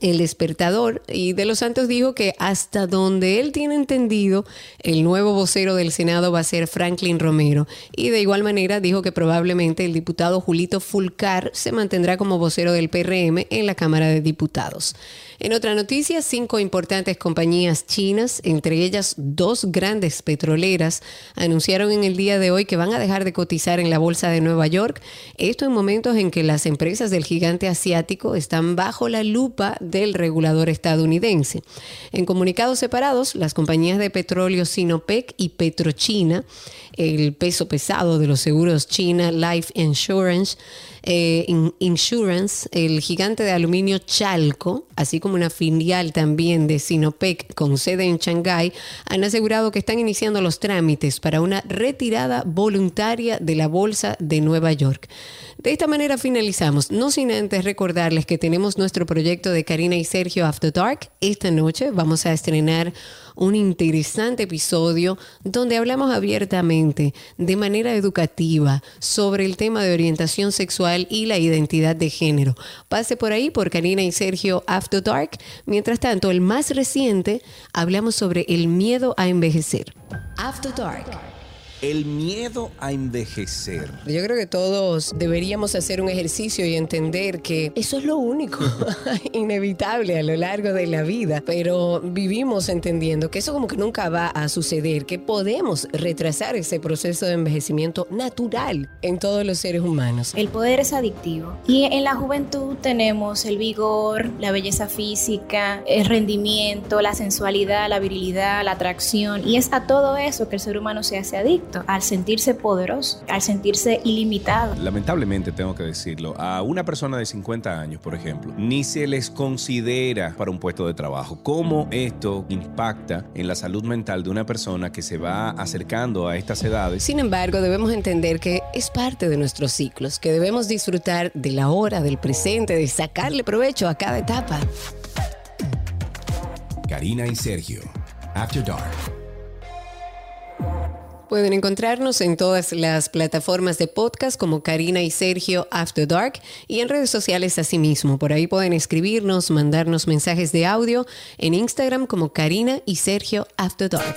el despertador y de los Santos dijo que hasta donde él tiene entendido, el nuevo vocero del Senado va a ser Franklin Romero. Y de igual manera dijo que probablemente el diputado Julito Fulcar se mantendrá como vocero del PRM en la Cámara de Diputados. En otra noticia, cinco importantes compañías chinas, entre ellas dos grandes petroleras, anunciaron en el día de hoy que van a dejar de cotizar en la Bolsa de Nueva York. Esto en momentos en que las empresas del gigante asiático están bajo la lupa del regulador estadounidense. En comunicados separados, las compañías de petróleo Sinopec y Petrochina, el peso pesado de los seguros China Life Insurance, eh, Insurance, el gigante de aluminio Chalco, así como una filial también de Sinopec con sede en Shanghái, han asegurado que están iniciando los trámites para una retirada voluntaria de la Bolsa de Nueva York. De esta manera finalizamos, no sin antes recordarles que tenemos nuestro proyecto de Karina y Sergio After Dark. Esta noche vamos a estrenar un interesante episodio donde hablamos abiertamente, de manera educativa, sobre el tema de orientación sexual y la identidad de género. Pase por ahí por Karina y Sergio After Dark. Mientras tanto, el más reciente, hablamos sobre el miedo a envejecer. After Dark el miedo a envejecer. Yo creo que todos deberíamos hacer un ejercicio y entender que eso es lo único inevitable a lo largo de la vida, pero vivimos entendiendo que eso como que nunca va a suceder, que podemos retrasar ese proceso de envejecimiento natural en todos los seres humanos. El poder es adictivo y en la juventud tenemos el vigor, la belleza física, el rendimiento, la sensualidad, la virilidad, la atracción y es a todo eso que el ser humano se hace adicto al sentirse poderoso, al sentirse ilimitado. Lamentablemente tengo que decirlo, a una persona de 50 años, por ejemplo, ni se les considera para un puesto de trabajo. ¿Cómo esto impacta en la salud mental de una persona que se va acercando a estas edades? Sin embargo, debemos entender que es parte de nuestros ciclos, que debemos disfrutar de la hora, del presente, de sacarle provecho a cada etapa. Karina y Sergio, After Dark. Pueden encontrarnos en todas las plataformas de podcast como Karina y Sergio After Dark y en redes sociales asimismo. Por ahí pueden escribirnos, mandarnos mensajes de audio en Instagram como Karina y Sergio After Dark.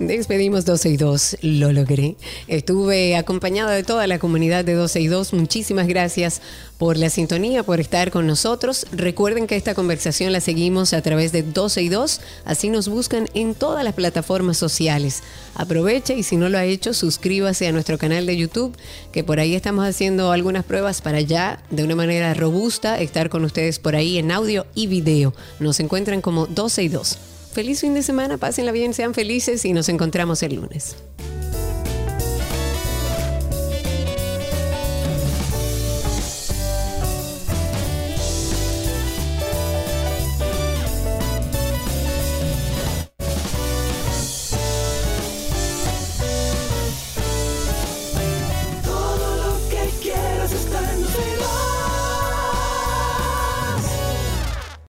Despedimos 12 y 2, lo logré. Estuve acompañada de toda la comunidad de 12 y 2. Muchísimas gracias por la sintonía, por estar con nosotros. Recuerden que esta conversación la seguimos a través de 12 y 2, así nos buscan en todas las plataformas sociales. Aproveche y si no lo ha hecho, suscríbase a nuestro canal de YouTube, que por ahí estamos haciendo algunas pruebas para ya, de una manera robusta, estar con ustedes por ahí en audio y video. Nos encuentran como 12 y 2. Feliz fin de semana, pásenla bien, sean felices y nos encontramos el lunes.